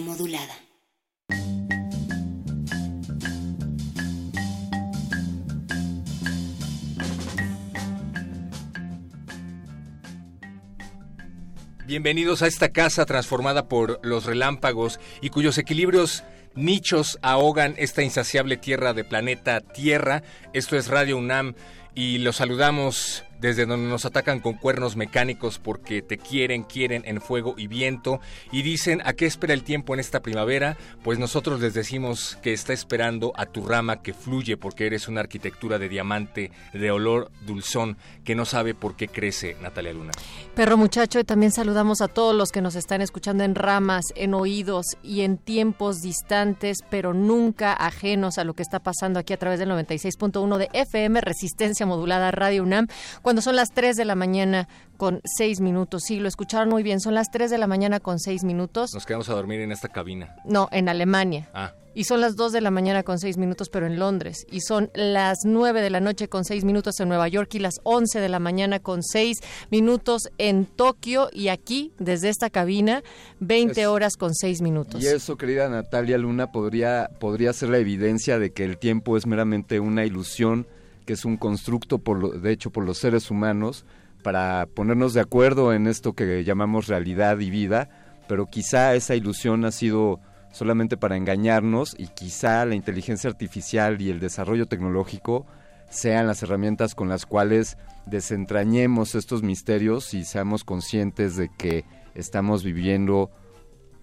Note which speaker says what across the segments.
Speaker 1: Modulada.
Speaker 2: Bienvenidos a esta casa transformada por los relámpagos y cuyos equilibrios nichos ahogan esta insaciable tierra de planeta Tierra. Esto es Radio UNAM y los saludamos desde donde nos atacan con cuernos mecánicos porque te quieren, quieren en fuego y viento y dicen a qué espera el tiempo en esta primavera, pues nosotros les decimos que está esperando a tu rama que fluye porque eres una arquitectura de diamante, de olor dulzón, que no sabe por qué crece, Natalia Luna.
Speaker 3: Perro muchacho, y también saludamos a todos los que nos están escuchando en ramas, en oídos y en tiempos distantes, pero nunca ajenos a lo que está pasando aquí a través del 96.1 de FM, Resistencia Modulada Radio UNAM cuando son las 3 de la mañana con 6 minutos. Sí, lo escucharon muy bien, son las 3 de la mañana con 6 minutos.
Speaker 2: Nos quedamos a dormir en esta cabina.
Speaker 3: No, en Alemania.
Speaker 2: Ah.
Speaker 3: Y son las 2 de la mañana con 6 minutos, pero en Londres. Y son las 9 de la noche con 6 minutos en Nueva York y las 11 de la mañana con 6 minutos en Tokio. Y aquí, desde esta cabina, 20
Speaker 4: Es-
Speaker 3: horas con 6 minutos.
Speaker 4: Y eso, querida Natalia Luna, podría, podría ser la evidencia de que el tiempo es meramente una ilusión, que es un constructo, de hecho, por los seres humanos, para ponernos de acuerdo en esto que llamamos realidad y vida, pero quizá esa ilusión ha sido solamente para engañarnos y quizá la inteligencia artificial y el desarrollo tecnológico sean las herramientas con las cuales desentrañemos estos misterios y seamos conscientes de que estamos viviendo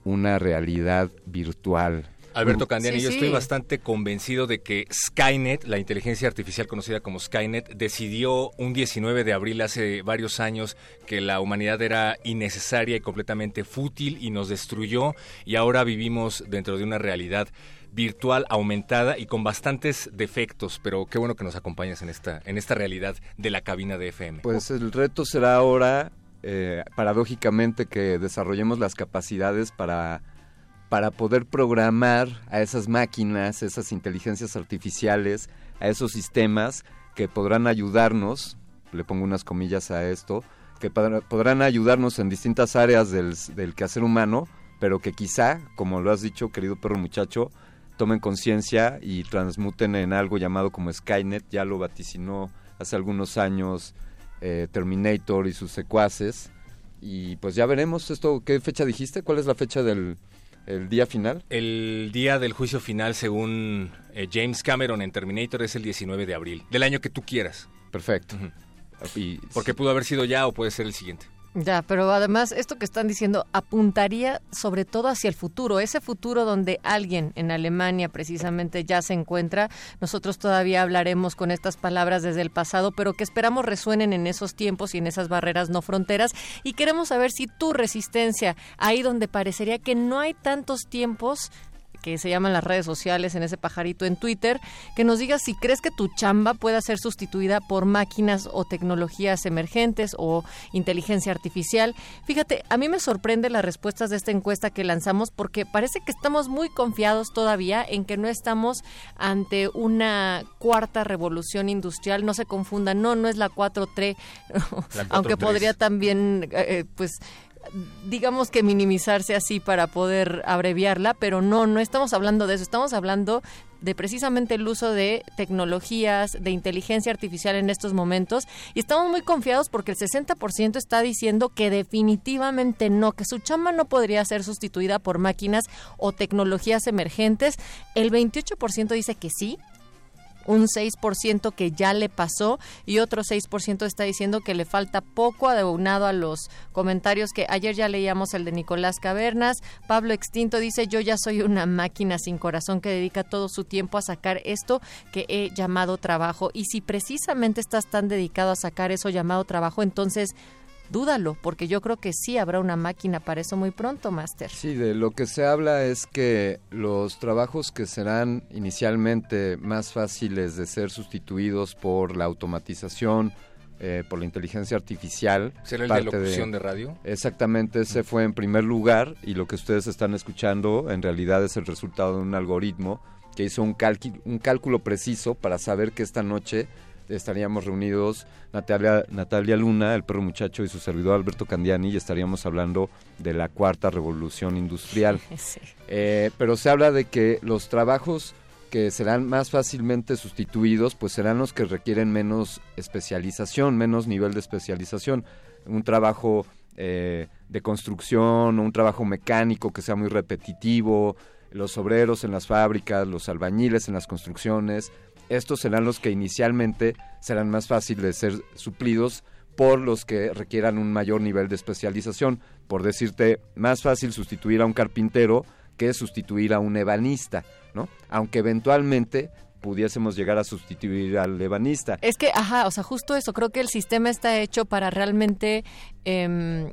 Speaker 4: una realidad virtual.
Speaker 2: Alberto Candiani,
Speaker 3: Sí,
Speaker 2: yo
Speaker 3: sí.
Speaker 2: estoy bastante convencido de que Skynet, la inteligencia artificial conocida como Skynet, decidió un 19 de abril hace varios años que la humanidad era innecesaria y completamente fútil y nos destruyó y ahora vivimos dentro de una realidad virtual aumentada y con bastantes defectos, pero qué bueno que nos acompañas en esta en esta realidad de la cabina de FM.
Speaker 4: Pues el reto será ahora, eh, paradójicamente, que desarrollemos las capacidades para, para poder programar a esas máquinas, esas inteligencias artificiales, a esos sistemas que podrán ayudarnos, le pongo unas comillas a esto, que podrá- podrán ayudarnos en distintas áreas del, del quehacer humano, pero que quizá, como lo has dicho, querido perro muchacho, tomen conciencia y transmuten en algo llamado como Skynet, ya lo vaticinó hace algunos años eh, Terminator y sus secuaces. Y pues ya veremos esto, ¿qué fecha dijiste? ¿Cuál es la fecha del el día final?
Speaker 2: El día del juicio final, según eh, James Cameron en Terminator, es el 19 de abril, del año que tú quieras.
Speaker 4: Perfecto. Y,
Speaker 2: Porque pudo haber sido ya o puede ser el siguiente.
Speaker 3: Ya, pero además esto que están diciendo apuntaría sobre todo hacia el futuro, ese futuro donde alguien en Alemania precisamente ya se encuentra. Nosotros todavía hablaremos con estas palabras desde el pasado, pero que esperamos resuenen en esos tiempos y en esas barreras no fronteras. Y queremos saber si tu resistencia, ahí donde parecería que no hay tantos tiempos, que se llaman las redes sociales, en ese pajarito en Twitter, que nos digas si crees que tu chamba pueda ser sustituida por máquinas o tecnologías emergentes o inteligencia artificial. Fíjate, a mí me sorprende las respuestas de esta encuesta que lanzamos porque parece que estamos muy confiados todavía en que no estamos ante una cuarta revolución industrial. No se confundan, no, no es la 4-3,
Speaker 2: La
Speaker 3: aunque
Speaker 2: 4-3.
Speaker 3: podría también, eh, pues digamos que minimizarse así para poder abreviarla, pero no, no estamos hablando de eso, estamos hablando de precisamente el uso de tecnologías, de inteligencia artificial en estos momentos. Y estamos muy confiados porque el 60% está diciendo que definitivamente no, que su chamba no podría ser sustituida por máquinas o tecnologías emergentes. El 28% dice que sí, un 6% que ya le pasó y otro 6% está diciendo que le falta poco aunado a los comentarios que ayer ya leíamos el de Nicolás Cavernas. Pablo Extinto dice, yo ya soy una máquina sin corazón que dedica todo su tiempo a sacar esto que he llamado trabajo. Y si precisamente estás tan dedicado a sacar eso llamado trabajo, entonces dúdalo, porque yo creo que sí habrá una máquina para eso muy pronto, Master.
Speaker 4: Sí, de lo que se habla es que los trabajos que serán inicialmente más fáciles de ser sustituidos por la automatización, eh, por la inteligencia artificial.
Speaker 2: ¿Será el de locución de, radio?
Speaker 4: Exactamente, ese fue en primer lugar y lo que ustedes están escuchando en realidad es el resultado de un algoritmo que hizo un, un cálculo preciso para saber que esta noche estaríamos reunidos Natalia, Natalia Luna, el perro muchacho y su servidor Alberto Candiani y estaríamos hablando de la cuarta revolución industrial. Eh, pero se habla de que los trabajos que serán más fácilmente sustituidos, pues serán los que requieren menos especialización, menos nivel de especialización. Un trabajo eh, de construcción, un trabajo mecánico que sea muy repetitivo, los obreros en las fábricas, los albañiles en las construcciones, estos serán los que inicialmente serán más fáciles de ser suplidos por los que requieran un mayor nivel de especialización. Por decirte, más fácil sustituir a un carpintero que sustituir a un ebanista, ¿no? Aunque eventualmente pudiésemos llegar a sustituir al ebanista.
Speaker 3: Es que, ajá, o sea, justo eso, creo que el sistema está hecho para realmente em,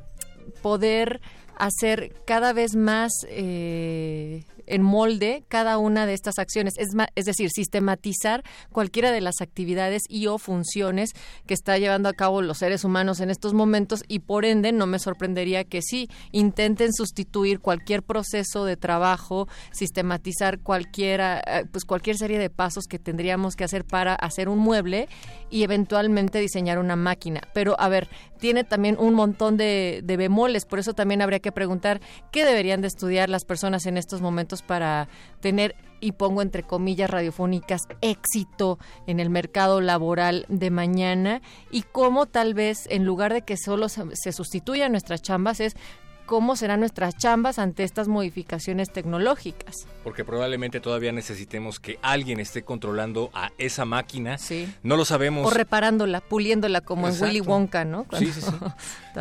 Speaker 3: poder hacer cada vez más eh, en molde cada una de estas acciones, es, es decir, sistematizar cualquiera de las actividades y o funciones que está llevando a cabo los seres humanos en estos momentos y por ende no me sorprendería que sí intenten sustituir cualquier proceso de trabajo, sistematizar cualquiera, eh, pues cualquier serie de pasos que tendríamos que hacer para hacer un mueble y eventualmente diseñar una máquina. Pero a ver, tiene también un montón de, de bemoles, por eso también habría que preguntar qué deberían de estudiar las personas en estos momentos para tener y pongo entre comillas radiofónicas éxito en el mercado laboral de mañana y cómo tal vez en lugar de que solo se sustituyan nuestras chambas es cómo serán nuestras chambas ante estas modificaciones tecnológicas.
Speaker 2: Porque probablemente todavía necesitemos que alguien esté controlando a esa máquina.
Speaker 3: Sí.
Speaker 2: No lo sabemos.
Speaker 3: O reparándola, puliéndola como en Willy Wonka, ¿no?
Speaker 2: sí, sí, sí.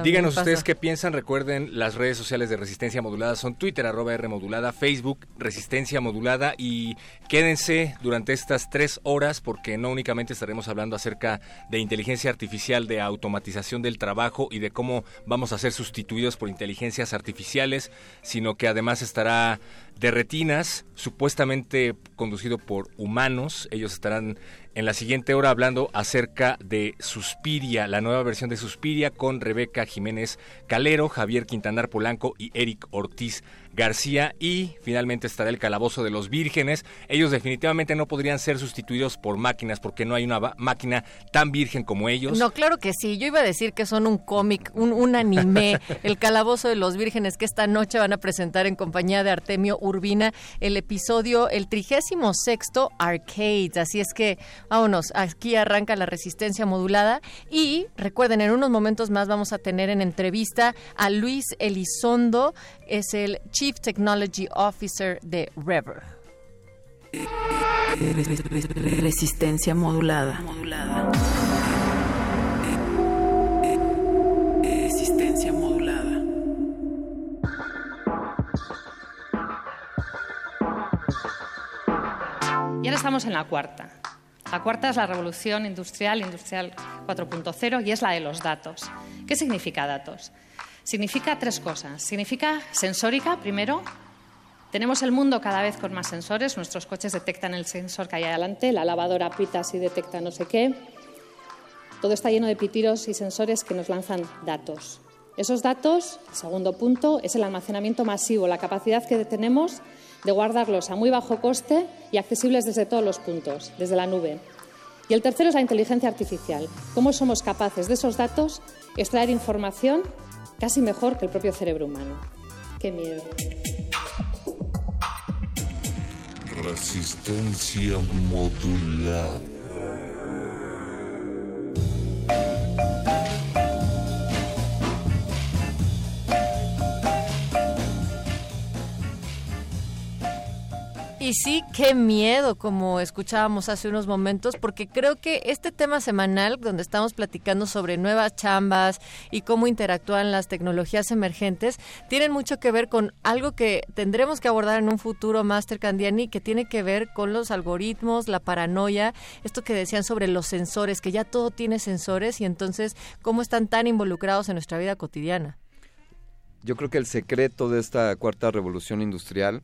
Speaker 2: Díganos ustedes qué piensan. Recuerden, las redes sociales de Resistencia Modulada son Twitter, arroba R Modulada, Facebook, Resistencia Modulada. Y quédense durante estas tres horas porque no únicamente estaremos hablando acerca de inteligencia artificial, de automatización del trabajo y de cómo vamos a ser sustituidos por inteligencias artificiales, sino que además estará de retinas, supuestamente conducido por humanos. Ellos estarán en la siguiente hora hablando acerca de Suspiria, la nueva versión de Suspiria con Rebeca Jiménez Calero, Javier Quintanar Polanco y Eric Ortiz García y finalmente estará el Calabozo de los Vírgenes. Ellos definitivamente no podrían ser sustituidos por máquinas porque no hay una máquina tan virgen como ellos.
Speaker 3: No, claro que sí. Yo iba a decir que son un cómic, un, un anime, el Calabozo de los Vírgenes que esta noche van a presentar en compañía de Artemio Urbina el episodio, el trigésimo sexto Arcades. Así es que vámonos, aquí arranca la resistencia modulada y recuerden, en unos momentos más vamos a tener en entrevista a Luis Elizondo, es el Chief Technology Officer de Rever.
Speaker 5: Resistencia modulada. modulada. Resistencia modulada.
Speaker 6: Y ahora estamos en la cuarta. La cuarta es la revolución industrial, industrial 4.0, y es la de los datos. ¿Qué significa datos? Significa tres cosas. Significa sensórica, primero. Tenemos el mundo cada vez con más sensores. Nuestros coches detectan el sensor que hay adelante, la lavadora pita si detecta no sé qué. Todo está lleno de pitiros y sensores que nos lanzan datos. Esos datos, segundo punto, es el almacenamiento masivo, la capacidad que tenemos de guardarlos a muy bajo coste y accesibles desde todos los puntos, desde la nube. Y el tercero es la inteligencia artificial. ¿Cómo somos capaces de esos datos extraer información casi mejor que el propio cerebro humano. Qué miedo.
Speaker 7: Resistencia modulada.
Speaker 3: Y sí, qué miedo, como escuchábamos hace unos momentos, porque creo que este tema semanal, donde estamos platicando sobre nuevas chambas y cómo interactúan las tecnologías emergentes, tienen mucho que ver con algo que tendremos que abordar en un futuro, Master Candiani, que tiene que ver con los algoritmos, la paranoia, esto que decían sobre los sensores, que ya todo tiene sensores y entonces cómo están tan involucrados en nuestra vida cotidiana.
Speaker 4: Yo creo que el secreto de esta cuarta revolución industrial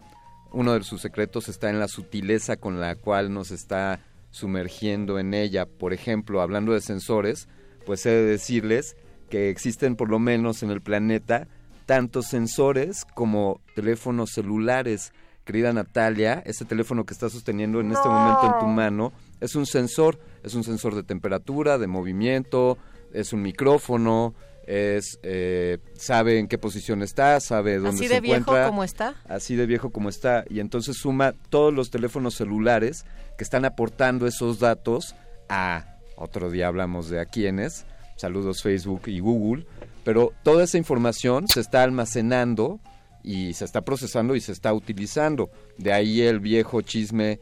Speaker 4: uno de sus secretos está en la sutileza con la cual nos está sumergiendo en ella. Por ejemplo, hablando de sensores, pues he de decirles que existen por lo menos en el planeta tantos sensores como teléfonos celulares. Querida Natalia, ese teléfono que estás sosteniendo en este momento en tu mano es un sensor, es un sensor de temperatura, de movimiento, es un micrófono, es eh, sabe en qué posición está, sabe dónde
Speaker 3: se encuentra.
Speaker 4: Así de viejo
Speaker 3: como está.
Speaker 4: Así de viejo como está. Y entonces suma todos los teléfonos celulares que están aportando esos datos a, otro día hablamos de a quiénes, saludos Facebook y Google, pero toda esa información se está almacenando y se está procesando y se está utilizando. De ahí el viejo chisme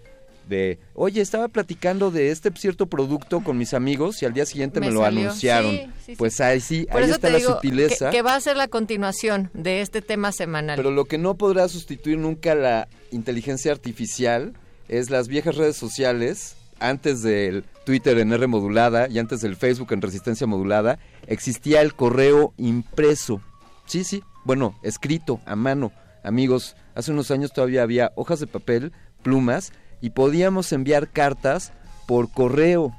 Speaker 4: de, oye, estaba platicando de este cierto producto con mis amigos y al día siguiente me, lo anunciaron. pues ahí sí, ahí está la sutileza.
Speaker 3: Que, va a ser la continuación de este tema semanal.
Speaker 4: Pero lo que no podrá sustituir nunca la inteligencia artificial es las viejas redes sociales. Antes del Twitter en R modulada y antes del Facebook en resistencia modulada, existía el correo impreso. Sí, sí, bueno, escrito a mano. Amigos, hace unos años todavía había hojas de papel, plumas y podíamos enviar cartas por correo.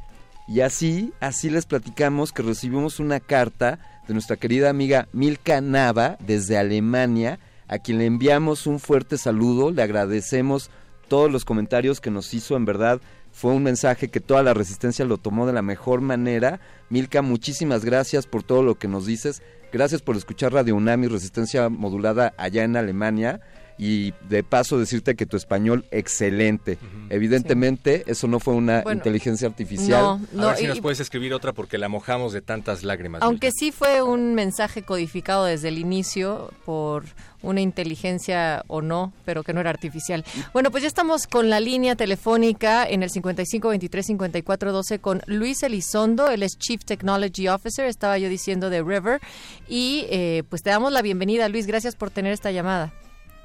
Speaker 4: Y así, así les platicamos que recibimos una carta de nuestra querida amiga Milka Nava desde Alemania, a quien le enviamos un fuerte saludo, le agradecemos todos los comentarios que nos hizo, en verdad fue un mensaje que toda la resistencia lo tomó de la mejor manera. Milka, muchísimas gracias por todo lo que nos dices, gracias por escuchar Radio UNAMI Resistencia Modulada allá en Alemania y de paso decirte que tu español excelente. Evidentemente eso no fue una inteligencia artificial.
Speaker 2: No, no, A ver si nos puedes escribir otra porque la mojamos de tantas lágrimas.
Speaker 3: Aunque sí fue un mensaje codificado desde el inicio por una inteligencia o no, pero que no era artificial. Bueno, pues ya estamos con la línea telefónica en el 55 23 54 12 con Luis Elizondo, él es Chief Technology Officer, estaba yo diciendo de River, y eh, pues te damos la bienvenida, Luis, gracias por tener esta llamada.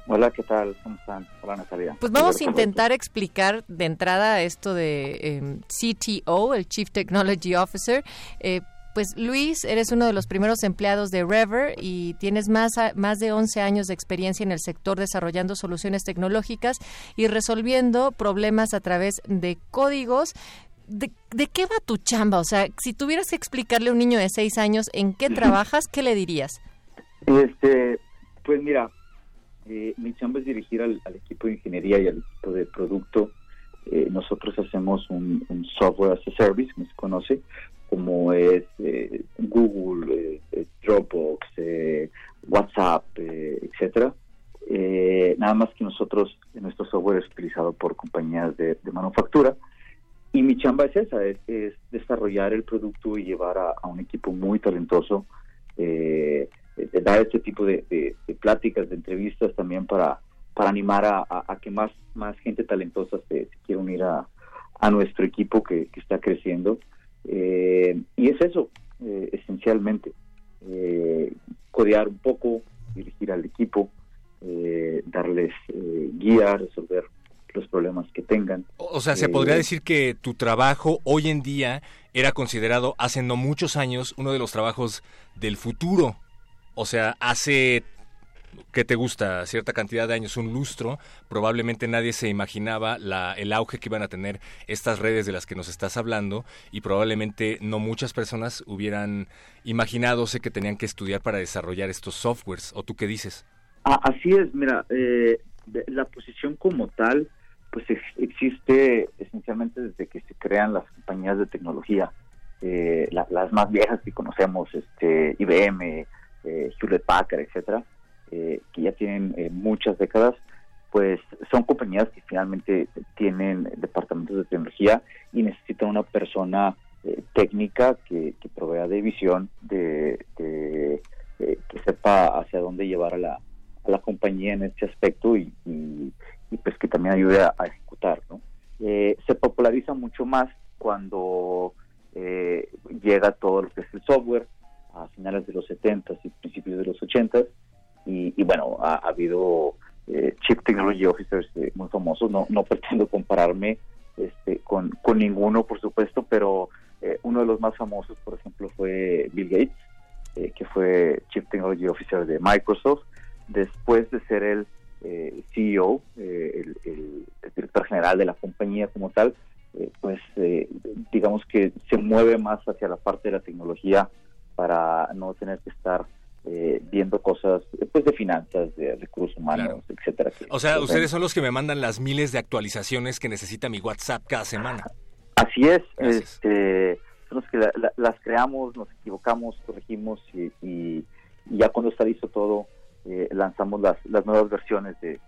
Speaker 8: Hola, ¿qué tal? ¿Cómo están? Hola, Natalia.
Speaker 3: Pues vamos a intentar explicar de entrada esto de em, CTO, el Chief Technology Officer. Eh, pues Luis, eres uno de los primeros empleados de Rever y tienes más, más de 11 años de experiencia en el sector desarrollando soluciones tecnológicas y resolviendo problemas a través de códigos. ¿De, ¿De, qué va tu chamba? O sea, si tuvieras que explicarle a un niño de 6 años en qué trabajas, ¿qué le dirías?
Speaker 8: Este, pues mira, eh, mi chamba es dirigir al, equipo de ingeniería y al equipo de producto. Eh, nosotros hacemos un, software as a service, como se conoce, como es eh, Google, eh, Dropbox, WhatsApp, etcétera. nada más que nosotros, nuestro software es utilizado por compañías de, manufactura. Y mi chamba es esa, es, desarrollar el producto y llevar a, un equipo muy talentoso eh, de dar este tipo de, pláticas, de entrevistas también para, para animar a, que más, más gente talentosa se, quiera unir a, nuestro equipo que, está creciendo. Eh, y es eso, eh, esencialmente, eh, codear un poco, dirigir al equipo, darles guía, resolver los problemas que tengan.
Speaker 2: O sea, se podría decir que tu trabajo hoy en día era considerado hace no muchos años uno de los trabajos del futuro. O sea, hace que te gusta cierta cantidad de años, un lustro, probablemente nadie se imaginaba la, el auge que iban a tener estas redes de las que nos estás hablando y probablemente no muchas personas hubieran imaginado que tenían que estudiar para desarrollar estos softwares. ¿O tú qué dices?
Speaker 8: Ah, así es, mira, eh, la posición como tal, pues existe esencialmente desde que se crean las compañías de tecnología, eh, las más viejas que conocemos, este, IBM, eh, Hewlett Packard, etcétera, eh, que ya tienen eh, muchas décadas, pues son compañías que finalmente tienen departamentos de tecnología y necesitan una persona técnica que, provea de visión, de, que sepa hacia dónde llevar a la, a compañía en este aspecto y, pues que también ayude a, ejecutar. ¿no? Se populariza mucho más cuando llega todo lo que es el software a finales de los 70 y principios de los 80 y, bueno, ha, habido eh, Chief Technology Officers muy famosos, no, no pretendo compararme este, con, con ninguno, por supuesto, pero uno de los más famosos, por ejemplo, fue Bill Gates, que fue Chief Technology Officer de Microsoft, después de ser el eh, CEO, eh, el, director general de la compañía como tal, eh, pues digamos que se mueve más hacia la parte de la tecnología para no tener que estar viendo cosas pues de finanzas, de recursos humanos, etcétera.
Speaker 2: O sea, ustedes son los que me mandan las miles de actualizaciones que necesita mi WhatsApp cada semana.
Speaker 8: Así es, este, son los que las creamos, nos equivocamos, corregimos y, y ya cuando está listo todo, eh, lanzamos las, las nuevas versiones de,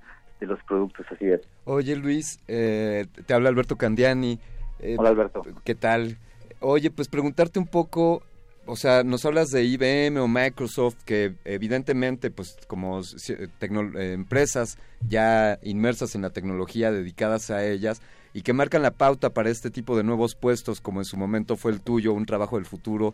Speaker 8: los productos, así es.
Speaker 4: Oye Luis, eh, te habla Alberto Candiani.
Speaker 8: Eh, Hola Alberto.
Speaker 4: ¿Qué tal? Oye, pues preguntarte un poco, o sea, nos hablas de IBM o Microsoft que evidentemente, pues como empresas ya inmersas en la tecnología, dedicadas a ellas, y que marcan la pauta para este tipo de nuevos puestos, como en su momento fue el tuyo, un trabajo del futuro.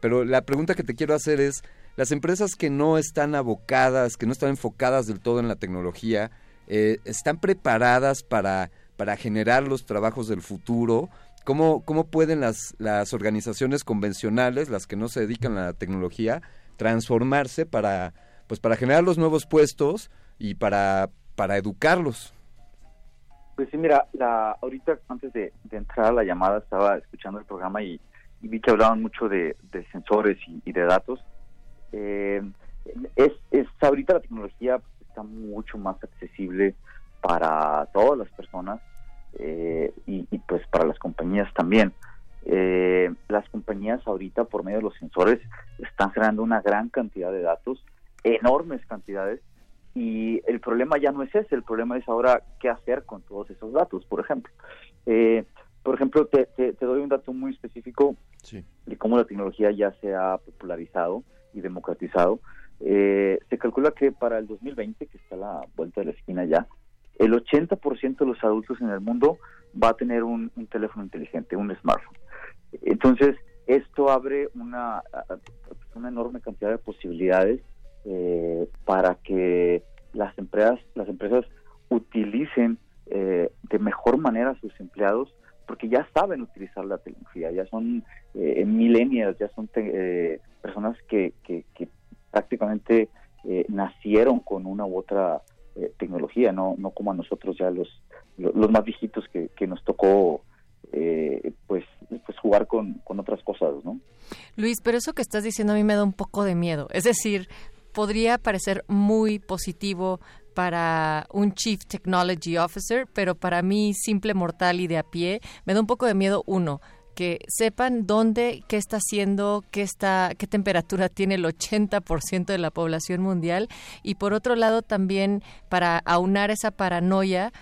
Speaker 4: Pero la pregunta que te quiero hacer es, las empresas que no están abocadas, que no están enfocadas del todo en la tecnología, eh, están preparadas para, para generar los trabajos del futuro. ¿Cómo, cómo pueden las, las organizaciones convencionales, las que no se dedican a la tecnología, transformarse para, pues, para generar los nuevos puestos y para, para educarlos?
Speaker 8: Pues sí, mira, la, ahorita antes de, entrar a la llamada estaba escuchando el programa y, vi que hablaban mucho de, sensores y, de datos. Eh, es, es ahorita la tecnología está mucho más accesible para todas las personas eh, y, pues para las compañías también. Eh, las compañías ahorita por medio de los sensores están generando una gran cantidad de datos, enormes cantidades, y el problema ya no es ese, el problema es ahora qué hacer con todos esos datos, por ejemplo. Eh, por ejemplo, te, te, doy un dato muy específico de cómo la tecnología ya se ha popularizado y democratizado. Eh, se calcula que para el 2020, que está a la vuelta de la esquina ya, el 80% de los adultos en el mundo va a tener un, teléfono inteligente, un smartphone. Entonces, esto abre una, enorme cantidad de posibilidades eh, para que las empresas, las empresas utilicen eh, de mejor manera a sus empleados porque ya saben utilizar la tecnología, ya son eh, millennials, ya son eh, personas que, que, prácticamente eh, nacieron con una u otra eh, tecnología, no, no como a nosotros ya los, los, más viejitos que, que nos tocó pues, pues jugar con, con otras cosas, ¿no?
Speaker 3: Luis, pero eso que estás diciendo a mí me da un poco de miedo. Es decir, podría parecer muy positivo para un Chief Technology Officer, pero para mí, simple mortal y de a pie, me da un poco de miedo uno que sepan dónde, qué está haciendo, qué está, qué temperatura tiene el 80% de la población mundial y por otro lado también para aunar esa paranoia,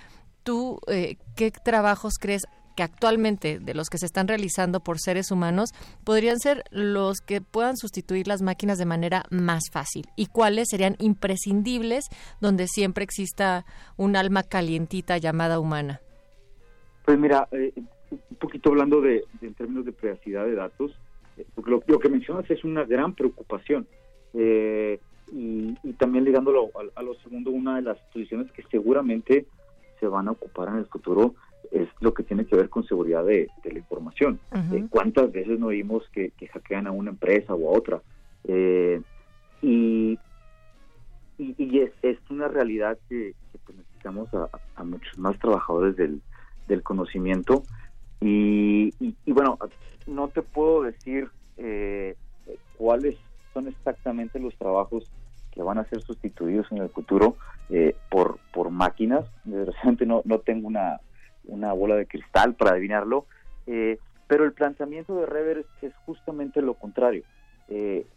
Speaker 3: tú eh, qué trabajos crees que actualmente de los que se están realizando por seres humanos podrían ser los que puedan sustituir las máquinas de manera más fácil y cuáles serían imprescindibles donde siempre exista un alma calientita llamada humana.
Speaker 8: Pues mira, eh, un poquito hablando de, en términos de privacidad de datos, eh, porque lo, que mencionas es una gran preocupación. Eh, y, también ligándolo a, lo segundo, una de las posiciones que seguramente se van a ocupar en el futuro es lo que tiene que ver con seguridad de, la información. Eh, ¿Cuántas veces no vimos que, hackean a una empresa o a otra? y, y, es, es, una realidad que, necesitamos a, muchos más trabajadores del, del conocimiento y, bueno, no te puedo decir eh, cuáles son exactamente los trabajos que van a ser sustituidos en el futuro eh, por, por máquinas. Desgraciadamente no, no tengo una, una bola de cristal para adivinarlo, eh, pero el planteamiento de Rever es, justamente lo contrario.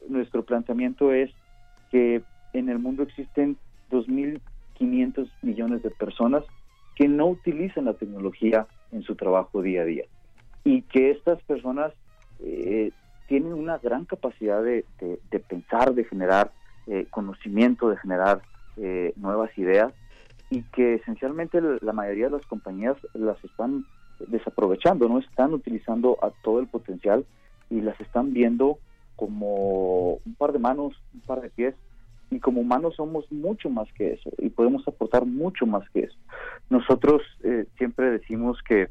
Speaker 8: nuestro planteamiento es que en el mundo existen 2.000 500 millones de personas que no utilizan la tecnología en su trabajo día a día. Y que estas personas eh, tienen una gran capacidad de, pensar, de generar eh, conocimiento, de generar eh, nuevas ideas y que esencialmente la mayoría de las compañías las están desaprovechando, no están utilizando a todo el potencial y las están viendo como un par de manos, un par de pies y como humanos somos mucho más que eso y podemos aportar mucho más que eso. Nosotros eh, siempre decimos que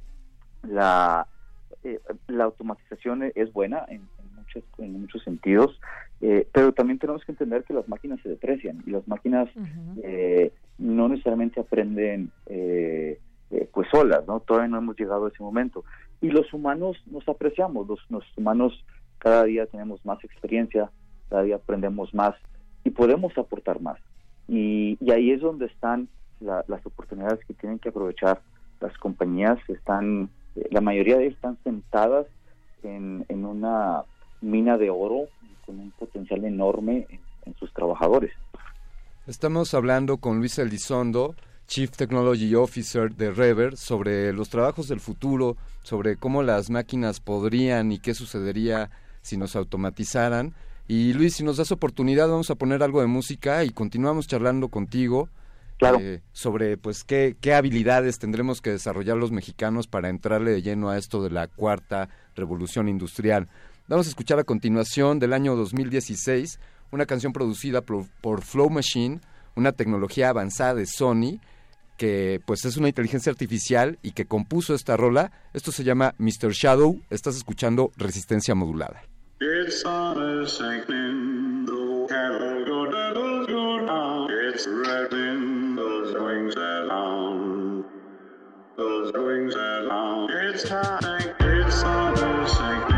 Speaker 8: la, eh, la automatización es buena en, muchos, en muchos sentidos, eh, pero también tenemos que entender que las máquinas se deprecian y las máquinas no necesariamente aprenden pues solas, ¿no? Todavía no hemos llegado a ese momento. Y los humanos nos apreciamos, los, los humanos cada día tenemos más experiencia, cada día aprendemos más y podemos aportar más. Y, ahí es donde están las oportunidades que tienen que aprovechar las compañías. Están, eh, la mayoría de ellas están sentadas en, en una mina de oro con un potencial enorme en, sus trabajadores.
Speaker 9: Estamos hablando con Luis Elizondo, Chief Technology Officer de Rever, sobre los trabajos del futuro, sobre cómo las máquinas podrían y qué sucedería si nos automatizaran. Y Luis, si nos das oportunidad, vamos a poner algo de música y continuamos charlando contigo. Eh, sobre pues qué, qué habilidades tendremos que desarrollar los mexicanos para entrarle de lleno a esto de la cuarta revolución industrial. Vamos a escuchar a continuación del año 2016 una canción producida por, por Flow Machine, una tecnología avanzada de Sony que pues es una inteligencia artificial y que compuso esta rola. Esto se llama Mr. Shadow. Estás escuchando Resistencia Modulada. It's on a sinking, the cattle go doodles go down. It's wrapping those wings along. Those wings along. It's time, it's on a sinking,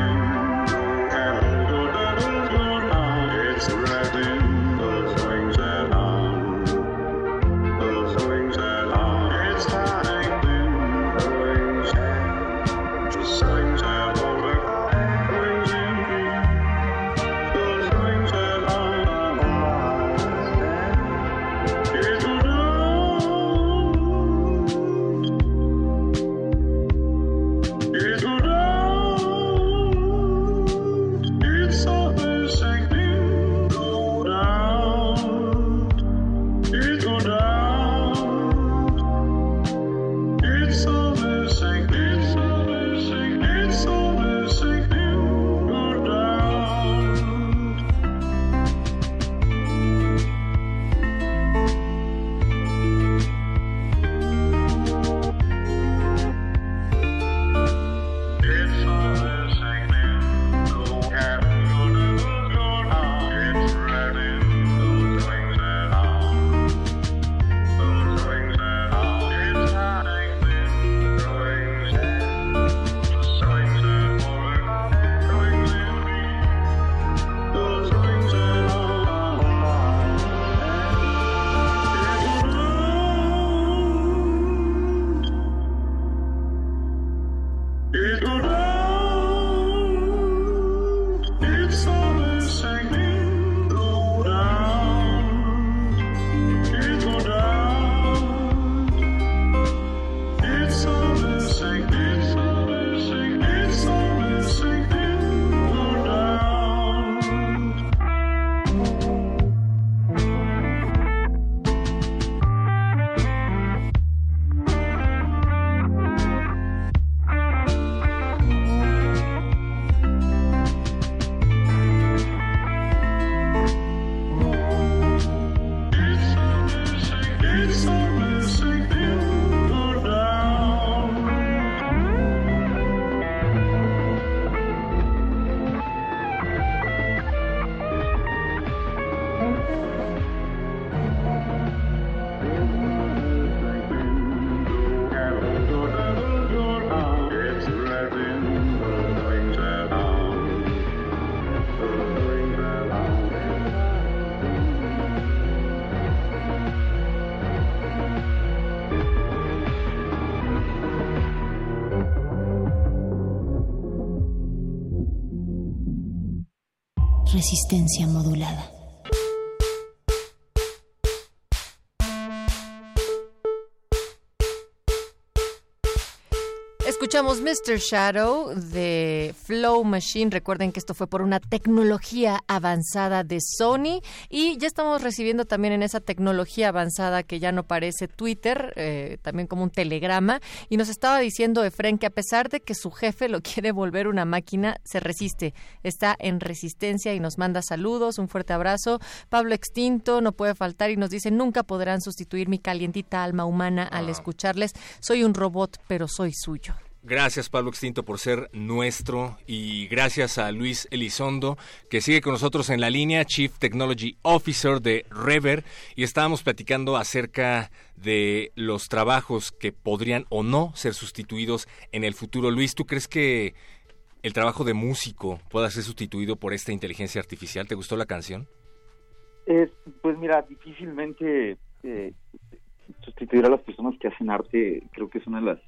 Speaker 10: resistencia modulada.
Speaker 3: Escuchamos Mr. Shadow de Flow Machine. Recuerden que esto fue por una tecnología avanzada de Sony y ya estamos recibiendo también en esa tecnología avanzada que ya no parece Twitter, eh, también como un telegrama. Y nos estaba diciendo Efren que a pesar de que su jefe lo quiere volver una máquina, se resiste. Está en resistencia y nos manda saludos. Un fuerte abrazo. Pablo Extinto no puede faltar y nos dice nunca podrán sustituir mi calientita alma humana al escucharles. Soy un robot, pero soy suyo.
Speaker 2: Gracias Pablo Extinto por ser nuestro y gracias a Luis Elizondo que sigue con nosotros en la línea, Chief Technology Officer de Rever y estábamos platicando acerca de los trabajos que podrían o no ser sustituidos en el futuro. Luis, ¿tú crees que el trabajo de músico pueda ser sustituido por esta inteligencia artificial? ¿Te gustó la canción?
Speaker 8: pues mira, difícilmente eh, sustituir a las personas que hacen arte creo que es una de las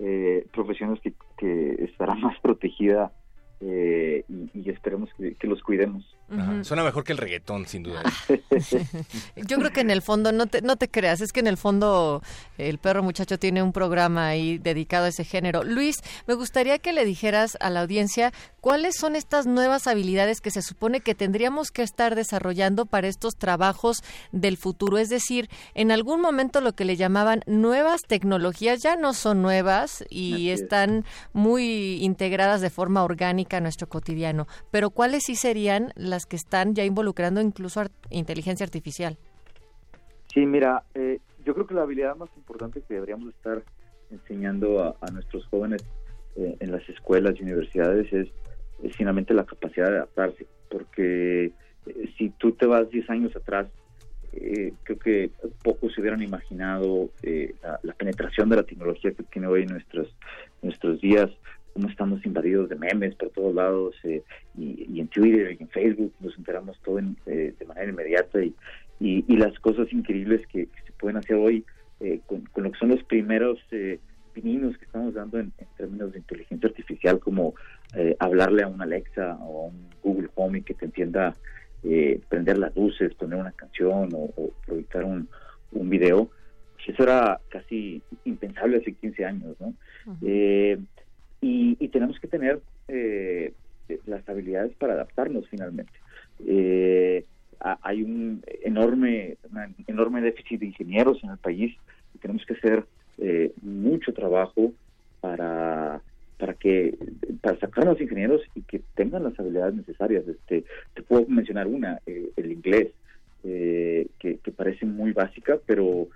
Speaker 8: eh, profesiones que, que estará más protegida eh, y, esperemos que, los cuidemos.
Speaker 2: Suena mejor que el reggaetón, sin duda.
Speaker 3: Yo creo que en el fondo, no te, no te creas, es que en el fondo el perro muchacho tiene un programa ahí dedicado a ese género. Luis, me gustaría que le dijeras a la audiencia cuáles son estas nuevas habilidades que se supone que tendríamos que estar desarrollando para estos trabajos del futuro. Es decir, en algún momento lo que le llamaban nuevas tecnologías ya no son nuevas y están muy integradas de forma orgánica a nuestro cotidiano, pero ¿cuáles sí serían las que están ya involucrando incluso inteligencia artificial?
Speaker 8: Sí, mira, eh, yo creo que la habilidad más importante que deberíamos estar enseñando a, nuestros jóvenes eh, en las escuelas y universidades es, finalmente la capacidad de adaptarse, porque eh, si tú te vas 10 años atrás, creo que pocos se hubieran imaginado la, la, penetración de la tecnología que tiene hoy nuestros, nuestros días, cómo estamos invadidos de memes por todos lados eh, y, en Twitter y en Facebook nos enteramos todo eh, de manera inmediata y, y, las cosas increíbles que, se pueden hacer hoy eh, con, lo que son los primeros pininos que estamos dando en, términos de inteligencia artificial como hablarle a un Alexa o a un Google Home y que te entienda prender las luces, poner una canción o, proyectar un, un video, eso era casi impensable hace 15 años, ¿no? Y, tenemos que tener eh, las habilidades para adaptarnos finalmente. Eh, hay un enorme, enorme déficit de ingenieros en el país y tenemos que hacer eh, mucho trabajo para para que para sacar a los ingenieros y que tengan las habilidades necesarias. Este, te puedo mencionar una, el inglés, que, que, parece muy básica, pero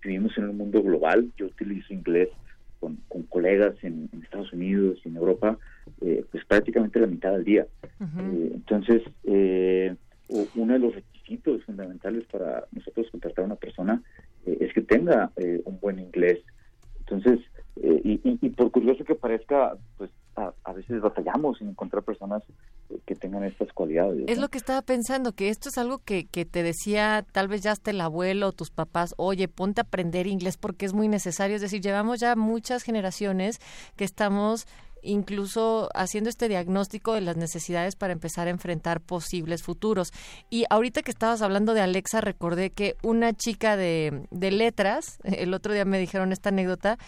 Speaker 8: vivimos en un mundo global. Yo utilizo inglés con, colegas en, Estados Unidos y en Europa, eh, pues prácticamente la mitad del día. Eh, entonces, eh, uno de los requisitos fundamentales para nosotros contratar a una persona es que tenga un buen inglés. Entonces, y, y, por curioso que parezca, pues a, veces batallamos en encontrar personas que tengan estas cualidades.
Speaker 3: Es lo que estaba pensando, que esto es algo que, que te decía tal vez ya hasta el abuelo o tus papás, oye, ponte a aprender inglés porque es muy necesario. Es decir, llevamos ya muchas generaciones que estamos incluso haciendo este diagnóstico de las necesidades para empezar a enfrentar posibles futuros. Y ahorita que estabas hablando de Alexa, recordé que una chica de, de letras, el otro día me dijeron esta anécdota,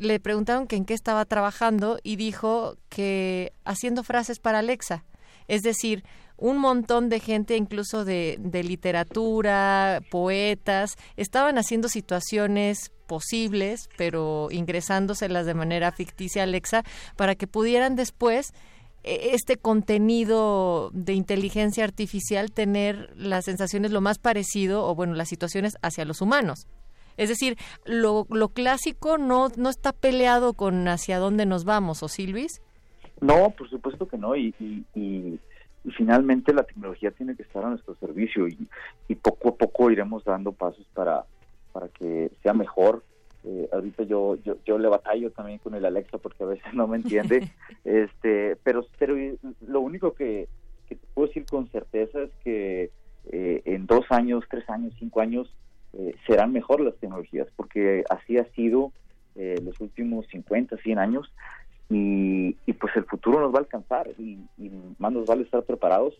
Speaker 3: le preguntaron que en qué estaba trabajando y dijo que haciendo frases para Alexa. Es decir, un montón de gente, incluso de, de literatura, poetas, estaban haciendo situaciones posibles, pero ingresándoselas de manera ficticia a Alexa para que pudieran después e, este contenido de inteligencia artificial tener las sensaciones lo más parecido o bueno las situaciones hacia los humanos es decir, lo, lo clásico no, no está peleado con hacia dónde nos vamos, ¿o sí, Luis?
Speaker 8: No, por supuesto que no, y, y, finalmente la tecnología tiene que estar a nuestro servicio y, y poco a poco iremos dando pasos para, para que sea mejor. Eh, ahorita yo, yo, yo le batallo también con el Alexa porque a veces no me entiende, este, pero, pero lo único que, que te puedo decir con certeza es que eh, en dos años, tres años, cinco años, eh, serán mejor las tecnologías, porque así ha sido eh, los últimos 50, 100 años, y, pues el futuro nos va a alcanzar, y, más nos vale estar preparados,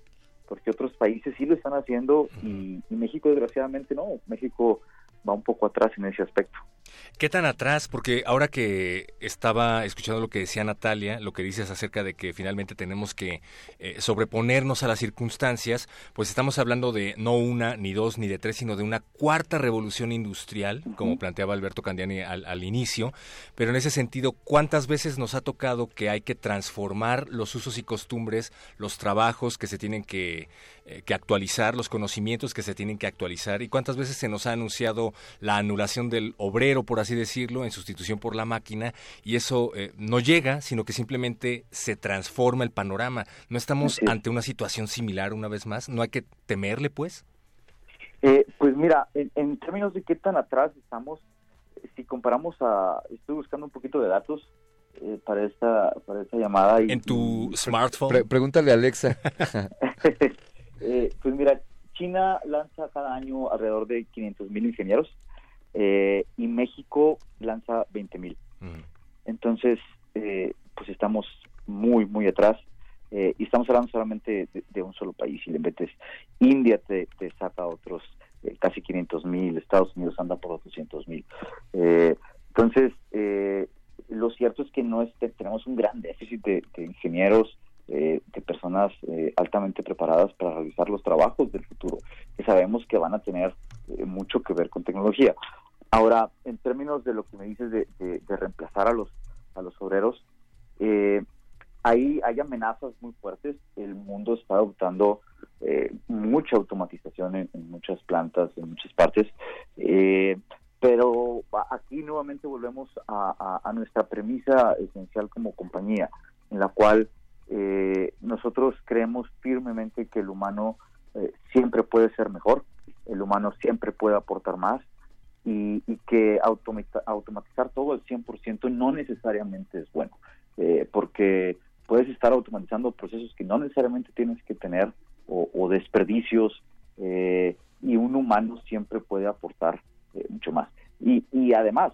Speaker 8: porque otros países sí lo están haciendo, y, México desgraciadamente no, México va un poco atrás en ese aspecto.
Speaker 2: ¿Qué tan atrás? Porque ahora que estaba escuchando lo que decía Natalia, lo que dices acerca de que finalmente tenemos que eh, sobreponernos a las circunstancias, pues estamos hablando de no una, ni dos, ni de tres, sino de una cuarta revolución industrial, como planteaba Alberto Candiani al, inicio. Pero en ese sentido, ¿cuántas veces nos ha tocado que hay que transformar los usos y costumbres, los trabajos que se tienen que, eh, que actualizar, los conocimientos que se tienen que actualizar? ¿Y cuántas veces se nos ha anunciado la anulación del obrero, por así decirlo, en sustitución por la máquina, y eso eh, no llega, sino que simplemente se transforma el panorama. ¿No estamos ante una situación similar una vez más? ¿No hay que temerle, pues?
Speaker 8: Eh, pues mira, en, términos de qué tan atrás estamos, eh, si comparamos a, estoy buscando un poquito de datos para esta para esta llamada. Y,
Speaker 2: ¿En tu smartphone?
Speaker 4: pregúntale a Alexa.
Speaker 8: pues mira, China lanza cada año alrededor de 500 mil ingenieros eh, y México lanza 20 mil. Mm. Entonces, eh, pues estamos muy, muy atrás. Eh, y estamos hablando solamente de, un solo país. Si le metes India, te, saca otros casi 500 mil, Estados Unidos anda por 200 mil. entonces, lo cierto es que no es, tenemos un gran déficit de, ingenieros, de personas altamente preparadas para realizar los trabajos del futuro, que sabemos que van a tener mucho que ver con tecnología. Ahora, en términos de lo que me dices de, reemplazar a los a los obreros, eh, ahí hay amenazas muy fuertes. El mundo está adoptando eh, mucha automatización en, muchas plantas, en muchas partes. Eh, pero aquí nuevamente volvemos a, nuestra premisa esencial como compañía, en la cual eh, nosotros creemos firmemente que el humano siempre puede ser mejor, el humano siempre puede aportar más y, que automatizar todo al 100% no necesariamente es bueno, eh, porque puedes estar automatizando procesos que no necesariamente tienes que tener o, desperdicios eh, y un humano siempre puede aportar eh, mucho más. Y, y además,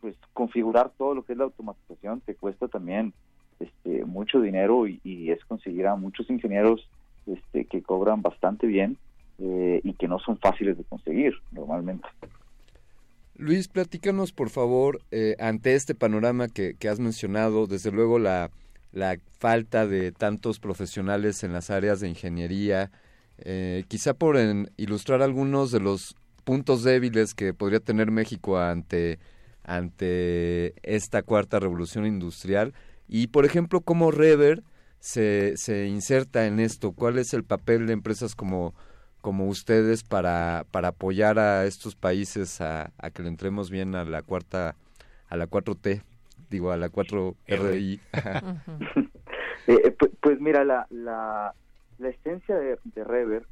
Speaker 8: pues configurar todo lo que es la automatización te cuesta también este, mucho dinero y, es conseguir a muchos ingenieros este, que cobran bastante bien y que no son fáciles de conseguir normalmente.
Speaker 4: Luis, platícanos por favor, eh, ante este panorama que, has mencionado, desde luego la, falta de tantos profesionales en las áreas de ingeniería, eh, quizá por ilustrar algunos de los puntos débiles que podría tener México ante, ante esta cuarta revolución industrial y, por ejemplo, cómo Rever se, se inserta en esto, cuál es el papel de empresas como como ustedes para, para apoyar a estos países a, que le entremos bien a la cuarta, a la 4T, digo, a la 4RI?
Speaker 8: Eh, pues, mira, la, la, la esencia de, Rever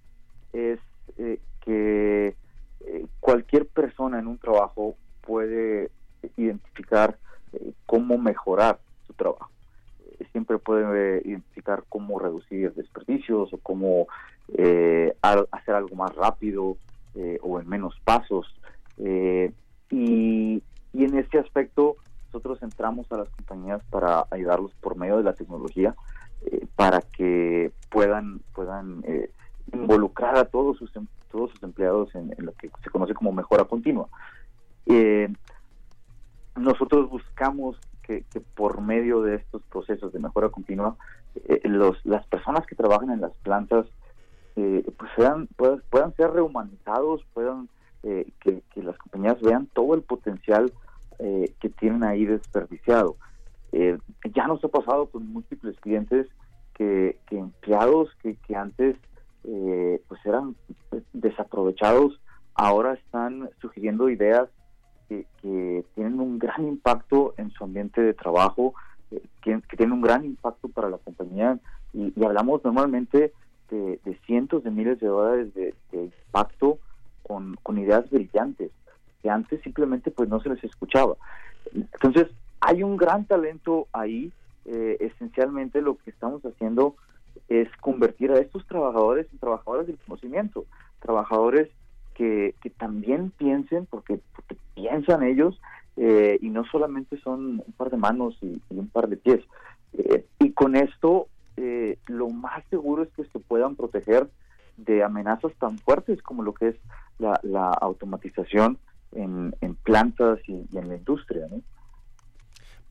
Speaker 8: es eh, que eh, cualquier persona en un trabajo puede identificar cómo mejorar trabajo siempre puede identificar cómo reducir desperdicios o cómo eh, hacer algo más rápido eh, o en menos pasos. Eh, y, y, en este aspecto nosotros entramos a las compañías para ayudarlos por medio de la tecnología para que puedan puedan involucrar a todos sus em, todos sus empleados en, lo que se conoce como mejora continua. nosotros buscamos que, por medio de estos procesos de mejora continua, eh, los, las personas que trabajan en las plantas eh, pues sean, puedan, ser rehumanizados, puedan eh, que, las compañías vean todo el potencial que tienen ahí desperdiciado. ya nos ha pasado con múltiples clientes que, empleados que, que antes pues eran desaprovechados ahora están sugiriendo ideas que, tienen un gran impacto en su ambiente de trabajo, eh, que, tienen un gran impacto para la compañía y, hablamos normalmente de, cientos de miles de dólares de, impacto con, ideas brillantes que antes simplemente pues no se les escuchaba. Entonces hay un gran talento ahí. Eh, esencialmente lo que estamos haciendo es convertir a estos trabajadores en trabajadores del conocimiento, trabajadores que, también piensen, porque, piensan ellos, eh, y no solamente son un par de manos y, un par de pies. Eh, y con esto, eh, lo más seguro es que se puedan proteger de amenazas tan fuertes como lo que es la, automatización en, plantas y, en la industria.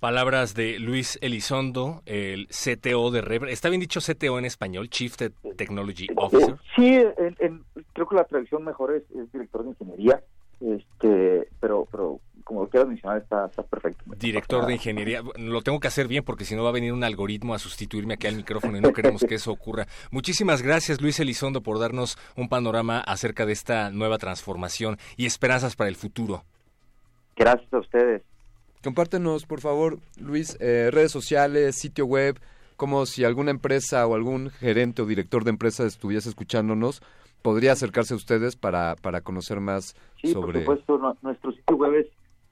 Speaker 2: Palabras de Luis Elizondo, el CTO de Rever. ¿Está bien dicho CTO en español? Chief Technology Officer.
Speaker 8: Sí, creo que la traducción mejor es, director de ingeniería, este, pero, pero como quieras mencionar, está, perfecto.
Speaker 2: Director de ingeniería. Lo tengo que hacer bien porque si no va a venir un algoritmo a sustituirme aquí al micrófono y no queremos que eso ocurra. Muchísimas gracias, Luis Elizondo, por darnos un panorama acerca de esta nueva transformación y esperanzas para el futuro.
Speaker 8: Gracias a ustedes.
Speaker 4: Compártenos, por favor, Luis, eh, redes sociales, sitio web, como si alguna empresa o algún gerente o director de empresa estuviese escuchándonos, podría acercarse a ustedes para, para conocer más sobre...
Speaker 8: Por supuesto, nuestro sitio web es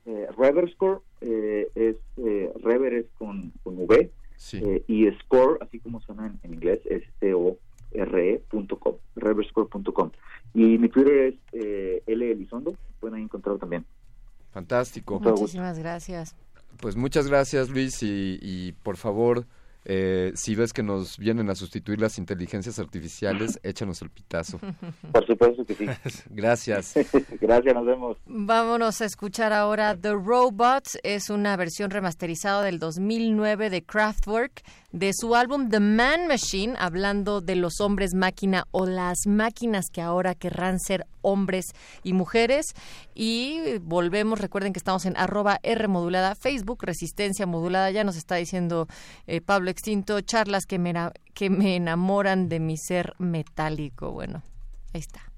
Speaker 8: eh, Reverscore, eh, es eh, Rever es con, con V, eh, y Score, así como suena en, inglés, es C-O-R-E.com, reverscore.com. Y mi Twitter es eh, L. Elizondo, pueden encontrar también.
Speaker 4: Fantástico.
Speaker 3: Muchísimas gracias.
Speaker 4: Pues muchas gracias Luis y, y por favor eh, si ves que nos vienen a sustituir las inteligencias artificiales, échanos el pitazo.
Speaker 8: Por supuesto que sí.
Speaker 4: Gracias.
Speaker 8: Gracias, nos vemos.
Speaker 3: Vámonos a escuchar ahora The Robots. Es una versión remasterizada del 2009 de Kraftwerk de su álbum The Man Machine, hablando de los hombres máquina o las máquinas que ahora querrán ser hombres y mujeres. Y volvemos, recuerden que estamos en arroba R modulada, Facebook, Resistencia Modulada, ya nos está diciendo eh, Pablo Extinto, charlas que me, que me enamoran de mi ser metálico. Bueno, ahí está.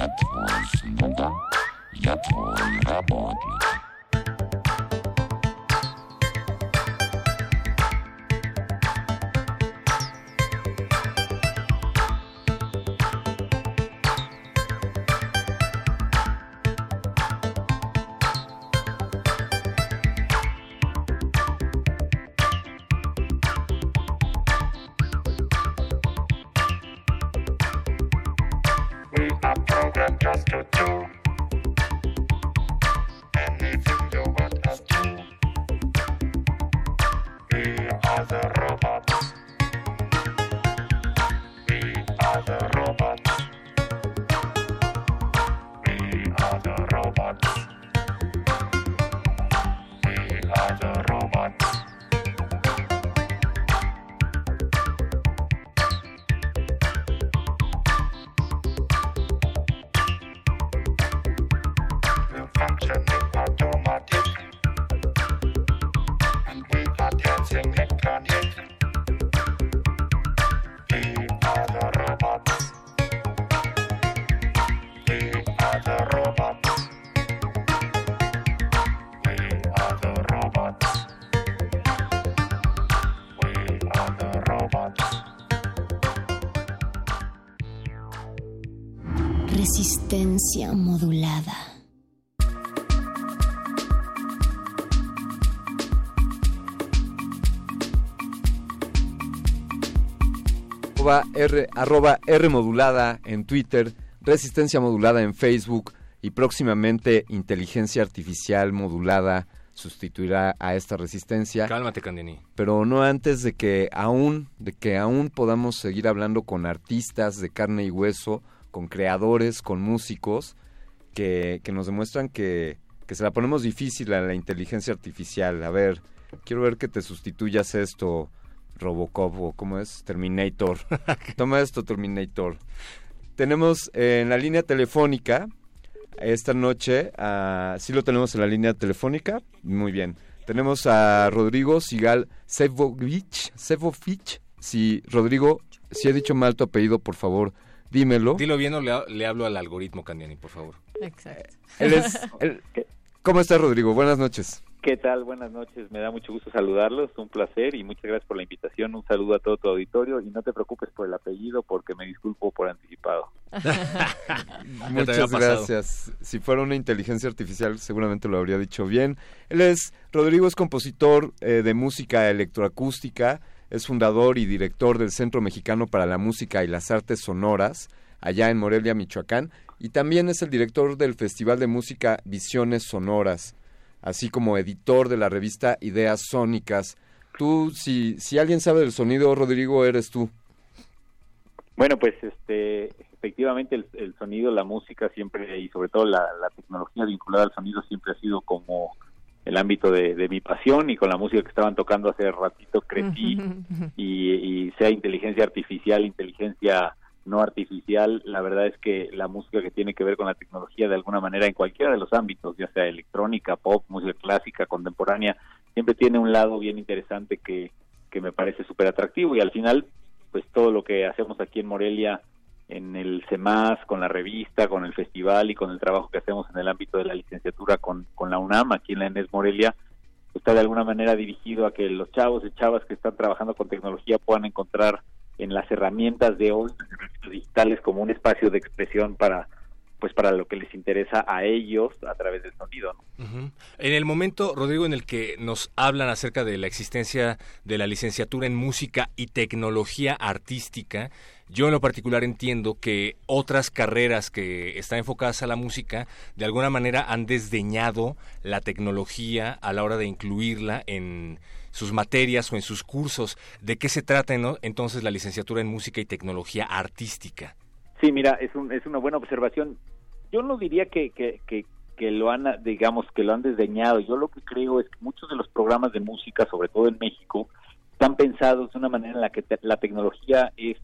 Speaker 3: Я твой слуга, я твой работник.
Speaker 11: Resistencia modulada.
Speaker 4: R, arroba R modulada en Twitter, Resistencia modulada en Facebook y próximamente Inteligencia Artificial modulada sustituirá a esta resistencia.
Speaker 2: Cálmate, Candini.
Speaker 4: Pero no antes de que aún, de que aún podamos seguir hablando con artistas de carne y hueso, con creadores, con músicos, que, que nos demuestran que, que se la ponemos difícil a la inteligencia artificial. A ver, quiero ver que te sustituyas esto, Robocop, o cómo es, Terminator. Toma esto, Terminator. Tenemos en la línea telefónica esta noche, uh, sí lo tenemos en la línea telefónica, muy bien. Tenemos a Rodrigo Sigal Sevovich, Sevovich. Si, Rodrigo, si he dicho mal tu apellido, por favor, dímelo.
Speaker 2: Dilo bien o le, hablo al algoritmo, Candiani, por favor.
Speaker 3: Exacto.
Speaker 4: Él es, ¿Cómo estás, Rodrigo? Buenas noches.
Speaker 12: ¿Qué tal? Buenas noches. Me da mucho gusto saludarlos. Un placer y muchas gracias por la invitación. Un saludo a todo tu auditorio y no te preocupes por el apellido porque me disculpo por anticipado.
Speaker 4: muchas gracias. Si fuera una inteligencia artificial seguramente lo habría dicho bien. Él es Rodrigo es compositor eh, de música electroacústica, es fundador y director del Centro Mexicano para la Música y las Artes Sonoras allá en Morelia, Michoacán, y también es el director del Festival de Música Visiones Sonoras así como editor de la revista Ideas Sónicas. Tú, si, si alguien sabe del sonido, Rodrigo, eres tú.
Speaker 12: Bueno, pues este, efectivamente el, sonido, la música siempre y sobre todo la, tecnología vinculada al sonido siempre ha sido como el ámbito de, mi pasión y con la música que estaban tocando hace ratito crecí y, y sea inteligencia artificial, inteligencia no artificial, la verdad es que la música que tiene que ver con la tecnología de alguna manera en cualquiera de los ámbitos, ya sea electrónica, pop, música clásica, contemporánea, siempre tiene un lado bien interesante que, que me parece súper atractivo y al final, pues todo lo que hacemos aquí en Morelia, en el CEMAS, con la revista, con el festival y con el trabajo que hacemos en el ámbito de la licenciatura con, con la UNAM, aquí en la ENES Morelia, está de alguna manera dirigido a que los chavos y chavas que están trabajando con tecnología puedan encontrar en las herramientas de hoy digitales como un espacio de expresión para pues para lo que les interesa a ellos a través del sonido.
Speaker 2: En el momento, Rodrigo, en el que nos hablan acerca de la existencia de la licenciatura en música y tecnología artística, yo en lo particular entiendo que otras carreras que están enfocadas a la música de alguna manera han desdeñado la tecnología a la hora de incluirla en sus materias o en sus cursos. ¿De qué se trata entonces la licenciatura en música y tecnología artística?
Speaker 12: Sí, mira, es, un, es una buena observación. Yo no diría que, que, lo han, digamos, que lo han desdeñado. Yo lo que creo es que muchos de los programas de música, sobre todo en México, están pensados de una manera en la que la tecnología es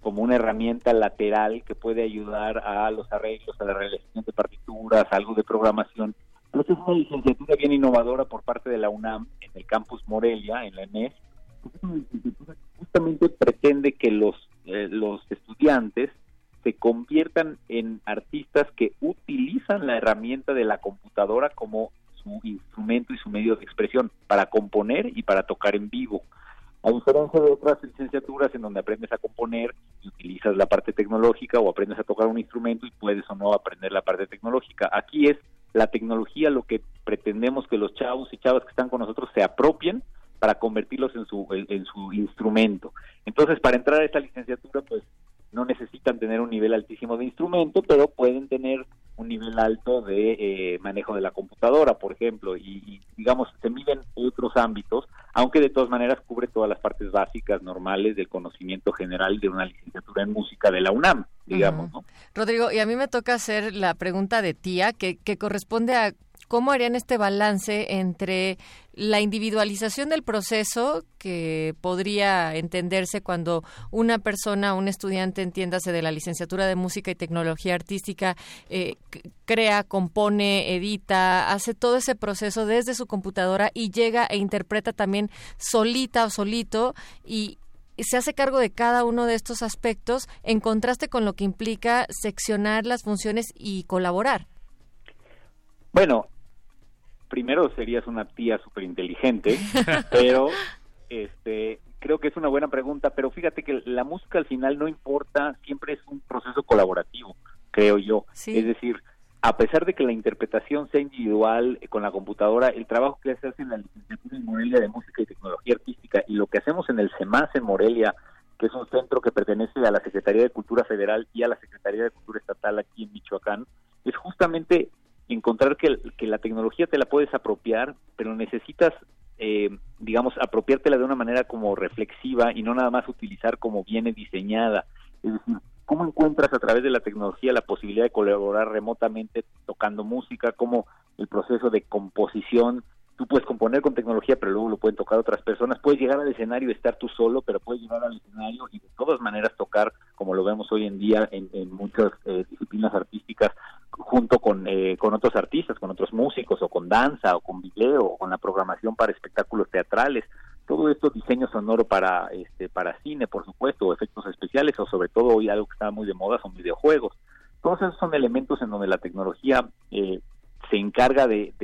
Speaker 12: como una herramienta lateral que puede ayudar a los arreglos, a la realización de partituras, algo de programación, es una licenciatura bien innovadora por parte de la UNAM en el campus Morelia, en la ENES. justamente pretende que los, eh, los estudiantes se conviertan en artistas que utilizan la herramienta de la computadora como su instrumento y su medio de expresión para componer y para tocar en vivo. A diferencia de otras licenciaturas en donde aprendes a componer y utilizas la parte tecnológica o aprendes a tocar un instrumento y puedes o no aprender la parte tecnológica. Aquí es la tecnología lo que pretendemos que los chavos y chavas que están con nosotros se apropien para convertirlos en su, en, su instrumento. Entonces, para entrar a esta licenciatura, pues no necesitan tener un nivel altísimo de instrumento, pero pueden tener un nivel alto de eh, manejo de la computadora, por ejemplo, y, digamos, se miden otros ámbitos, aunque de todas maneras cubre todas las partes básicas, normales del conocimiento general de una licenciatura en música de la UNAM, digamos. ¿no?
Speaker 3: Rodrigo, y a mí me toca hacer la pregunta de tía, que, que corresponde a ¿Cómo harían este balance entre la individualización del proceso que podría entenderse cuando una persona, un estudiante, entiéndase de la licenciatura de música y tecnología artística, eh, crea, compone, edita, hace todo ese proceso desde su computadora y llega e interpreta también solita o solito y se hace cargo de cada uno de estos aspectos en contraste con lo que implica seccionar las funciones y colaborar.
Speaker 12: Bueno, primero serías una tía súper inteligente, pero este creo que es una buena pregunta, pero fíjate que la música al final no importa, siempre es un proceso colaborativo. creo yo. Es decir, a pesar de que la interpretación sea individual eh, con la computadora, el trabajo que se hace en la licenciatura en Morelia de Música y Tecnología Artística y lo que hacemos en el CEMAS en Morelia, que es un centro que pertenece a la Secretaría de Cultura Federal y a la Secretaría de Cultura Estatal aquí en Michoacán, es justamente encontrar que, que la tecnología te la puedes apropiar, pero necesitas eh, digamos, apropiártela de una manera como reflexiva y no nada más utilizar como viene diseñada. Es decir, ¿cómo encuentras a través de la tecnología la posibilidad de colaborar remotamente tocando música? ¿Cómo el proceso de composición tú puedes componer con tecnología, pero luego lo pueden tocar otras personas. Puedes llegar al escenario y estar tú solo, pero puedes llegar al escenario y de todas maneras tocar, como lo vemos hoy en día en, muchas eh, disciplinas artísticas, junto con, eh, con otros artistas, con otros músicos, o con danza, o con video, o con la programación para espectáculos teatrales. Todo esto, diseño sonoro para, este, para cine, por supuesto, o efectos especiales, o sobre todo hoy algo que está muy de moda son videojuegos. Todos esos son elementos en donde la tecnología eh, se encarga de,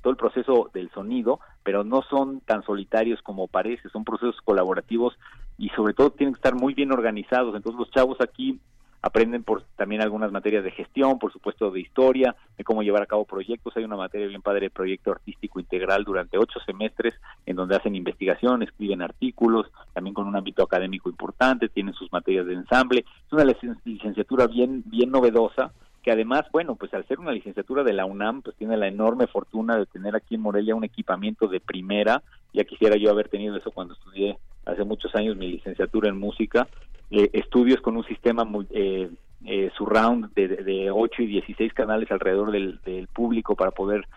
Speaker 12: todo el proceso del sonido, pero no son tan solitarios como parece, son procesos colaborativos y sobre todo tienen que estar muy bien organizados. Entonces los chavos aquí aprenden por también algunas materias de gestión, por supuesto de historia, de cómo llevar a cabo proyectos. Hay una materia bien padre de proyecto artístico integral durante ocho semestres en donde hacen investigación, escriben artículos, también con un ámbito académico importante, tienen sus materias de ensamble. Es una licenciatura bien, bien novedosa que además, bueno, pues al ser una licenciatura de la UNAM, pues tiene la enorme fortuna de tener aquí en Morelia un equipamiento de primera. Ya quisiera yo haber tenido eso cuando estudié hace muchos años mi licenciatura en música. Eh, estudios con un sistema muy, eh, eh, surround de, de 8 y 16 canales alrededor del, del público para poder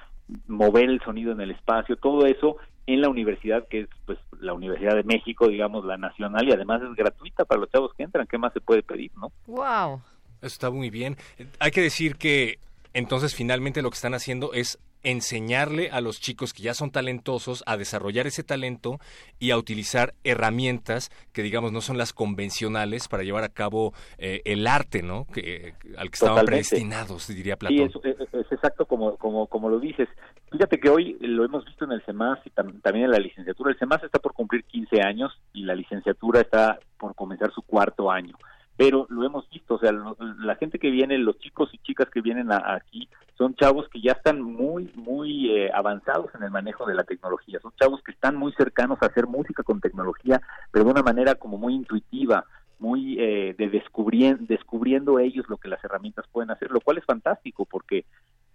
Speaker 12: mover el sonido en el espacio, todo eso en la universidad que es pues la Universidad de México, digamos, la nacional y además es gratuita para los chavos que entran, ¿qué más se puede pedir, no?
Speaker 3: Wow.
Speaker 2: Está muy bien. Hay que decir que entonces finalmente lo que están haciendo es enseñarle a los chicos que ya son talentosos a desarrollar ese talento y a utilizar herramientas que digamos no son las convencionales para llevar a cabo eh, el arte, ¿no? Que al que estaban predestinados, diría Platón.
Speaker 12: Sí, es, exacto como, como, como lo dices. Fíjate que hoy lo hemos visto en el CEMAS y también en la licenciatura. El CEMAS está por cumplir 15 años y la licenciatura está por comenzar su cuarto año pero lo hemos visto, o sea, la gente que viene, los chicos y chicas que vienen aquí, son chavos que ya están muy, muy eh, avanzados en el manejo de la tecnología, son chavos que están muy cercanos a hacer música con tecnología, pero de una manera como muy intuitiva, muy eh, de descubriendo, descubriendo ellos lo que las herramientas pueden hacer, lo cual es fantástico porque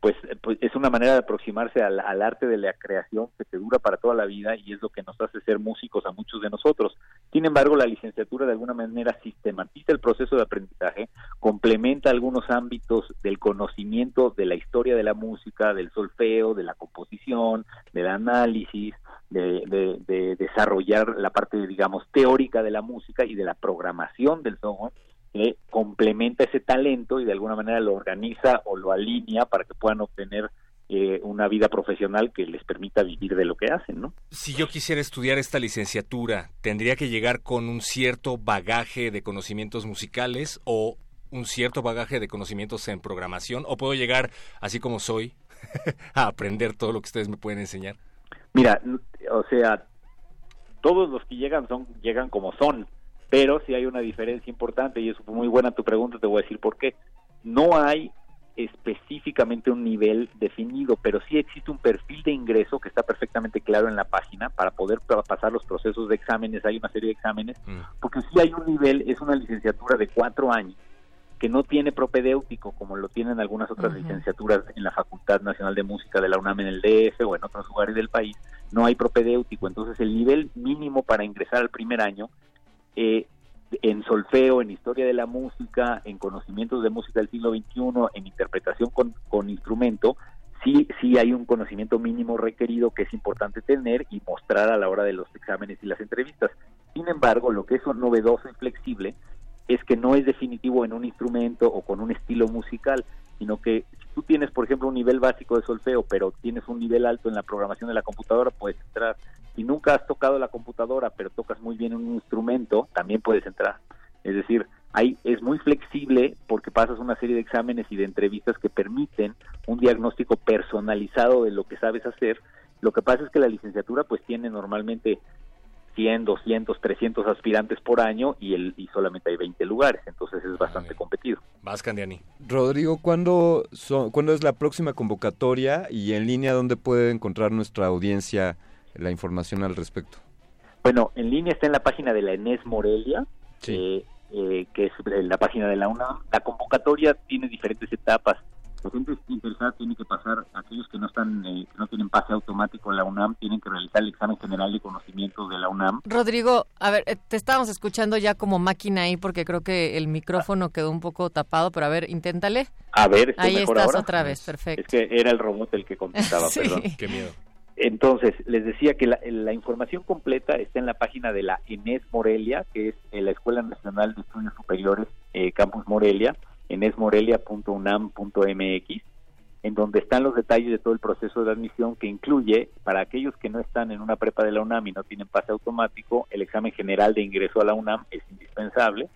Speaker 12: pues, pues, es una manera de aproximarse al, arte de la creación que te dura para toda la vida y es lo que nos hace ser músicos a muchos de nosotros. Sin embargo, la licenciatura de alguna manera sistematiza el proceso de aprendizaje, complementa algunos ámbitos del conocimiento de la historia de la música, del solfeo, de la composición, del análisis, de, de desarrollar la parte, digamos, teórica de la música y de la programación del software complementa ese talento y de alguna manera lo organiza o lo alinea para que puedan obtener eh, una vida profesional que les permita vivir de lo que hacen, ¿no?
Speaker 2: Si yo quisiera estudiar esta licenciatura, ¿tendría que llegar con un cierto bagaje de conocimientos musicales o un cierto bagaje de conocimientos en programación? ¿O puedo llegar, así como soy, a aprender todo lo que ustedes me pueden enseñar?
Speaker 12: Mira, o sea, todos los que llegan son llegan como son pero sí hay una diferencia importante y es muy buena tu pregunta, te voy a decir por qué. No hay específicamente un nivel definido, pero sí existe un perfil de ingreso que está perfectamente claro en la página para poder pasar los procesos de exámenes, hay una serie de exámenes, mm. porque sí hay un nivel, es una licenciatura de cuatro años que no tiene propedéutico como lo tienen algunas otras licenciaturas en la Facultad Nacional de Música de la UNAM en el DF o en otros lugares del país, no hay propedéutico, entonces el nivel mínimo para ingresar al primer año eh, en solfeo, en historia de la música, en conocimientos de música del siglo XXI, en interpretación con, con instrumento, sí, sí hay un conocimiento mínimo requerido que es importante tener y mostrar a la hora de los exámenes y las entrevistas. Sin embargo, lo que es novedoso y flexible es que no es definitivo en un instrumento o con un estilo musical, sino que si tú tienes, por ejemplo, un nivel básico de solfeo, pero tienes un nivel alto en la programación de la computadora, puedes entrar. Si nunca has tocado la computadora, pero tocas muy bien un instrumento, también puedes entrar. Es decir, ahí es muy flexible porque pasas una serie de exámenes y de entrevistas que permiten un diagnóstico personalizado de lo que sabes hacer. Lo que pasa es que la licenciatura pues tiene normalmente 100, 200, 300 aspirantes por año y, el, y solamente hay 20 lugares, entonces es bastante competido.
Speaker 2: Vas, Candiani.
Speaker 4: Rodrigo, ¿cuándo, son, ¿cuándo es la próxima convocatoria y en línea dónde puede encontrar nuestra audiencia la información al respecto?
Speaker 12: Bueno, en línea está en la página de la Enes Morelia, eh, eh, que es la página de la UNAM. La convocatoria tiene diferentes etapas. La gente interesada tiene que pasar, aquellos que no están, eh, que no tienen pase automático en la UNAM, tienen que realizar el examen general de conocimientos de la UNAM.
Speaker 3: Rodrigo, a ver, eh, te estábamos escuchando ya como máquina ahí porque creo que el micrófono quedó un poco tapado, pero a ver, inténtale.
Speaker 12: A ver, ¿estoy
Speaker 3: ahí
Speaker 12: mejor
Speaker 3: estás
Speaker 12: ahora?
Speaker 3: otra vez, perfecto.
Speaker 12: Es que era el robot el que contestaba,
Speaker 3: Sí.
Speaker 12: perdón.
Speaker 2: Qué miedo.
Speaker 12: Entonces, les decía que la, la información completa está en la página de la ENES Morelia, que es eh, la Escuela Nacional de Estudios Superiores eh, Campus Morelia, enesmorelia.unam.mx, en donde están los detalles de todo el proceso de admisión que incluye, para aquellos que no están en una prepa de la UNAM y no tienen pase automático, el examen general de ingreso a la UNAM es indispensable,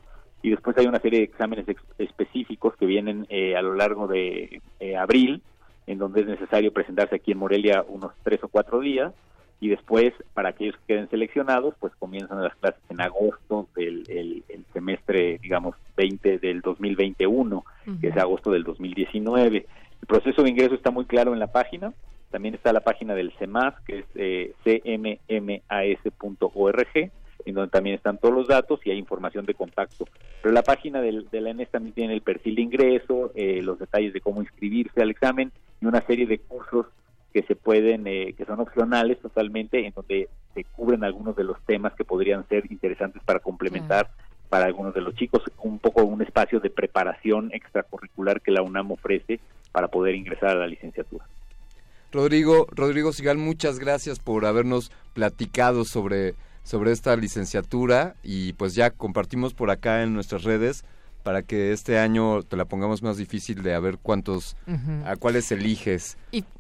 Speaker 12: y después hay una serie de exámenes ex- específicos que vienen eh, a lo largo de eh, abril, en donde es necesario presentarse aquí en Morelia unos tres o cuatro días y después para aquellos que queden seleccionados pues comienzan las clases en agosto del el, el semestre digamos 20 del 2021 que es agosto del 2019 el proceso de ingreso está muy claro en la página. También está la página del CEMAS que es eh, cmmas.org en donde también están todos los datos y hay información de contacto. Pero la página del, de la ENES también tiene el perfil de ingreso, eh, los detalles de cómo inscribirse al examen y una serie de cursos que se pueden, eh, que son opcionales totalmente, en donde se cubren algunos de los temas que podrían ser interesantes para complementar para algunos de los chicos, un poco un espacio de preparación extracurricular que la UNAM ofrece para poder ingresar a la licenciatura.
Speaker 4: Rodrigo, Rodrigo Sigal, muchas gracias por habernos platicado sobre, sobre esta licenciatura y pues ya compartimos por acá en nuestras redes para que este año te la pongamos más difícil de a ver cuántos, a cuáles eliges.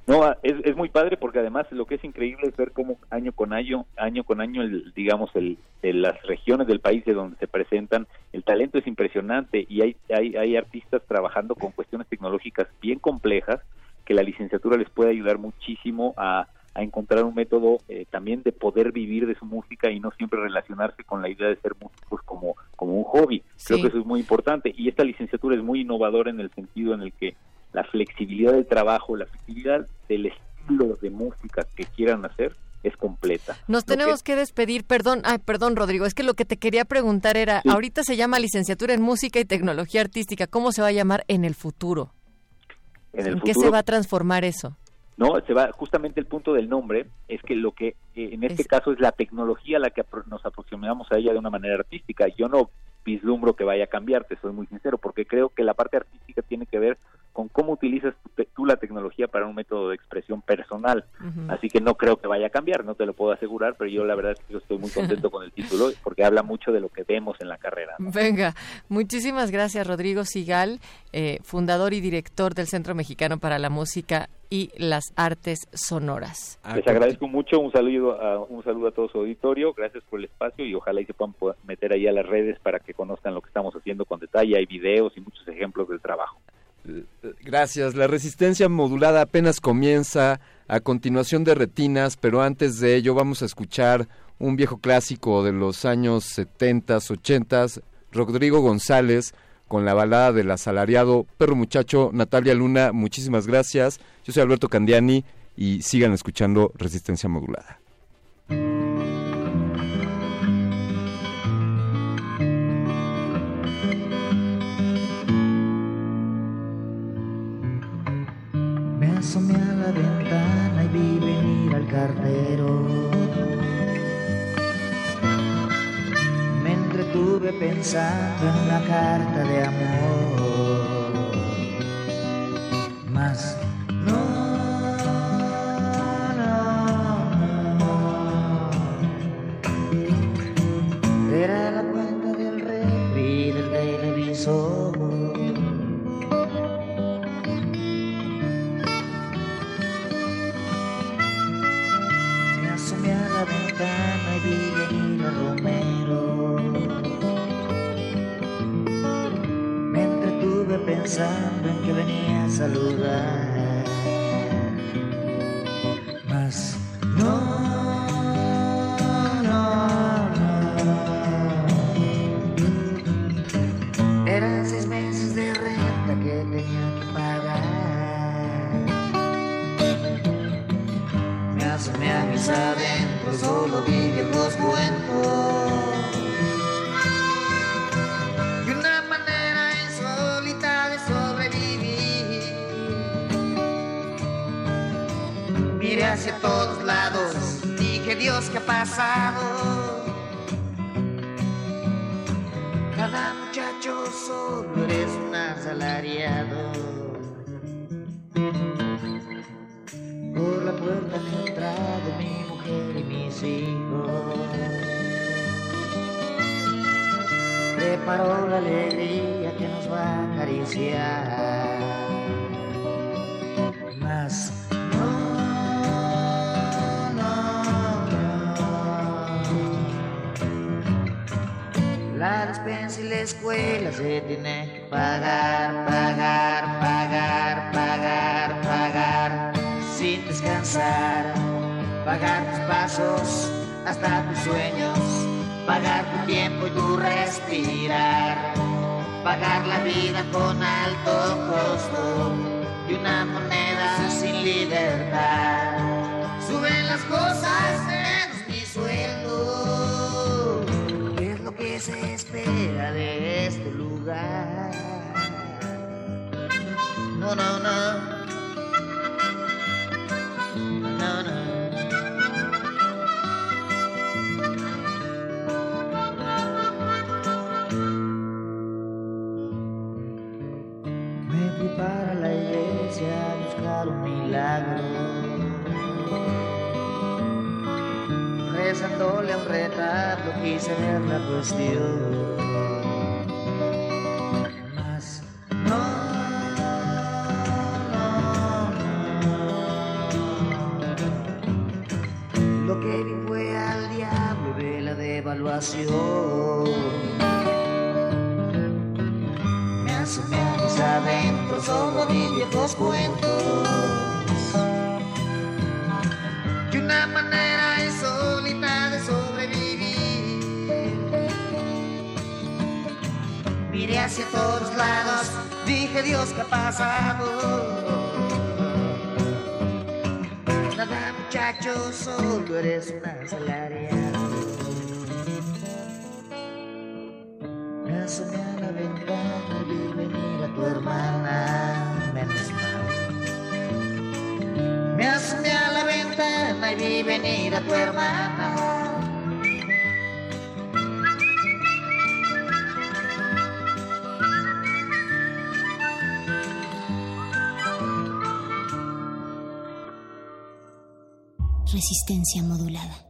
Speaker 12: No, ah, es, es muy padre porque además lo que es increíble es ver cómo año con año, año con año, el, digamos, el, de las regiones del país de donde se presentan, el talento es impresionante y hay, hay, hay artistas trabajando con cuestiones tecnológicas bien complejas que la licenciatura les puede ayudar muchísimo a, a encontrar un método eh, también de poder vivir de su música y no siempre relacionarse con la idea de ser músicos como, como un hobby. Creo que eso es muy importante y esta licenciatura es muy innovadora en el sentido en el que la flexibilidad del trabajo, la flexibilidad del estilo de música que quieran hacer es completa.
Speaker 3: Nos
Speaker 12: Lo
Speaker 3: tenemos que... despedir, perdón, ay, perdón Rodrigo, es que lo que te quería preguntar era,
Speaker 12: Sí.
Speaker 3: ahorita se llama licenciatura en música y tecnología artística, ¿cómo se va a llamar en el futuro?
Speaker 12: en el
Speaker 3: ¿En qué
Speaker 12: futuro,
Speaker 3: se va a transformar eso?
Speaker 12: No, se va justamente el punto del nombre es que lo que eh, en este caso es la tecnología a la que nos aproximamos a ella de una manera artística. Yo no vislumbro que vaya a cambiar, te soy muy sincero, porque creo que la parte artística tiene que ver con cómo utilizas tú, te- tú la tecnología para un método de expresión personal. Así que no creo que vaya a cambiar, no te lo puedo asegurar, pero yo la verdad es que yo estoy muy contento con el título porque habla mucho de lo que vemos en la carrera. ¿no?
Speaker 3: Venga, muchísimas gracias Rodrigo Sigal, eh, fundador y director del Centro Mexicano para la Música y las Artes Sonoras.
Speaker 12: Les agradezco mucho, un saludo a, un saludo a todo su auditorio, gracias por el espacio y ojalá y se puedan meter ahí a las redes para que conozcan lo que estamos haciendo con detalle, hay videos y muchos ejemplos del trabajo.
Speaker 4: Gracias. La resistencia modulada apenas comienza. A continuación de Retinas, pero antes de ello vamos a escuchar un viejo clásico de los años 70, 80, Rodrigo González con la balada del asalariado Perro Muchacho, Natalia Luna, muchísimas gracias. Yo soy Alberto Candiani y sigan escuchando Resistencia Modulada.
Speaker 13: Asomé a la ventana y vi venir al cartero. Me entretuve pensando en una carta de amor. Mas no, no, no. Era la Cayetano y Villarino Romero. Me entretuve pensando en que venía a saludar, mas no. sabes no, viejos cuentos. Y una manera insólita de sobrevivir. Miré hacia todos lados, dije Dios, ¿qué ha pasado? Cada muchacho solo eres un asalariado. Por la puerta han entrado mi y mis hijos. Preparó la alegría que nos va a acariciar. Mas no, no, no. La despensa y la escuela se tiene que pagar, pagar, pagar, pagar, pagar, sin descansar. Pagar hasta tus sueños, pagar tu tiempo y tu respirar. Pagar la vida con alto costo y una moneda sin libertad. Suben las cosas menos mi sueldo. ¿Qué es lo que se espera de este lugar? No, no. No, retrato quise ver la pasado? Nada muchacho, solo eres una asalariado. Me asomé a la ventana y vi venir a tu hermana, menos mal. Me asomé a la ventana y vi venir a tu hermana.
Speaker 11: Resistencia modulada.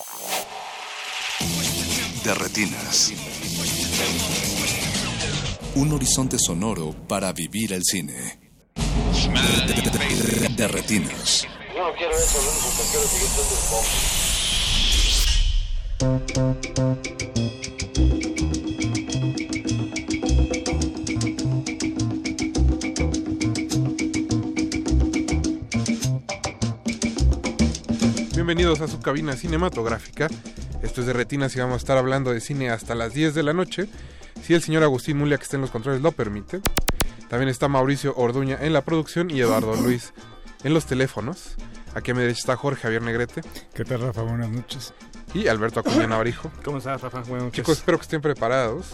Speaker 14: De retinas. Un horizonte sonoro para vivir el cine. De, retinas.
Speaker 15: Yo no quiero eso, quiero seguir.
Speaker 16: Bienvenidos a su cabina cinematográfica. Esto es de Retinas y vamos a estar hablando de cine hasta las 10 de la noche. Si el señor Agustín Mulia, que está en los controles, lo permite. También está Mauricio Orduña en la producción y Eduardo Luis en los teléfonos. Aquí a mi derecha está Jorge Javier Negrete.
Speaker 17: ¿Qué tal, Rafa? Buenas noches.
Speaker 16: Y Alberto Acuña Navarijo.
Speaker 18: ¿Cómo estás, Rafa? Buenas noches.
Speaker 16: Chicos, espero que estén preparados.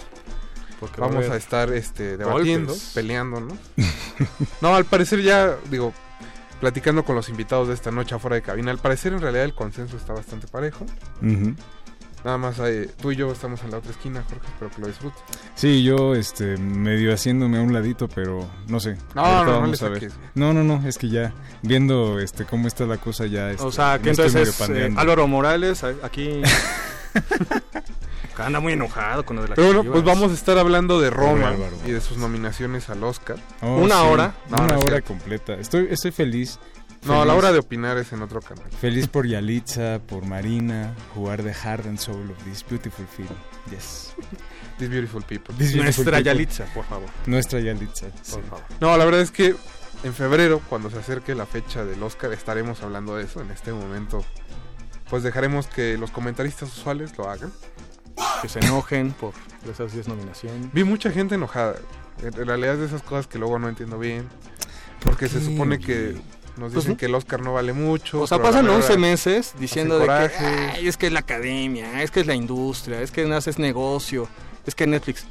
Speaker 18: Porque va a
Speaker 16: Vamos a estar este, debatiendo,
Speaker 18: golpes.
Speaker 16: peleándonos. no, al parecer ya, digo, platicando con los invitados de esta noche afuera de cabina, al parecer en realidad el consenso está bastante parejo. Nada más eh, tú y yo estamos en la otra esquina, Jorge, espero que lo disfrutes.
Speaker 17: Sí, yo este medio haciéndome a un ladito, pero no sé.
Speaker 16: No, no, no
Speaker 17: vamos
Speaker 16: le
Speaker 17: a ver.
Speaker 16: saques.
Speaker 17: No, no, no, es que ya viendo este cómo está la cosa ya este,
Speaker 18: O sea, que entonces es eh. Álvaro Morales aquí. Anda muy enojado con lo de la
Speaker 16: Pero bueno, pues vamos a estar hablando de Roma
Speaker 17: Álvaro.
Speaker 16: y de sus nominaciones al Oscar.
Speaker 17: Oh,
Speaker 18: una
Speaker 17: sí,
Speaker 18: hora.
Speaker 16: No,
Speaker 17: una
Speaker 16: no
Speaker 17: hora
Speaker 16: cierto.
Speaker 17: completa. Estoy estoy feliz.
Speaker 16: No, la
Speaker 17: Feliz.
Speaker 16: hora de opinar es en otro canal.
Speaker 17: Feliz por Yalitza, por Marina, jugar the heart and soul of this beautiful film. Yes.
Speaker 16: These Beautiful People.
Speaker 17: This beautiful
Speaker 18: Nuestra
Speaker 17: people.
Speaker 18: Yalitza, por favor.
Speaker 17: Nuestra Yalitza. sí.
Speaker 18: Por favor.
Speaker 16: No, la verdad es que en febrero, cuando se acerque la fecha del Oscar, estaremos hablando de eso. En este momento, pues dejaremos que los comentaristas usuales lo hagan.
Speaker 18: Que se enojen por esas 10 nominaciones.
Speaker 16: Vi mucha gente enojada. En realidad es de esas cosas que luego no entiendo bien. Porque se
Speaker 17: qué,
Speaker 16: supone que
Speaker 17: oye?
Speaker 16: Nos
Speaker 18: Pues
Speaker 16: dicen
Speaker 18: no.
Speaker 16: que el Oscar no vale mucho.
Speaker 18: O sea, pasan
Speaker 16: mera
Speaker 18: 11
Speaker 16: hora
Speaker 18: meses diciendo de que
Speaker 16: coraje.
Speaker 18: "Ay, es que es la academia, es que es la industria, es que no haces negocio, es que Netflix.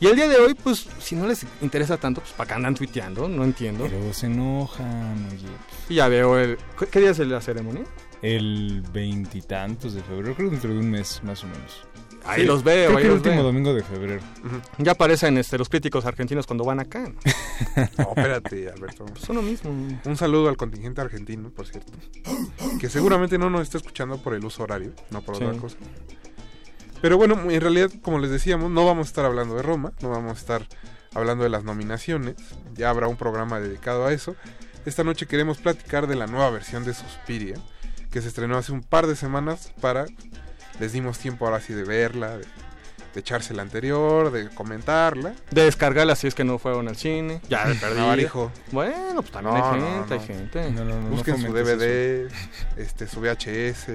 Speaker 18: Y el día de hoy, pues, si no les interesa tanto, pues para qué andan tuiteando, no entiendo.
Speaker 17: Pero se enojan, oye.
Speaker 18: Y ya veo el. ¿Qué- ¿Qué día es la ceremonia?
Speaker 17: El veintitantos de febrero, creo que dentro de un mes más o menos.
Speaker 18: Ahí
Speaker 17: Sí,
Speaker 18: los veo,
Speaker 17: Creo
Speaker 18: ahí
Speaker 17: que el
Speaker 18: los
Speaker 17: último
Speaker 18: veo.
Speaker 17: domingo de febrero.
Speaker 18: Ya aparecen este, los críticos argentinos cuando van acá.
Speaker 16: No, espérate, Alberto.
Speaker 18: Pues son lo mismo.
Speaker 16: Un saludo al contingente argentino, por cierto. Que seguramente no nos está escuchando por el uso horario, no por
Speaker 18: Sí.
Speaker 16: otra cosa. Pero bueno, en realidad, como les decíamos, no vamos a estar hablando de Roma, no vamos a estar hablando de las nominaciones. Ya habrá un programa dedicado a eso. Esta noche queremos platicar de la nueva versión de Suspiria, que se estrenó hace un par de semanas para... Les dimos tiempo ahora sí de verla, de, de echarse la anterior, de comentarla.
Speaker 18: De descargarla si es que no fueron al cine. Ya de perdida.
Speaker 16: Navarijo.
Speaker 18: Bueno, pues también
Speaker 16: No,
Speaker 18: hay gente,
Speaker 16: no.
Speaker 18: hay gente.
Speaker 17: No, no, no, no
Speaker 16: Busquen su DVD, este, su VHS.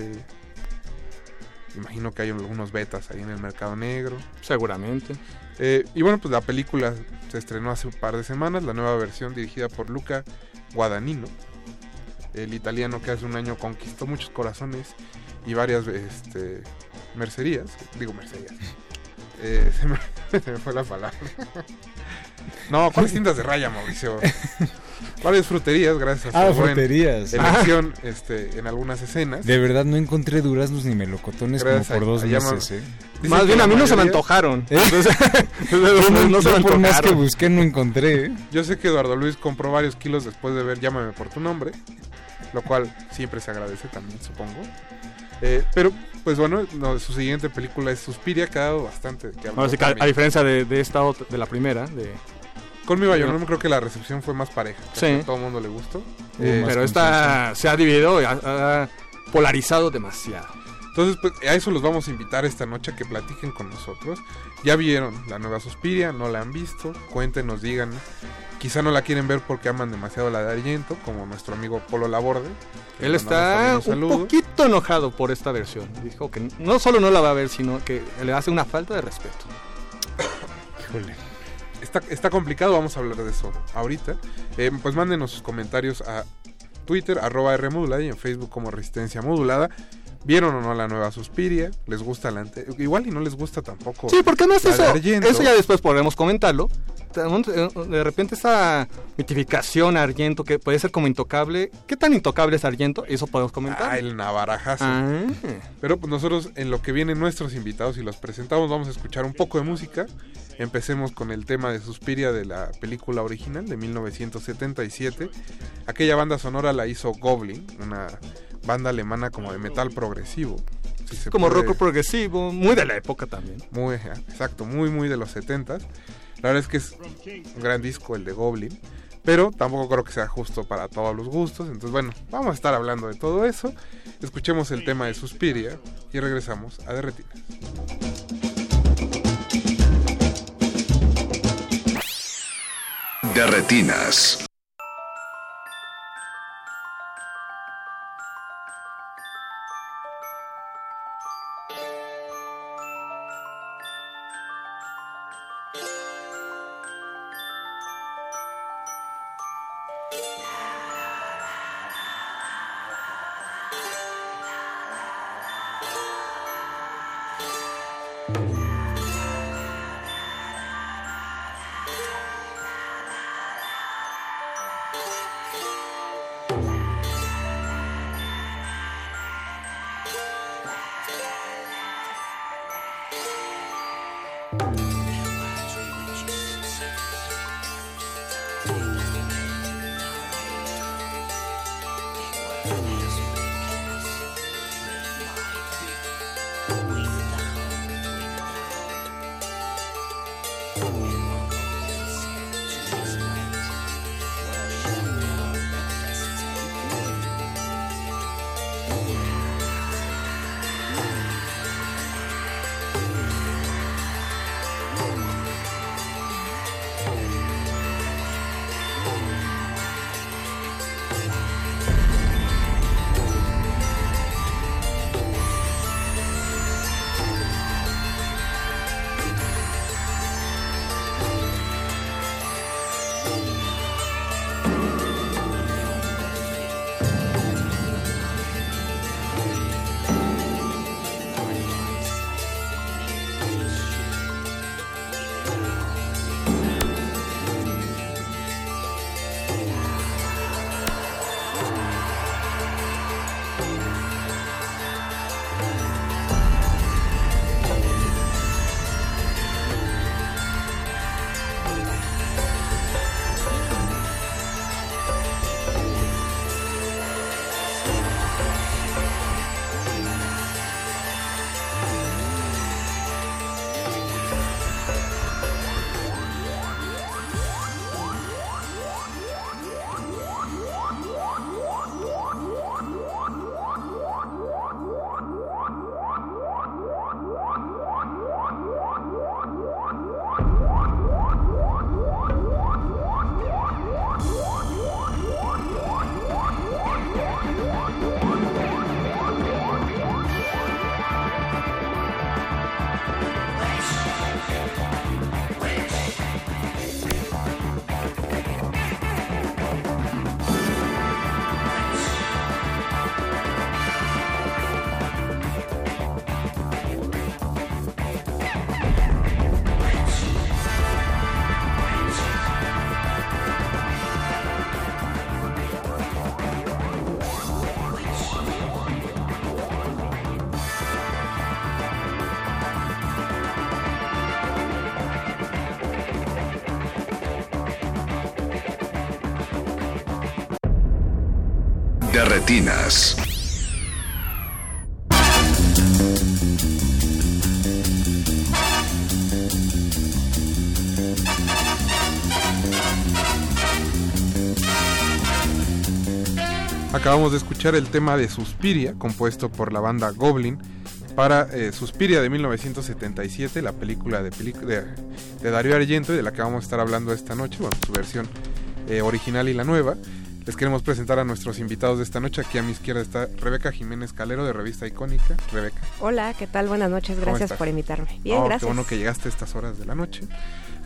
Speaker 16: Imagino que hay algunos betas ahí en el mercado negro.
Speaker 18: Seguramente.
Speaker 16: Eh, y bueno, pues la película se estrenó hace un par de semanas, la nueva versión dirigida por Luca Guadagnino, el italiano que hace un año conquistó muchos corazones y varias este, mercerías, digo mercerías. Eh, se, me, se me fue la palabra. No, ¿cuáles cintas de raya, Mauricio? Varias fruterías, gracias a
Speaker 17: Ah,
Speaker 16: su
Speaker 17: fruterías.
Speaker 16: elección este, en algunas escenas.
Speaker 17: De verdad no encontré duraznos ni melocotones
Speaker 16: Gracias
Speaker 17: como por
Speaker 16: a-
Speaker 17: dos meses, ¿eh?
Speaker 18: Más bien a mí no se me antojaron.
Speaker 17: ¿Eh?
Speaker 18: Entonces, no, no se me
Speaker 17: yo por más que busqué no encontré, ¿eh?
Speaker 16: Yo sé que Eduardo Luis compró varios kilos después de ver Llámame por tu nombre, lo cual siempre se agradece también, supongo. Eh, pero, pues bueno, no, su siguiente película es Suspiria, que ha dado bastante que hablar
Speaker 18: a, diferencia de, de esta otra- de la primera, de,
Speaker 16: Conmigo yo no creo que la recepción fue más pareja.
Speaker 18: Sí.
Speaker 16: a todo el mundo le gustó. Eh,
Speaker 18: pero esta se ha dividido, y ha, ha polarizado demasiado.
Speaker 16: Entonces, pues a eso los vamos a invitar esta noche a que platiquen con nosotros. Ya vieron la nueva Suspiria, no la han visto, cuéntenos, digan. Quizá no la quieren ver porque aman demasiado la de Argento, como nuestro amigo Polo Laborde.
Speaker 18: Él está un poquito enojado por esta versión. Dijo que no solo no la va a ver, sino que le hace una falta de respeto.
Speaker 17: Híjole.
Speaker 16: Está, está complicado, vamos a hablar de eso ahorita. Eh, pues mándenos sus comentarios a Twitter, arroba R modulada y en Facebook como Resistencia Modulada. ¿Vieron o no la nueva Suspiria? ¿Les gusta la ante- Igual y no les gusta tampoco.
Speaker 18: Sí, porque
Speaker 16: la de
Speaker 18: eso,
Speaker 16: Argento.
Speaker 18: eso ya después podremos comentarlo. De repente esa mitificación a Argento que puede ser como intocable. ¿Qué tan intocable es Argento? Eso podemos comentar.
Speaker 16: Ah, el navarajazo.
Speaker 18: Ah.
Speaker 16: Pero pues nosotros en lo que vienen nuestros invitados y los presentamos vamos a escuchar un poco de música. Empecemos con el tema de Suspiria de la película original de 1977. Aquella banda sonora la hizo Goblin, una banda alemana como de metal progresivo. si se
Speaker 18: como
Speaker 16: puede-
Speaker 18: rock progresivo, muy de la época también.
Speaker 16: Muy, exacto, muy muy de los 70s. La verdad es que es un gran disco el de Goblin. Pero tampoco creo que sea justo para todos los gustos. Entonces, bueno, vamos a estar hablando de todo eso. Escuchemos el tema de Suspiria y regresamos a Derretinas.
Speaker 14: De retinas.
Speaker 16: Acabamos de escuchar el tema de Suspiria, compuesto por la banda Goblin, para eh, Suspiria de 1977, la película de, de, de Dario Argento de la que vamos a estar hablando esta noche, bueno, su versión eh, original y la nueva. Les queremos presentar a nuestros invitados de esta noche. Aquí a mi izquierda está Rebeca Jiménez Calero de Revista Icónica. Rebeca.
Speaker 19: Hola, ¿qué tal? Buenas noches,
Speaker 16: ¿Cómo
Speaker 19: gracias por invitarme. Bien,
Speaker 16: Oh,
Speaker 19: gracias.
Speaker 16: Qué bueno que llegaste a estas horas de la noche.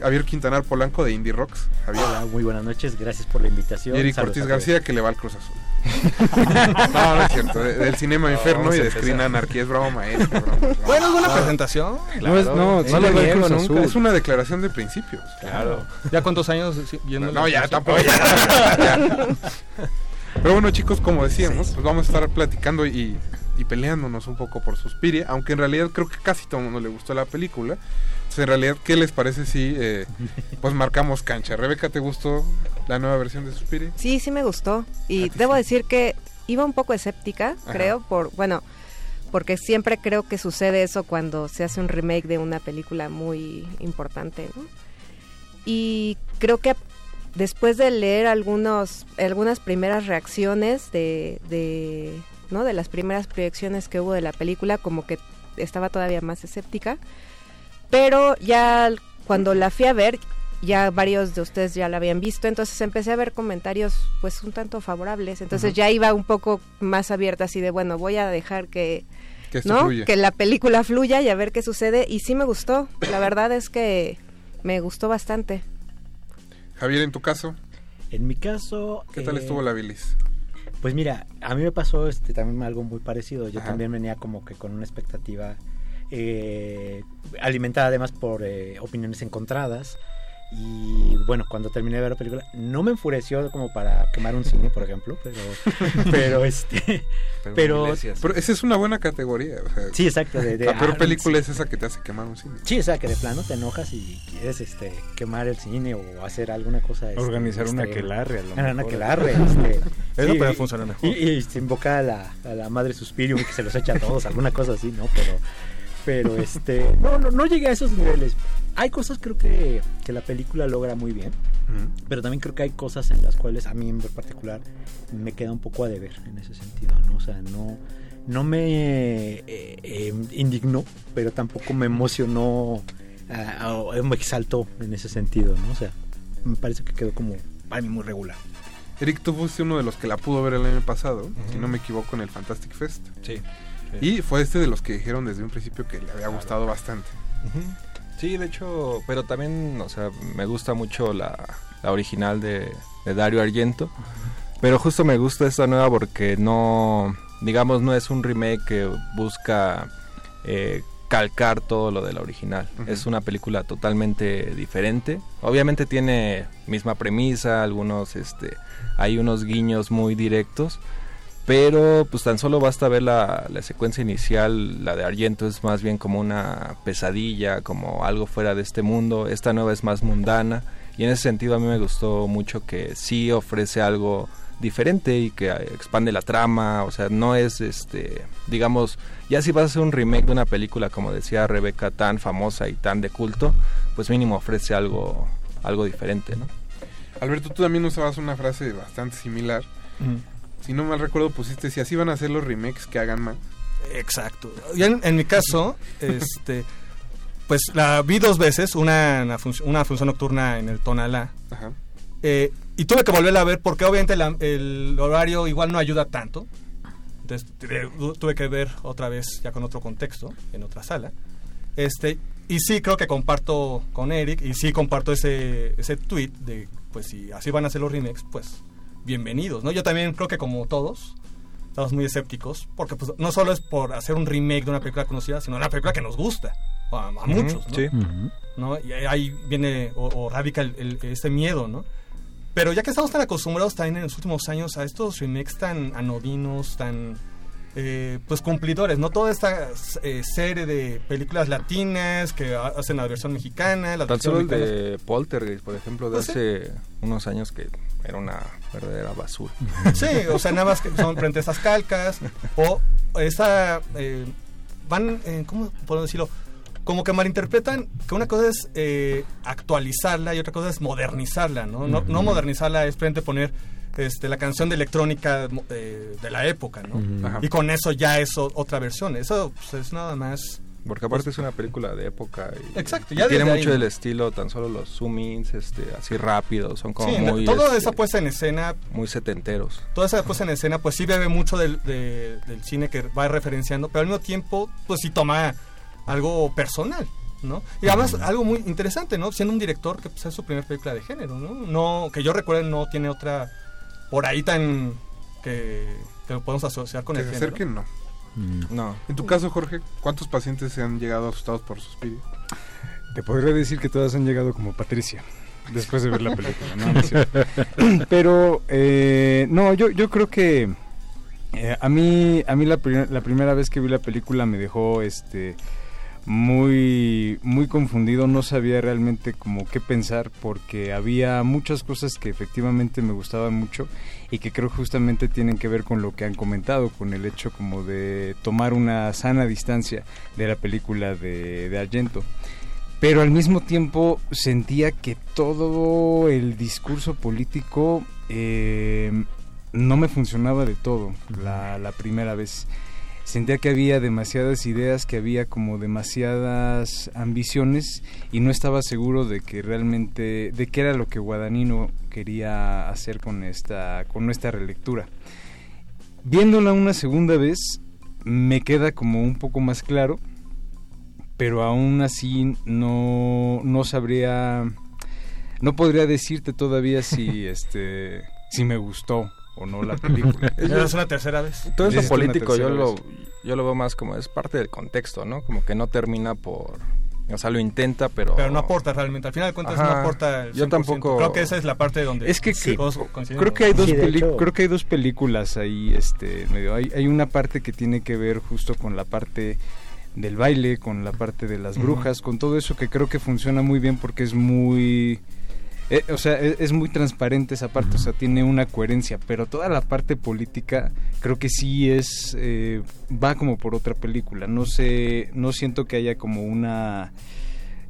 Speaker 16: Javier Quintanar Polanco de Indie Rocks. Javier.
Speaker 20: Hola, muy buenas noches, gracias por la invitación.
Speaker 16: Y Eric
Speaker 20: Saludos
Speaker 16: Ortiz. García que le va al Cruz Azul. no, no es cierto. de- del Cinema
Speaker 18: No,
Speaker 16: Inferno y de. Screen Anarquía es broma, eh, es broma, broma.
Speaker 18: Bueno, es buena
Speaker 16: No,
Speaker 18: presentación.
Speaker 16: No, es, no,
Speaker 18: Sí,
Speaker 16: no
Speaker 18: le niego nunca.
Speaker 16: nunca. Es una declaración de principios.
Speaker 18: Claro. ¿Ya cuántos años
Speaker 16: No, ya tampoco. ya, ya. Pero bueno, chicos, como decíamos, pues vamos a estar platicando y, y peleándonos un poco por Suspiria, aunque en realidad creo que casi todo el mundo le gustó la película. Entonces, en realidad, ¿qué les parece si eh, pues marcamos cancha? Rebeca, ¿te gustó la nueva versión de Suspiria?
Speaker 19: Sí, sí me gustó. Y debo decir que iba un poco escéptica,
Speaker 16: Ajá.
Speaker 19: creo, por, bueno, porque siempre creo que sucede eso cuando se hace un remake de una película muy importante, ¿no? Y creo que después de leer algunos, algunas primeras reacciones de, de, ¿no? de las primeras proyecciones que hubo de la película, como que estaba todavía más escéptica. Pero ya cuando la fui a ver, ya varios de ustedes ya la habían visto, entonces empecé a ver comentarios pues un tanto favorables. Entonces ya iba un poco más abierta así de, bueno, voy a dejar que...
Speaker 16: Que esto
Speaker 19: ¿no?
Speaker 16: fluya.
Speaker 19: que la película fluya y a ver qué sucede. Y sí me gustó. La verdad es que me gustó bastante.
Speaker 16: Javier, en tu caso,
Speaker 20: En mi caso...
Speaker 16: ¿qué tal
Speaker 20: eh,
Speaker 16: estuvo la bilis?
Speaker 20: Pues mira, a mí me pasó este también algo muy parecido. Yo
Speaker 16: Ajá.
Speaker 20: también venía como que con una expectativa eh, alimentada además por eh, opiniones encontradas. Y bueno, cuando terminé de ver la película, no me enfureció como para quemar un cine, por ejemplo, pero, pero este, pero,
Speaker 16: Pero esa es una buena categoría. o sea,
Speaker 20: Sí, exacto, de- de-
Speaker 16: la peor
Speaker 20: ah,
Speaker 16: película
Speaker 20: sí.
Speaker 16: es esa que te hace quemar un cine.
Speaker 20: Sí, o sea, que de plano te enojas y quieres este, quemar el cine o hacer alguna cosa. este,
Speaker 17: Organizar un
Speaker 20: extrema.
Speaker 17: aquelarre, a lo mejor.
Speaker 20: aquelarre, este,
Speaker 18: Eso
Speaker 20: sí,
Speaker 18: puede funcionar mejor.
Speaker 20: Y, y se invoca a la, a la madre Suspirium que se los echa a todos, alguna cosa así, ¿no? Pero, pero este, no, no, no llegué a esos niveles. Hay cosas creo que, que la película logra muy bien, pero también creo que hay cosas en las cuales a mí en particular me queda un poco a deber en ese sentido, ¿no? O sea, no, no me eh, eh, indignó, pero tampoco me emocionó o me exaltó en ese sentido, ¿no? O sea, me parece que quedó como para mí muy regular.
Speaker 16: Eric, tú fuiste uno de los que la pudo ver el año pasado, si no me equivoco, en el Fantastic Fest.
Speaker 21: Sí.
Speaker 16: Y fue este de los que dijeron desde un principio que le había gustado bastante.
Speaker 21: Sí, de hecho, pero también, o sea, me gusta mucho la, la original de, de Dario Argento. Pero justo me gusta esta nueva porque no, digamos, no es un remake que busca eh, calcar todo lo de la original. Es una película totalmente diferente. Obviamente tiene misma premisa, algunos, este, hay unos guiños muy directos. Pero pues tan solo basta ver la, la secuencia inicial, la de Argento es más bien como una pesadilla, como algo fuera de este mundo, esta nueva es más mundana y en ese sentido a mí me gustó mucho que sí ofrece algo diferente y que eh, expande la trama, o sea, no es este, digamos, ya si vas a hacer un remake de una película como decía Rebeca tan famosa y tan de culto, pues mínimo ofrece algo algo diferente, ¿no?
Speaker 16: Alberto, tú también usabas una frase bastante similar. Si no mal recuerdo, pusiste, si así van a hacer los remakes, que hagan más.
Speaker 18: Exacto. Y en, en mi caso, este, pues la vi dos veces, una, una, func- una función nocturna en el Tonalá.
Speaker 16: Ajá.
Speaker 18: Eh, y tuve que volverla a ver porque obviamente la- el horario igual no ayuda tanto. Entonces tu- tuve que ver otra vez ya con otro contexto, en otra sala. Este, y sí creo que comparto con Eric y sí comparto ese, ese tweet de pues si así van a ser los remakes, pues bienvenidos, ¿no? Yo también creo que como todos estamos muy escépticos porque pues no solo es por hacer un remake de una película conocida, sino una película que nos gusta a, a muchos, ¿no?
Speaker 21: sí.
Speaker 18: ¿no? Y ahí- ahí viene o, o radica el, el- este miedo, ¿no? Pero ya que estamos tan acostumbrados también en los últimos años a estos remakes tan anodinos, tan eh, pues cumplidores, ¿no? Toda esta eh, serie de películas latinas que ha- hacen la versión mexicana, la
Speaker 21: Tan
Speaker 18: versión
Speaker 21: solo el de Poltergeist, por ejemplo, de
Speaker 18: Pues sí.
Speaker 21: hace unos años que era una verdadera basura.
Speaker 18: Sí, o sea, nada más que son frente a esas calcas o esa... eh, van, eh, ¿cómo puedo decirlo? Como que malinterpretan que una cosa es eh, actualizarla y otra cosa es modernizarla, ¿no? No, no modernizarla es frente poner este, la canción de electrónica eh, de la época, ¿no?
Speaker 21: Ajá.
Speaker 18: Y con eso ya es o- otra versión. Eso pues, es nada más...
Speaker 21: Porque aparte es una película de época. Y,
Speaker 18: Exacto,
Speaker 21: y
Speaker 18: ya
Speaker 21: tiene mucho
Speaker 18: ahí,
Speaker 21: del estilo, tan solo los zoom-ins, este, así rápidos, son como
Speaker 18: Sí,
Speaker 21: muy...
Speaker 18: toda
Speaker 21: este,
Speaker 18: esa puesta en escena
Speaker 21: Muy setenteros.
Speaker 18: toda esa puesta en escena pues sí bebe mucho del, de- del cine que va referenciando, pero al mismo tiempo pues sí toma algo personal, ¿no? Y además algo muy interesante, ¿no? Siendo un director que pues, es su primera película de género, ¿no? No, que yo recuerde no tiene otra por ahí tan que, que lo podemos asociar con
Speaker 16: Que
Speaker 18: el
Speaker 16: se
Speaker 18: género.
Speaker 16: acerquen, no.
Speaker 21: No.
Speaker 16: En tu caso, Jorge, ¿cuántos pacientes se han llegado asustados por Suspiria?
Speaker 17: Te podría decir que todas han llegado como Patricia después de ver la película. No. Pero eh, no, yo, yo creo que eh, a mí a mí la, la primera vez que vi la película me dejó este muy muy confundido, no sabía realmente como qué pensar porque había muchas cosas que efectivamente me gustaban mucho y que creo justamente tienen que ver con lo que han comentado, con el hecho como de tomar una sana distancia de la película de, de Argento pero al mismo tiempo sentía que todo el discurso político eh, no me funcionaba de todo la, la primera vez. Sentía que había demasiadas ideas, que había como demasiadas ambiciones y no estaba seguro de que realmente, de qué era lo que Guadagnino quería hacer con esta, con nuestra relectura. Viéndola una segunda vez, me queda como un poco más claro pero aún así no, no sabría, no podría decirte todavía si este si me gustó o no la película.
Speaker 18: Es una tercera vez.
Speaker 21: Todo eso político yo lo, yo lo veo más como es parte del contexto, ¿no? Como que no termina por... O sea, lo intenta, pero...
Speaker 18: Pero no aporta realmente. Al final de cuentas
Speaker 21: Ajá.
Speaker 18: no aporta. el
Speaker 21: Yo
Speaker 18: 100%.
Speaker 21: tampoco-
Speaker 18: Creo que esa es la parte donde.
Speaker 17: Es que creo, que hay dos
Speaker 20: Sí,
Speaker 17: creo que hay dos películas ahí este medio hay, hay una parte que tiene que ver justo con la parte del baile, con la parte de las brujas, con todo eso que creo que funciona muy bien porque es muy eh, o sea, es, es muy transparente esa parte, o sea, tiene una coherencia, pero toda la parte política creo que sí es, eh, va como por otra película, no sé, no siento que haya como una,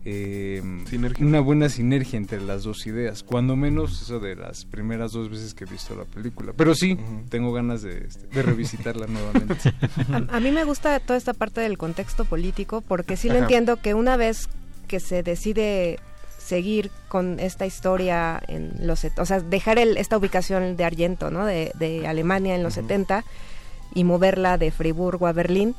Speaker 17: eh, una buena sinergia entre las dos ideas, cuando menos eso de las primeras dos veces que he visto la película, pero sí, tengo ganas de, este, de revisitarla nuevamente.
Speaker 19: A, a mí me gusta toda esta parte del contexto político porque sí lo
Speaker 17: Ajá.
Speaker 19: entiendo que una vez que se decide seguir con esta historia en los o sea dejar el- esta ubicación de Argento no de, de Alemania en los 70 y moverla de Friburgo a Berlín.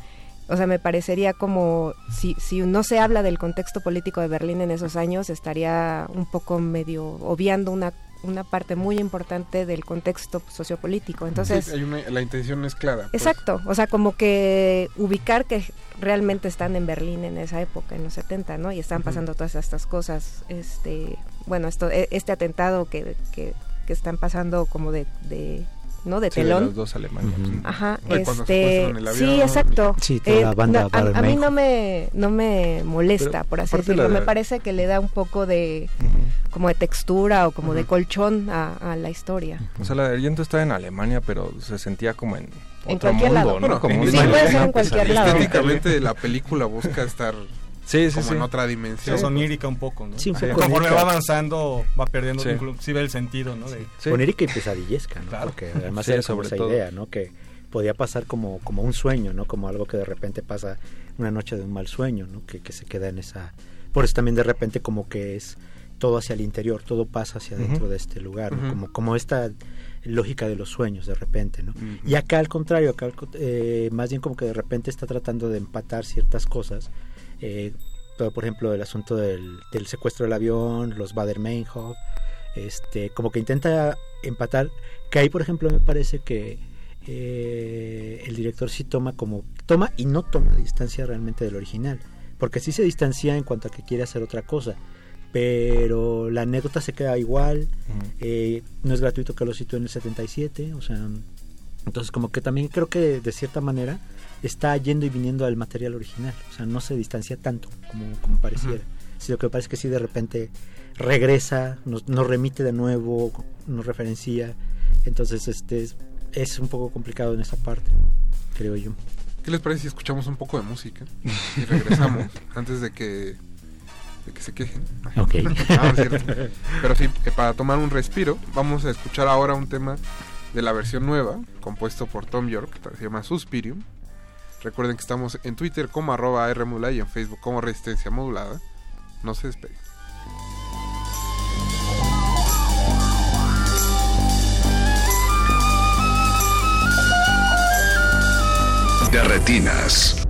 Speaker 19: O sea me parecería como si si no se habla del contexto político de Berlín en esos años estaría un poco medio obviando una una parte muy importante del contexto sociopolítico entonces
Speaker 16: Sí, hay una- la intención es clara. pues.
Speaker 19: Exacto, o sea, como que ubicar que realmente están en Berlín en esa época, en los 70, ¿no? Y están pasando todas estas cosas, este, bueno, esto, e- este atentado que, que, que están pasando como de, de ¿no? De
Speaker 21: Sí, de
Speaker 19: telón.
Speaker 21: los dos alemanes.
Speaker 19: Ajá,
Speaker 21: Ay, cuando se
Speaker 19: este,
Speaker 21: el
Speaker 19: sí,
Speaker 21: avión.
Speaker 19: exacto.
Speaker 20: Sí, toda la banda
Speaker 19: no, a, a mí no me, no me molesta,
Speaker 21: Pero,
Speaker 19: por así decirlo. Me parece que le da un poco de, como de textura o como de colchón a, a la historia.
Speaker 21: O sea, la de Argento estaba en Alemania, pero se sentía como en,
Speaker 19: En
Speaker 21: otro
Speaker 19: cualquier
Speaker 21: mundo,
Speaker 19: lado.
Speaker 21: ¿no?
Speaker 19: Bueno,
Speaker 21: como
Speaker 19: en-
Speaker 21: un-
Speaker 19: Sí, puede ser en cualquier lado.
Speaker 16: Estéticamente la película busca estar
Speaker 21: Sí, sí,
Speaker 16: como
Speaker 21: sí.
Speaker 16: en otra dimensión.
Speaker 18: Es onírica un poco, ¿no?
Speaker 20: Sí, un poco
Speaker 18: Conforme
Speaker 20: onírica.
Speaker 18: va avanzando, va perdiendo
Speaker 20: Sí.
Speaker 18: inclusive el sentido, ¿no? De,
Speaker 20: Onírica y pesadillesca, ¿no?
Speaker 18: Claro.
Speaker 20: Porque además
Speaker 18: Sí,
Speaker 20: era como
Speaker 18: sobre
Speaker 20: esa
Speaker 18: todo.
Speaker 20: idea, ¿no? Que podía pasar como, como un sueño, ¿no? Como algo que de repente pasa una noche de un mal sueño, ¿no? Que, que se queda en esa... Por eso también de repente como que es todo hacia el interior, todo pasa hacia
Speaker 21: Ujú.
Speaker 20: dentro de este lugar, ¿no? Como, como esta lógica de los sueños de repente, ¿no? Y acá al contrario, acá eh, más bien como que de repente está tratando de empatar ciertas cosas. Eh, todo, por ejemplo, el asunto del, del secuestro del avión, los Bader-Meinhof, este, como que intenta empatar, que ahí por ejemplo me parece que eh, el director sí toma como, toma y no toma distancia realmente del original, porque sí se distancia en cuanto a que quiere hacer otra cosa, pero la anécdota se queda igual, eh, no es gratuito que lo sitúe en el 77, o sea, Entonces como que también creo que de cierta manera está yendo y viniendo al material original, o sea, no se distancia tanto como, como pareciera. Sí, lo que parece que sí de repente regresa, nos, nos remite de nuevo, nos referencia, entonces este es, es un poco complicado en esa parte, creo yo.
Speaker 16: ¿Qué les parece si escuchamos un poco de música y regresamos antes de que, de que se quejen?
Speaker 20: Ok.
Speaker 16: No, no es cierto. Pero sí, eh, para tomar un respiro, vamos a escuchar ahora un tema de la versión nueva, compuesto por Tom York, que se llama Suspirium. Recuerden que estamos en Twitter como arroba Rmodulada y en Facebook como Resistencia Modulada. No se despeguen.
Speaker 14: De retinas.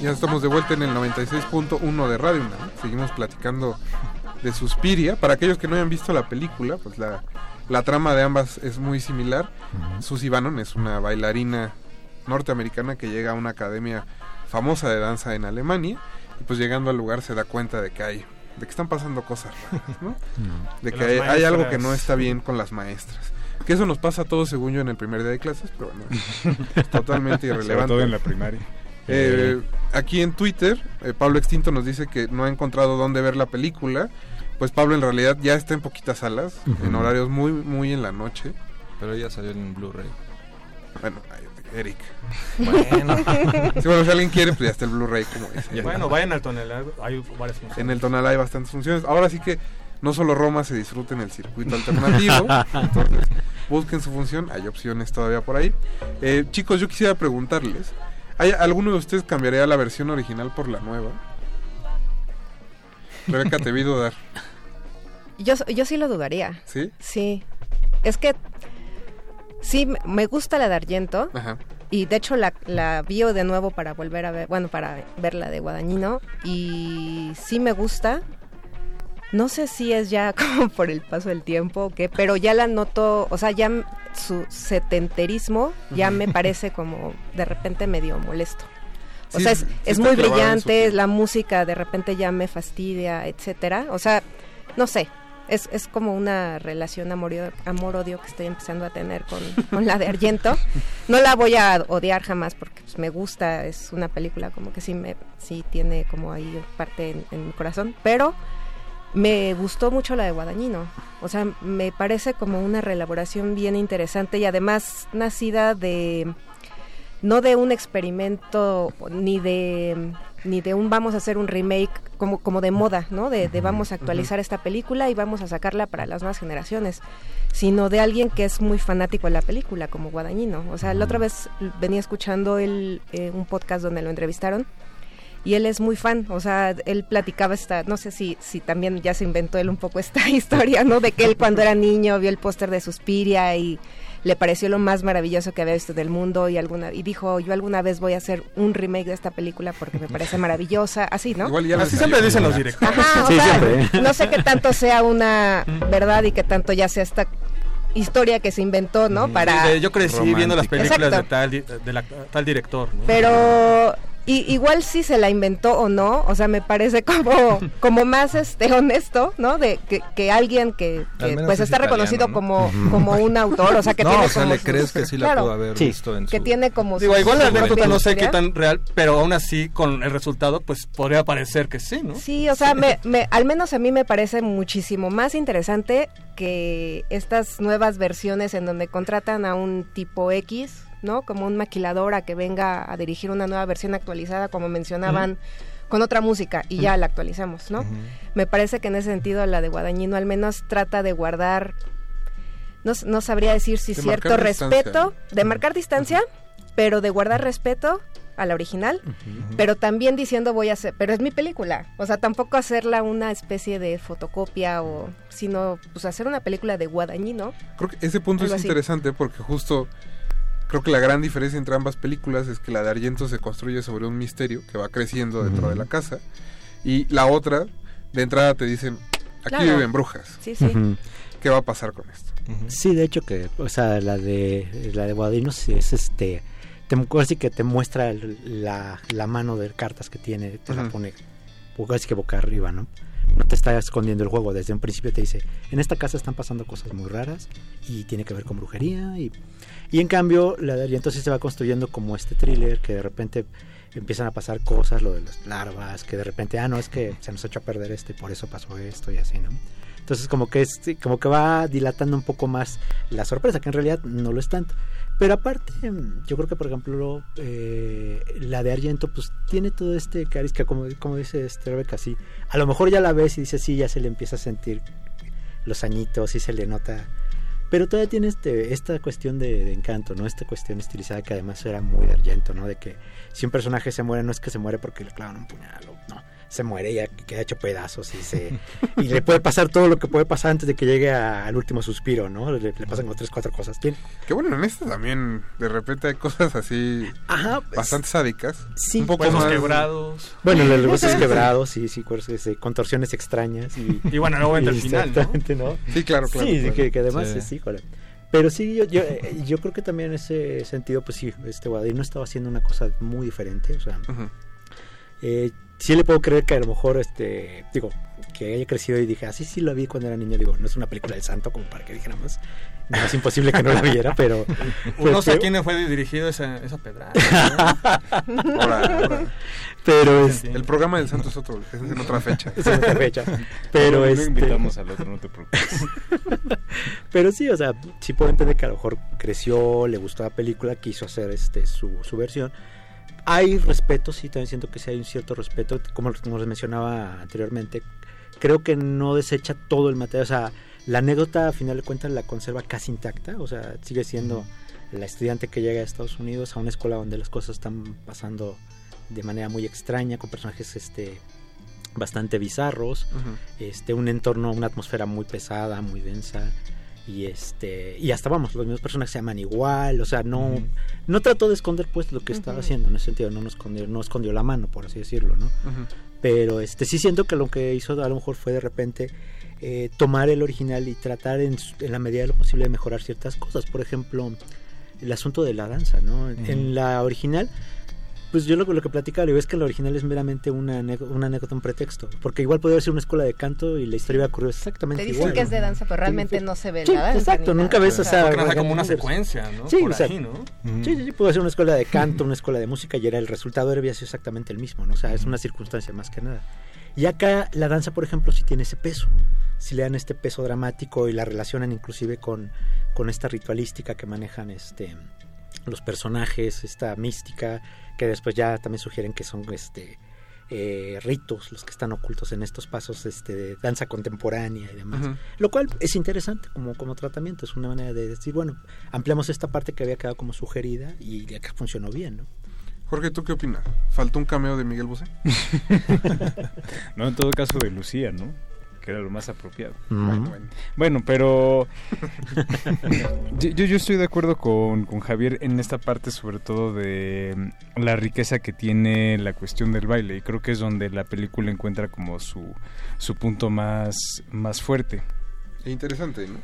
Speaker 16: Ya estamos de vuelta en el 96.1 de Radio UNAM. Seguimos platicando de Suspiria. Para aquellos que no hayan visto la película, pues la, la trama de ambas es muy similar. Susie Bannon es una bailarina norteamericana que llega a una academia famosa de danza en Alemania pues llegando al lugar se da cuenta de que hay de que están pasando cosas raras, ¿no? De
Speaker 17: Que
Speaker 16: hay, algo que no está bien con las maestras. Que eso nos pasa a todos según yo en el primer día de clases, pero bueno, es totalmente
Speaker 17: Sobre
Speaker 16: irrelevante.
Speaker 17: todo en la primaria.
Speaker 16: Eh, aquí en Twitter, eh, Pablo Extinto nos dice que no ha encontrado dónde ver la película. Pues Pablo en realidad ya está en poquitas salas, en horarios muy, muy en la noche.
Speaker 21: Pero ya salió en Blu-ray.
Speaker 16: Bueno, Eric.
Speaker 21: Bueno.
Speaker 16: Sí, bueno, si alguien quiere, pues ya está el Blu-ray, como dice.
Speaker 18: Bueno, vayan al tonel, hay varias funciones.
Speaker 16: En el tonal hay bastantes funciones. Ahora sí que no solo Roma se disfruta en el circuito alternativo. entonces, busquen su función. Hay opciones todavía por ahí. Eh, chicos, yo quisiera preguntarles. ¿Hay alguno de ustedes cambiaría la versión original por la nueva? Rebeca, te vi dudar.
Speaker 19: Yo, yo sí lo dudaría.
Speaker 16: ¿Sí?
Speaker 19: Sí. Es que sí, me- gusta la de Argento.
Speaker 16: Ajá.
Speaker 19: Y de hecho la, la vi de nuevo para volver a ver, bueno, para ver la de Guadañino. Y sí me gusta. No sé si es ya como por el paso del tiempo o qué, pero ya la noto, o sea, ya su setenterismo ya me parece como de repente medio molesto. O
Speaker 16: Sí,
Speaker 19: sea, es,
Speaker 16: sí
Speaker 19: es muy brillante, la música de repente ya me fastidia, etcétera. O sea, no sé, es, es como una relación amor-odio que estoy empezando a tener con, con la de Argento. No la voy a odiar jamás porque pues, me gusta, es una película como que sí, me, sí tiene como ahí parte en, en mi corazón, pero me gustó mucho la de Guadañino. O sea, me parece como una reelaboración bien interesante y además nacida de no de un experimento ni de ni de un vamos a hacer un remake como como de moda, ¿no? De, de vamos a actualizar esta película y vamos a sacarla para las nuevas generaciones, sino de alguien que es muy fanático de la película, como Guadañino. O sea, la otra vez venía escuchando el, eh, un podcast donde lo entrevistaron y él es muy fan, o sea, él platicaba esta, no sé si, si también ya se inventó él un poco esta historia, ¿no? De que él cuando era niño vio el póster de Suspiria y le pareció lo más maravilloso que había visto del mundo y alguna y dijo, yo alguna vez voy a hacer un remake de esta película porque me parece maravillosa, así, ¿no?
Speaker 16: Igual ya
Speaker 18: Así siempre dicen los directores.
Speaker 19: Ajá, o
Speaker 20: Sí,
Speaker 19: sea,
Speaker 20: siempre.
Speaker 19: no sé qué tanto sea una verdad y qué tanto ya sea esta historia que se inventó, ¿no? Para
Speaker 18: Sí, de- yo crecí viendo las películas de tal, di- de la- tal director. ¿no?
Speaker 19: pero y, igual si se la inventó o no, o sea, me parece como como más este honesto, ¿no? De que, que alguien que, que, pues
Speaker 21: es
Speaker 19: está reconocido
Speaker 21: italiano,
Speaker 19: como
Speaker 21: ¿no?
Speaker 19: como un autor, o sea, que
Speaker 21: no,
Speaker 19: tiene
Speaker 21: o sea,
Speaker 19: como
Speaker 21: le
Speaker 19: sus-
Speaker 21: crees que sí la
Speaker 19: claro,
Speaker 21: pudo haber
Speaker 20: Sí.
Speaker 21: visto en
Speaker 19: que
Speaker 21: su...
Speaker 19: tiene como
Speaker 18: Digo, igual la anécdota no sé qué tan real, pero aún así con el resultado pues podría parecer que sí, ¿no?
Speaker 19: Sí, o sea, me, me- al menos a mí me parece muchísimo más interesante que estas nuevas versiones en donde contratan a un tipo X, ¿no? Como un maquilador a que venga a dirigir una nueva versión actualizada, como mencionaban, con otra música y ya la actualizamos, ¿no? Me parece que en ese sentido la de Guadañino al menos trata de guardar, no, no sabría decir si
Speaker 16: De
Speaker 19: cierto
Speaker 16: distancia,
Speaker 19: respeto, de marcar distancia, pero de guardar respeto a la original, pero también diciendo voy a hacer, pero es mi película, o sea, tampoco hacerla una especie de fotocopia o, sino pues hacer una película de Guadañino.
Speaker 16: Creo que ese punto es
Speaker 19: así.
Speaker 16: interesante porque justo creo que la gran diferencia entre ambas películas es que la de Argento se construye sobre un misterio que va creciendo dentro de la casa y la otra de entrada te dicen aquí
Speaker 19: Claro.
Speaker 16: viven brujas.
Speaker 19: Sí, sí.
Speaker 16: ¿Qué va a pasar con esto?
Speaker 20: Sí, de hecho que, o sea, la de la de Guadino sí es este, te, ahora sí que te muestra el- la, la mano de cartas que tiene, te la pone, ahora sí que boca arriba, ¿no? No te está escondiendo el juego, desde un principio te dice, en esta casa están pasando cosas muy raras y tiene que ver con brujería y, y en cambio la Argento sí se va construyendo como este thriller que de repente empiezan a pasar cosas, lo de las larvas, que de repente, ah, no, es que se nos echó a perder esto y por eso pasó esto y así, ¿no? Entonces como que es, como que va dilatando un poco más la sorpresa, que en realidad no lo es tanto. Pero aparte, yo creo que por ejemplo eh, la de Argento pues tiene todo este cariz que como, como dice este Rebeca, sí, a lo mejor ya la ves y dices sí, ya se le empieza a sentir los añitos, sí se le nota. Pero todavía tiene este, esta cuestión de, encanto, ¿no? Esta cuestión estilizada que además era muy de Argento, ¿no? De que si un personaje se muere, no es que se muere porque le clavan un puñal. Se muere y ya queda hecho pedazos y se y le puede pasar todo lo que puede pasar antes de que llegue a- al último suspiro, ¿no? Le, le pasan como tres, cuatro cosas. Tiene-
Speaker 16: Que bueno, en esta también de repente hay cosas así
Speaker 20: Ajá,
Speaker 16: bastante sádicas.
Speaker 20: Sí.
Speaker 16: un poco más
Speaker 18: quebrados.
Speaker 20: Bueno, los huesos quebrados, sí, sí, este, contorsiones extrañas. Y,
Speaker 18: Y bueno, luego entra el final, ¿no?
Speaker 20: Exactamente, ¿no?
Speaker 16: Sí, claro, claro,
Speaker 20: Sí, sí,
Speaker 16: claro.
Speaker 20: que, que además
Speaker 21: Sí.
Speaker 20: es, híjole. Pero sí, yo, yo, eh, yo creo que también en ese sentido, pues sí, este Guadagnino estaba haciendo una cosa muy diferente, o sea. Eh, sí le puedo creer que a lo mejor, este, digo, que haya crecido y dije, así sí lo vi cuando era niño. Digo, no es una película del santo como para que dijéramos. No, es imposible que no la viera, pero...
Speaker 18: Uno sé a
Speaker 20: pero-
Speaker 18: quién fue dirigido esa, esa pedrada.
Speaker 16: Ahora, ahora.
Speaker 20: Pero es...
Speaker 16: El programa del Santo es otro, es en otra fecha.
Speaker 20: Es en otra fecha. Pero
Speaker 17: Luego
Speaker 20: este...
Speaker 17: invitamos al otro, no te preocupes.
Speaker 20: Pero sí, o sea, sí puedo entender que a lo mejor creció, le gustó la película, quiso hacer este su, su versión. Hay respeto, sí, también siento que sí hay un cierto respeto, como, como les mencionaba anteriormente. Creo que no desecha todo el material, o sea, la anécdota a final de cuentas la conserva casi intacta, o sea, sigue siendo la estudiante que llega a Estados Unidos a una escuela donde las cosas están pasando de manera muy extraña, con personajes este bastante bizarros, este un entorno, una atmósfera muy pesada, muy densa y este y hasta vamos, los mismos personajes se llaman igual, o sea, no no trató de esconder pues lo que estaba haciendo en ese sentido, no nos escondió, no escondió la mano, por así decirlo, ¿no? Pero este sí siento que lo que hizo a lo mejor fue de repente eh, tomar el original y tratar en, en la medida de lo posible de mejorar ciertas cosas. Por ejemplo, el asunto de la danza, ¿no? En la original, pues yo lo, lo que platicaba digo, es que la original es meramente una, anécdota- una anécdota, un pretexto. Porque igual podría ser una escuela de canto y la historia iba a ocurrir exactamente
Speaker 19: Te dicen
Speaker 20: igual.
Speaker 19: que es de danza, pero realmente no se ve
Speaker 20: Sí,
Speaker 19: la danza.
Speaker 20: exacto, nunca ves, o sea,
Speaker 18: Porque como una secuencia, ¿no?
Speaker 20: Sí,
Speaker 18: Por
Speaker 20: o sea,
Speaker 18: ahí, ¿no?
Speaker 20: Sí, sí, sí, pudo ser una escuela de canto, una escuela de música y era el resultado había sido exactamente el mismo, ¿no? O sea, es una circunstancia más que nada. Y acá la danza, por ejemplo, sí tiene ese peso. Si le dan este peso dramático y la relacionan inclusive con, con esta ritualística que manejan este los personajes, esta mística, que después ya también sugieren que son este eh, ritos los que están ocultos en estos pasos este, de danza contemporánea y demás. Lo cual es interesante como, como tratamiento, es una manera de decir, bueno, ampliamos esta parte que había quedado como sugerida y acá funcionó bien, ¿no?
Speaker 16: Jorge, ¿tú qué opinas? ¿Faltó un cameo de Miguel Bosé?
Speaker 17: No, en todo caso de Lucía, ¿no? Que era lo más apropiado.
Speaker 20: Mm.
Speaker 16: Bueno, bueno.
Speaker 17: Bueno, pero yo, yo yo estoy de acuerdo con, con Javier en esta parte, sobre todo de mm, la riqueza que tiene la cuestión del baile. Y creo que es donde la película encuentra como su, su punto más, más fuerte.
Speaker 16: E interesante, ¿no?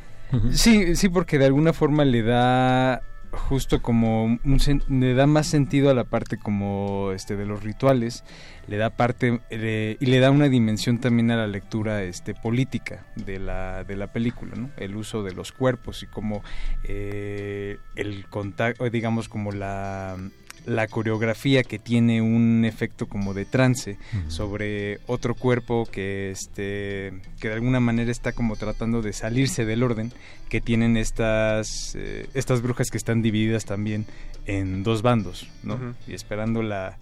Speaker 17: Sí, sí, porque de alguna forma le da justo como un le da más sentido a la parte como este de los rituales, le da parte y le da una dimensión también a la lectura este política de la de la película, ¿no? El uso de los cuerpos y como eh, el contacto, digamos como la la coreografía que tiene un efecto como de trance sobre otro cuerpo que este que de alguna manera está como tratando de salirse del orden que tienen estas eh, estas brujas que están divididas también en dos bandos no y esperando la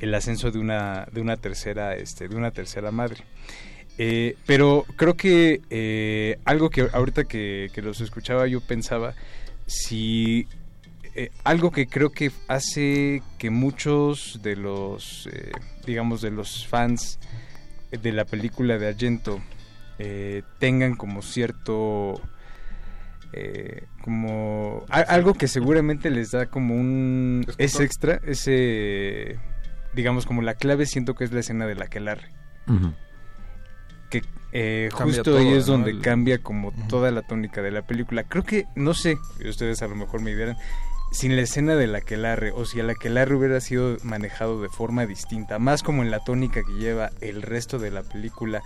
Speaker 17: el ascenso de una de una tercera este de una tercera madre. Eh, pero creo que eh, algo que ahorita que, que los escuchaba yo pensaba si eh, algo que creo que hace que muchos de los, eh, digamos, de los fans de la película de Argento eh, tengan como cierto, eh, como a- algo que seguramente les da como un es extra, ese, digamos, como la clave siento que es la escena de la que eh,
Speaker 21: Cambia
Speaker 17: justo
Speaker 21: todo,
Speaker 17: ahí es
Speaker 21: ¿no?
Speaker 17: donde
Speaker 21: El-
Speaker 17: cambia como toda la tónica de la película. Creo que, no sé, ustedes a lo mejor me dirán, sin la escena del aquelarre o si el aquelarre hubiera sido manejado de forma distinta, más como en la tónica que lleva el resto de la película,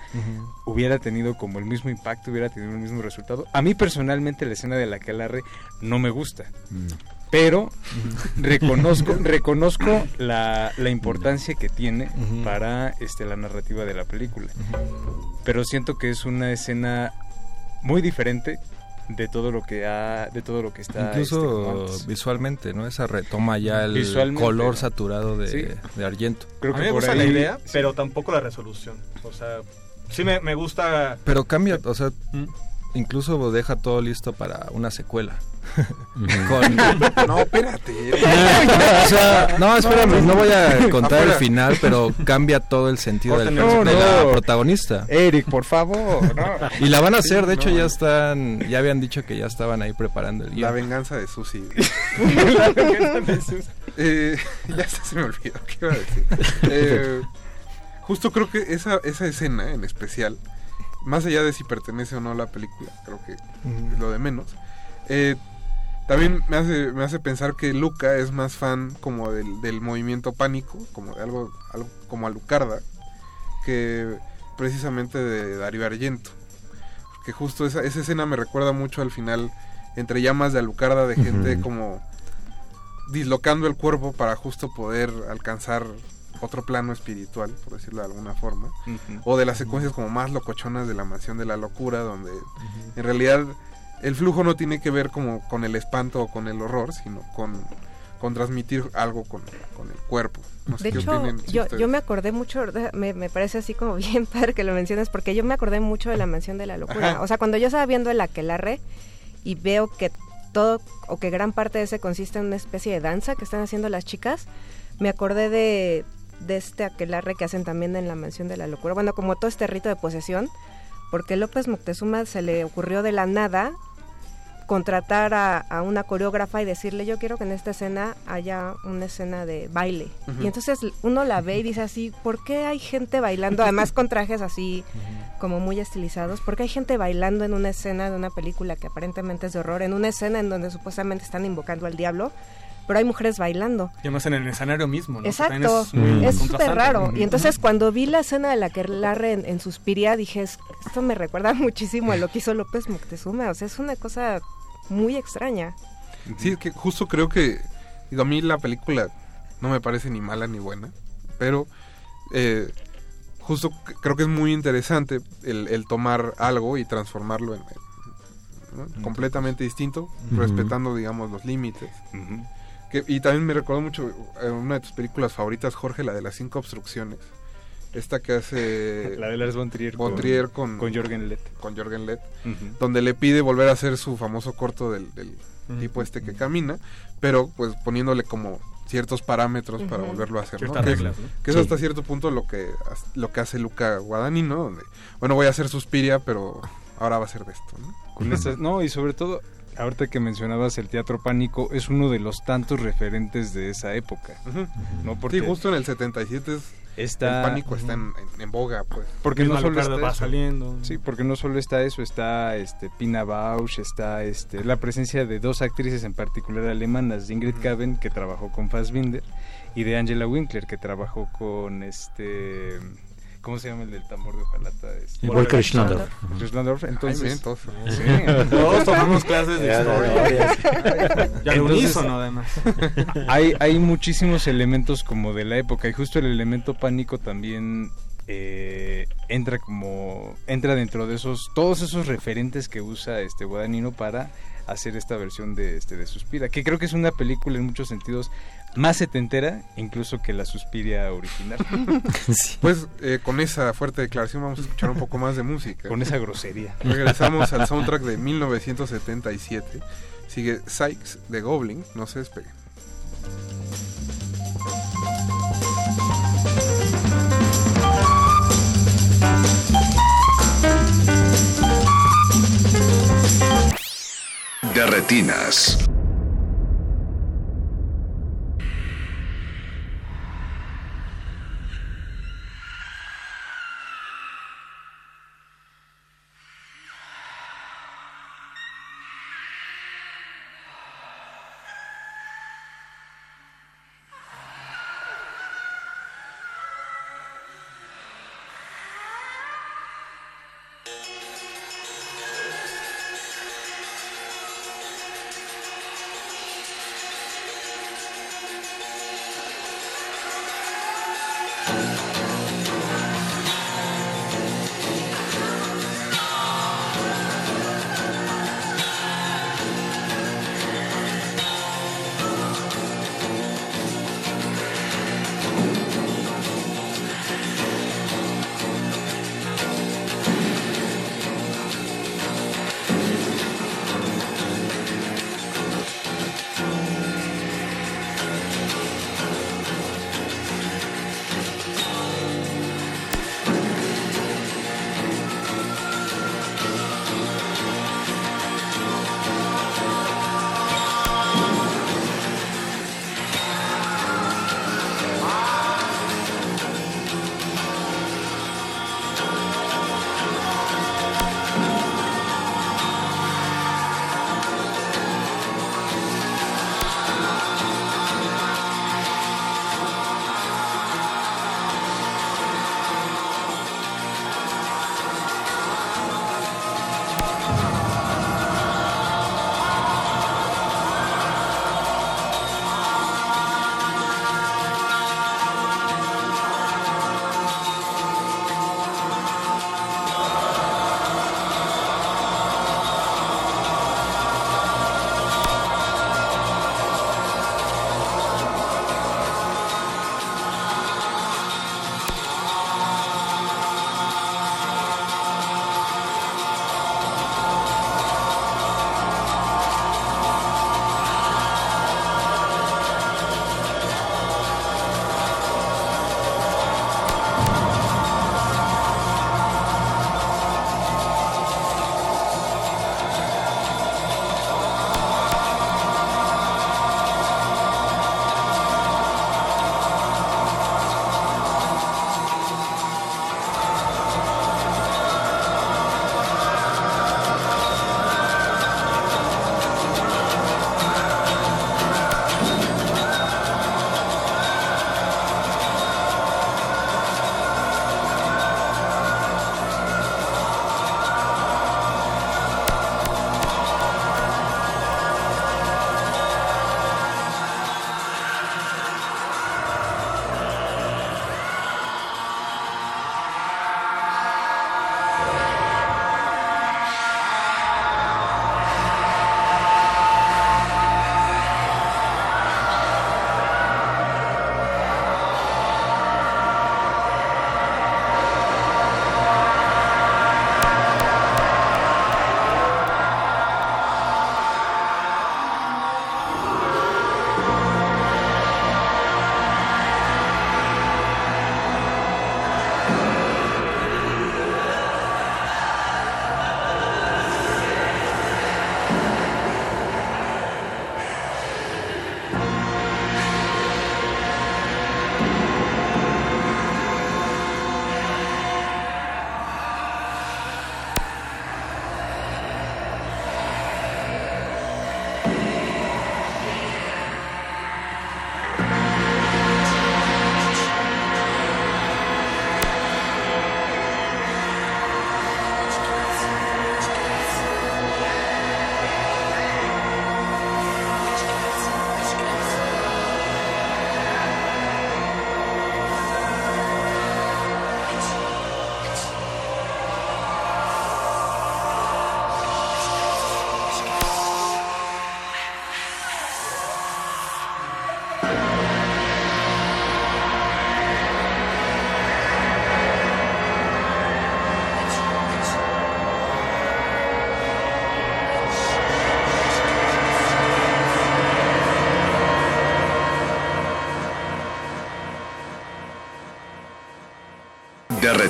Speaker 17: hubiera tenido como el mismo impacto, hubiera tenido el mismo resultado. A mí personalmente la escena del aquelarre no me gusta. Pero reconozco, reconozco la, la importancia que tiene para este, la narrativa de la película. Pero siento que es una escena muy diferente de todo lo que ha, de todo lo que está este,
Speaker 21: Incluso
Speaker 17: antes.
Speaker 21: visualmente, ¿no? Esa retoma ya el color saturado de,
Speaker 17: Sí.
Speaker 21: de Argento.
Speaker 17: Creo
Speaker 18: a mí me gusta la idea, pero tampoco la resolución. O sea, sí me, me gusta...
Speaker 21: Pero cambia, o sea, incluso deja todo listo para una secuela. Con-
Speaker 16: No, espérate.
Speaker 21: o sea, no, espérame, no voy a contar
Speaker 16: Afuera.
Speaker 21: el final, pero cambia todo el sentido del, de
Speaker 17: No,
Speaker 21: la
Speaker 17: no.
Speaker 21: protagonista.
Speaker 17: Eric, por favor. no.
Speaker 21: Y la van a hacer, de hecho
Speaker 16: no.
Speaker 21: ya están, ya habían dicho que ya estaban ahí preparando el
Speaker 16: La
Speaker 21: guion.
Speaker 16: venganza de Susi. Eh, ya se me olvidó qué iba a decir. Eh, justo creo que esa, esa escena en especial, más allá de si pertenece o no a la película, creo que es lo de menos, eh, También me hace, me hace pensar que Luca es más fan como del, del movimiento pánico, como de algo, algo como Alucarda, que precisamente de Darío Argento. Que justo esa, esa escena me recuerda mucho al final entre llamas de Alucarda de gente como dislocando el cuerpo para justo poder alcanzar otro plano espiritual, por decirlo de alguna forma. O de las secuencias como más locochonas de la mansión de la locura, donde en realidad el flujo no tiene que ver como con el espanto o con el horror, sino con, con transmitir algo con, con el cuerpo. No sé
Speaker 19: De hecho,
Speaker 16: opinen
Speaker 19: yo, yo me acordé mucho, me, me parece así como bien padre que lo menciones, porque yo me acordé mucho de la mansión de la locura.
Speaker 16: Ajá.
Speaker 19: O sea, cuando yo estaba viendo el aquelarre y veo que todo o que gran parte de ese consiste en una especie de danza que están haciendo las chicas, me acordé de, de este aquelarre que hacen también en la mansión de la locura. Bueno, como todo este rito de posesión, porque López Moctezuma se le ocurrió de la nada contratar a, a una coreógrafa y decirle yo quiero que en esta escena haya una escena de baile y entonces uno la ve y dice así ¿por qué hay gente bailando además con trajes así como muy estilizados ¿por qué hay gente bailando en una escena de una película que aparentemente es de horror en una escena en donde supuestamente están invocando al diablo pero hay mujeres bailando
Speaker 18: Y además en el escenario mismo, ¿no?
Speaker 19: Exacto,
Speaker 18: es muy
Speaker 19: es súper raro.
Speaker 18: Ujú.
Speaker 19: Y entonces cuando vi la escena de la que Larre en, en Suspiria, dije, "Es- esto me recuerda muchísimo a lo que hizo López Moctezuma. O sea, es una cosa muy extraña.
Speaker 16: Sí, es que justo creo que, digo, a mí la película no me parece ni mala ni buena, pero eh, justo creo que es muy interesante el, el tomar algo y transformarlo en, completamente distinto, respetando, digamos, los límites. Que- y también me recuerdo mucho eh, una de tus películas favoritas, Jorge, la de las cinco obstrucciones. Esta que hace
Speaker 17: La de Lars von Trier con-
Speaker 16: Trier con,
Speaker 17: con Jürgen Lett.
Speaker 16: Con Jürgen Lett, donde le pide volver a hacer su famoso corto del, del tipo este que camina, pero pues poniéndole como ciertos parámetros para volverlo a hacer. ¿no? Que es-
Speaker 18: reglas, ¿no?
Speaker 16: Que es
Speaker 18: Sí.
Speaker 16: hasta cierto punto lo que, lo que hace Luca Guadagnino, donde, bueno, voy a hacer Suspiria, pero ahora va a ser de esto. ¿no?
Speaker 17: Con esas- no, y sobre todo, ahorita que mencionabas el teatro pánico, es uno de los tantos referentes de esa época.
Speaker 16: Ujú.
Speaker 17: ¿no? Porque
Speaker 16: Sí, justo en el 77 es,
Speaker 17: Está-
Speaker 16: el pánico está en, en- en boga, pues.
Speaker 17: Porque no solo está
Speaker 18: va
Speaker 17: eso.
Speaker 18: saliendo.
Speaker 17: Sí, porque no solo está eso, está este Pina Bausch, está este la presencia de dos actrices en particular alemanas, de Ingrid Kaven que trabajó con Fassbinder y de Angela Winkler que trabajó con este ¿Cómo se llama el del tambor de hojalata? Este,
Speaker 20: Volker Schlondorf.
Speaker 17: Entonces...
Speaker 16: Ay, bien, todos.
Speaker 17: Sí.
Speaker 18: Todos tomamos clases de
Speaker 17: Ya,
Speaker 18: historia.
Speaker 17: ya.
Speaker 18: Y al
Speaker 17: Entonces,
Speaker 18: unísono, además.
Speaker 17: Hay, hay muchísimos elementos como de la época y justo el elemento pánico también eh, entra como entra dentro de esos todos esos referentes que usa este Guadagnino para hacer esta versión de este de Suspira que creo que es una película en muchos sentidos más setentera incluso que la Suspiria original
Speaker 16: Pues eh, con esa fuerte declaración vamos a escuchar un poco más de música.
Speaker 17: Con esa grosería.
Speaker 16: Regresamos al soundtrack de 1977. Sigue Sykes de Goblin, no se despeguen.
Speaker 14: De retinas.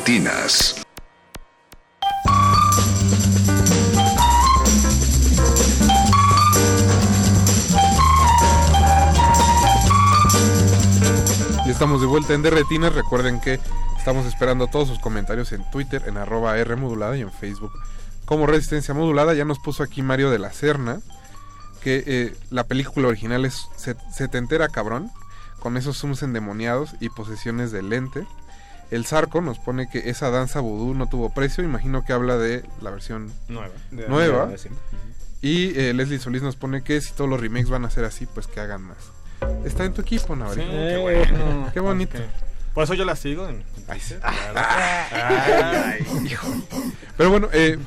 Speaker 14: De retinas.
Speaker 16: Ya estamos de vuelta en Derretinas. Recuerden que estamos esperando todos sus comentarios en Twitter, en arroba R modulada y en Facebook. Como Resistencia Modulada, ya nos puso aquí Mario de la Serna que eh, la película original es se- setentera cabrón, con esos zooms endemoniados y posesiones de lente. El Zarco nos pone que esa danza vudú no tuvo precio, imagino que habla de la versión
Speaker 18: Nueva. De-
Speaker 16: nueva. Y eh, Leslie Solís nos pone que si todos los remakes van a ser así, pues que hagan más. Está en tu equipo, Navarro.
Speaker 18: Sí, qué bueno.
Speaker 16: Qué bonito.
Speaker 18: Por eso yo la sigo en
Speaker 16: Ay, sí.
Speaker 18: Ay,
Speaker 16: hijo. Pero bueno, eh,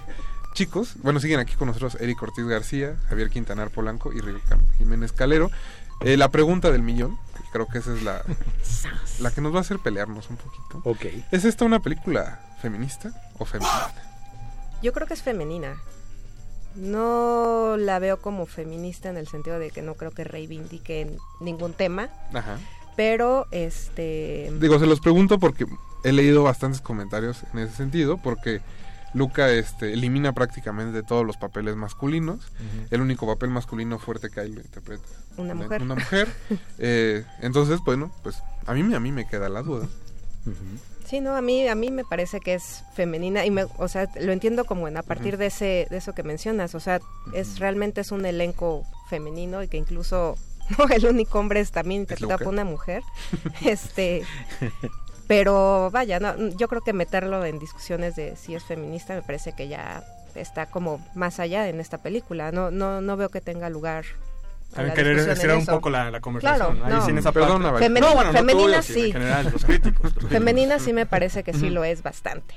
Speaker 16: chicos, bueno, siguen aquí con nosotros Eric Ortiz García, Javier Quintanar Polanco y Rebeca Jiménez Calero. Eh, la pregunta del millón, creo que esa es la, la que nos va a hacer pelearnos un poquito.
Speaker 20: Ok.
Speaker 16: ¿Es esta una película feminista o feminista?
Speaker 19: Yo creo que es femenina. No la veo como feminista en el sentido de que no creo que reivindique ningún tema,
Speaker 16: Ajá.
Speaker 19: pero este
Speaker 16: Digo, se los pregunto porque he leído bastantes comentarios en ese sentido, porque Luca este, elimina prácticamente todos los papeles masculinos. El único papel masculino fuerte que hay lo interpreta
Speaker 19: Una mujer.
Speaker 16: Una mujer. Eh, entonces, bueno, pues a mí, me- a mí me queda la duda.
Speaker 19: Sí, no, a mí a mí me parece que es femenina y me, o sea, lo entiendo como en a partir de ese de eso que mencionas, o sea, es realmente es un elenco femenino y que incluso no, el único hombre es también interpretado por una mujer. Este, pero vaya, no, yo creo que meterlo en discusiones de si es feminista me parece que ya está como más allá en esta película. No no no veo que tenga lugar
Speaker 18: También
Speaker 19: la
Speaker 18: querer estirar un poco la, la conversación.
Speaker 19: Claro,
Speaker 18: Ahí
Speaker 19: no.
Speaker 18: en esa
Speaker 16: Perdón,
Speaker 18: parte. No, bueno, no
Speaker 19: femenina sí.
Speaker 18: En general, los críticos.
Speaker 19: Femenina sí me parece que sí lo es bastante.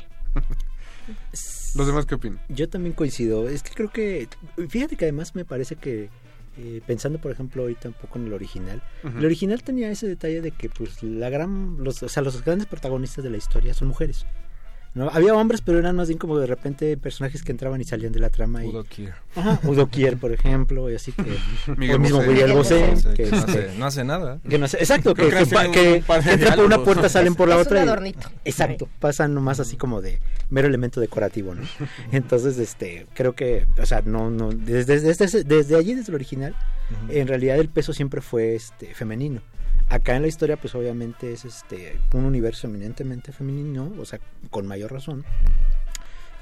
Speaker 16: ¿Los demás qué opinan?
Speaker 20: Yo también coincido. Es que creo que. Fíjate que además me parece que. Eh, pensando, por ejemplo, ahorita un poco en el original. El original tenía ese detalle de que, pues, la gran. Los, o sea, los grandes protagonistas de la historia son mujeres. ¿No? Había hombres, pero eran más bien como de repente personajes que entraban y salían de la trama. Y,
Speaker 21: Udo Kier.
Speaker 20: Ajá, Udo Kier, por ejemplo, y así que.
Speaker 21: Miguel
Speaker 20: o mismo
Speaker 21: Bosé.
Speaker 20: Miguel Bosé.
Speaker 21: Bosé,
Speaker 20: que,
Speaker 21: no
Speaker 20: este,
Speaker 21: hace- no hace nada.
Speaker 20: que no hace- exacto, que,
Speaker 21: que
Speaker 20: entran por una puerta, salen por la
Speaker 19: Es
Speaker 20: otra.
Speaker 19: un
Speaker 20: y-
Speaker 19: adornito.
Speaker 20: Exacto, pasan nomás así como de mero elemento decorativo, ¿no? Entonces, este, creo que, o sea, no, no, desde, desde, desde allí, desde el original, en realidad el peso siempre fue este femenino. Acá en la historia, pues obviamente es este un universo eminentemente femenino, o sea, con mayor razón.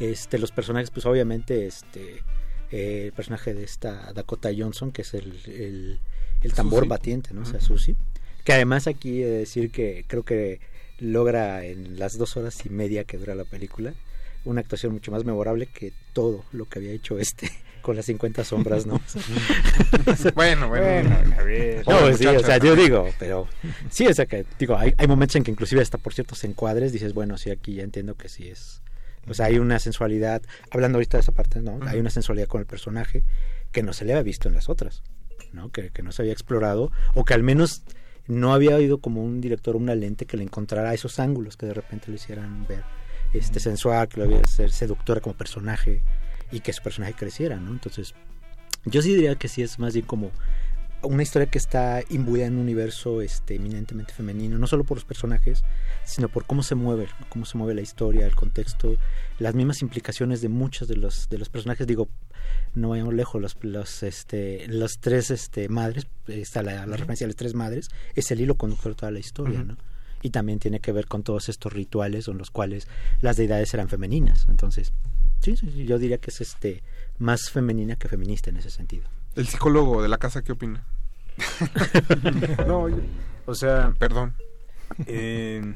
Speaker 20: Este, los personajes, pues obviamente, este, eh, el personaje de esta Dakota Johnson, que es el, el, el tambor batiente, ¿no? O sea, Susie. Que además aquí he de decir que creo que logra en las dos horas y media que dura la película una actuación mucho más memorable que todo lo que había hecho este con las 50 sombras, ¿no?
Speaker 16: Bueno, bueno.
Speaker 20: No,
Speaker 16: Pobre
Speaker 20: sí, o sea, yo digo, pero sí, o sea, que digo, hay, hay momentos en que inclusive hasta por ciertos encuadres dices, bueno, sí, aquí ya entiendo que sí es. O sea, hay una sensualidad, hablando ahorita de esa parte, ¿no? Hay una sensualidad con el personaje que no se le había visto en las otras, ¿no? Que, que no se había explorado, o que al menos no había habido como un director, una lente que le encontrara esos ángulos que de repente lo hicieran ver este sensual, que lo había ser seductora como personaje y que su personaje creciera, ¿no? Entonces, yo sí diría que sí es más bien como una historia que está imbuida en un universo este, eminentemente femenino, no solo por los personajes, sino por cómo se mueve, cómo se mueve la historia, el contexto, las mismas implicaciones de muchos de los, de los personajes. Digo, no vayamos lejos, los, los, este, las tres este, madres, está la, la referencia a las tres madres, es el hilo conductor de toda la historia. ¿no? Y también tiene que ver con todos estos rituales en los cuales las deidades eran femeninas. Entonces, sí, sí, sí, yo diría que es este más femenina que feminista en ese sentido.
Speaker 16: El psicólogo de la casa, ¿qué opina?
Speaker 17: No, yo- o sea...
Speaker 16: Perdón.
Speaker 17: Eh,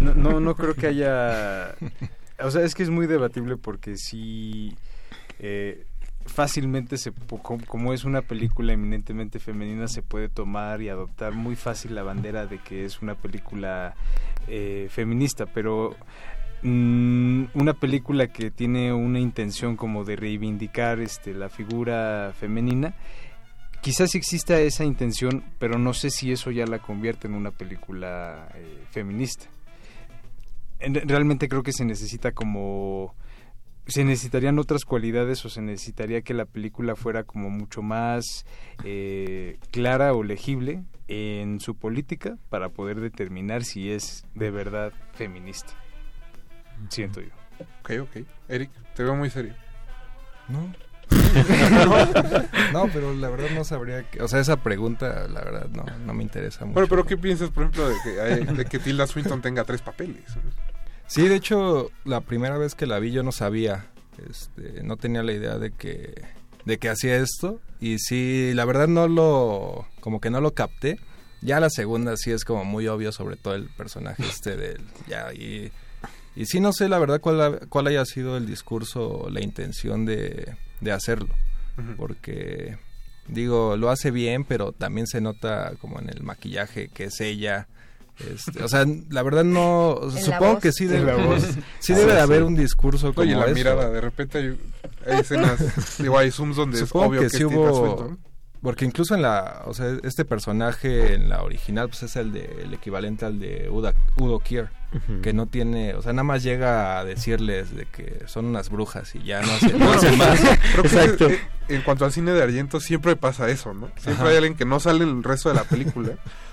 Speaker 17: no, no, no creo que haya... O sea, es que es muy debatible porque sí... eh, fácilmente se como es una película eminentemente femenina se puede tomar y adoptar muy fácil la bandera de que es una película eh, feminista pero mm, una película que tiene una intención como de reivindicar este la figura femenina quizás exista esa intención pero no sé si eso ya la convierte en una película eh, feminista En- realmente creo que se necesita como se necesitarían otras cualidades o se necesitaría que la película fuera como mucho más eh, clara o legible en su política para poder determinar si es de verdad feminista. Siento yo.
Speaker 16: Ok, ok. Eric, te veo muy serio.
Speaker 21: No. no, pero la verdad no sabría que, o sea, esa pregunta la verdad no, no me interesa mucho.
Speaker 16: Bueno, pero ¿qué piensas, por ejemplo, de que, hay- de que Tilda Swinton tenga tres papeles?
Speaker 21: Sí, de hecho, la primera vez que la vi yo no sabía, este, no tenía la idea de que, de que hacía esto y sí, la verdad no lo, como que no lo capté. Ya la segunda sí es como muy obvio, sobre todo el personaje este del, ya y, y sí no sé la verdad cuál, ha- cuál haya sido el discurso, la intención de, de hacerlo, porque digo lo hace bien, pero también se nota como en el maquillaje que es ella. Este, o sea, la verdad no,
Speaker 16: En la
Speaker 21: supongo
Speaker 16: voz.
Speaker 21: que sí
Speaker 16: En
Speaker 21: debe,
Speaker 16: la voz.
Speaker 21: sí debe de haber un discurso como
Speaker 16: Oye, la
Speaker 21: eso.
Speaker 16: mirada, de repente hay, hay escenas, digo, hay zooms donde
Speaker 21: Supongo
Speaker 16: es obvio
Speaker 21: que,
Speaker 16: que,
Speaker 21: sí hubo
Speaker 16: Swinton.
Speaker 21: Porque incluso en la, o sea, este personaje en la original pues es el de el equivalente al de Uda, Udo Kier, que no tiene, o sea, nada más llega a decirles de que son unas brujas y ya no hace, no
Speaker 16: Bueno,
Speaker 21: hace más.
Speaker 16: creo que eh, en cuanto al cine de Argento siempre pasa eso, ¿no? Siempre
Speaker 21: Ajá.
Speaker 16: hay alguien que no sale en el resto de la película,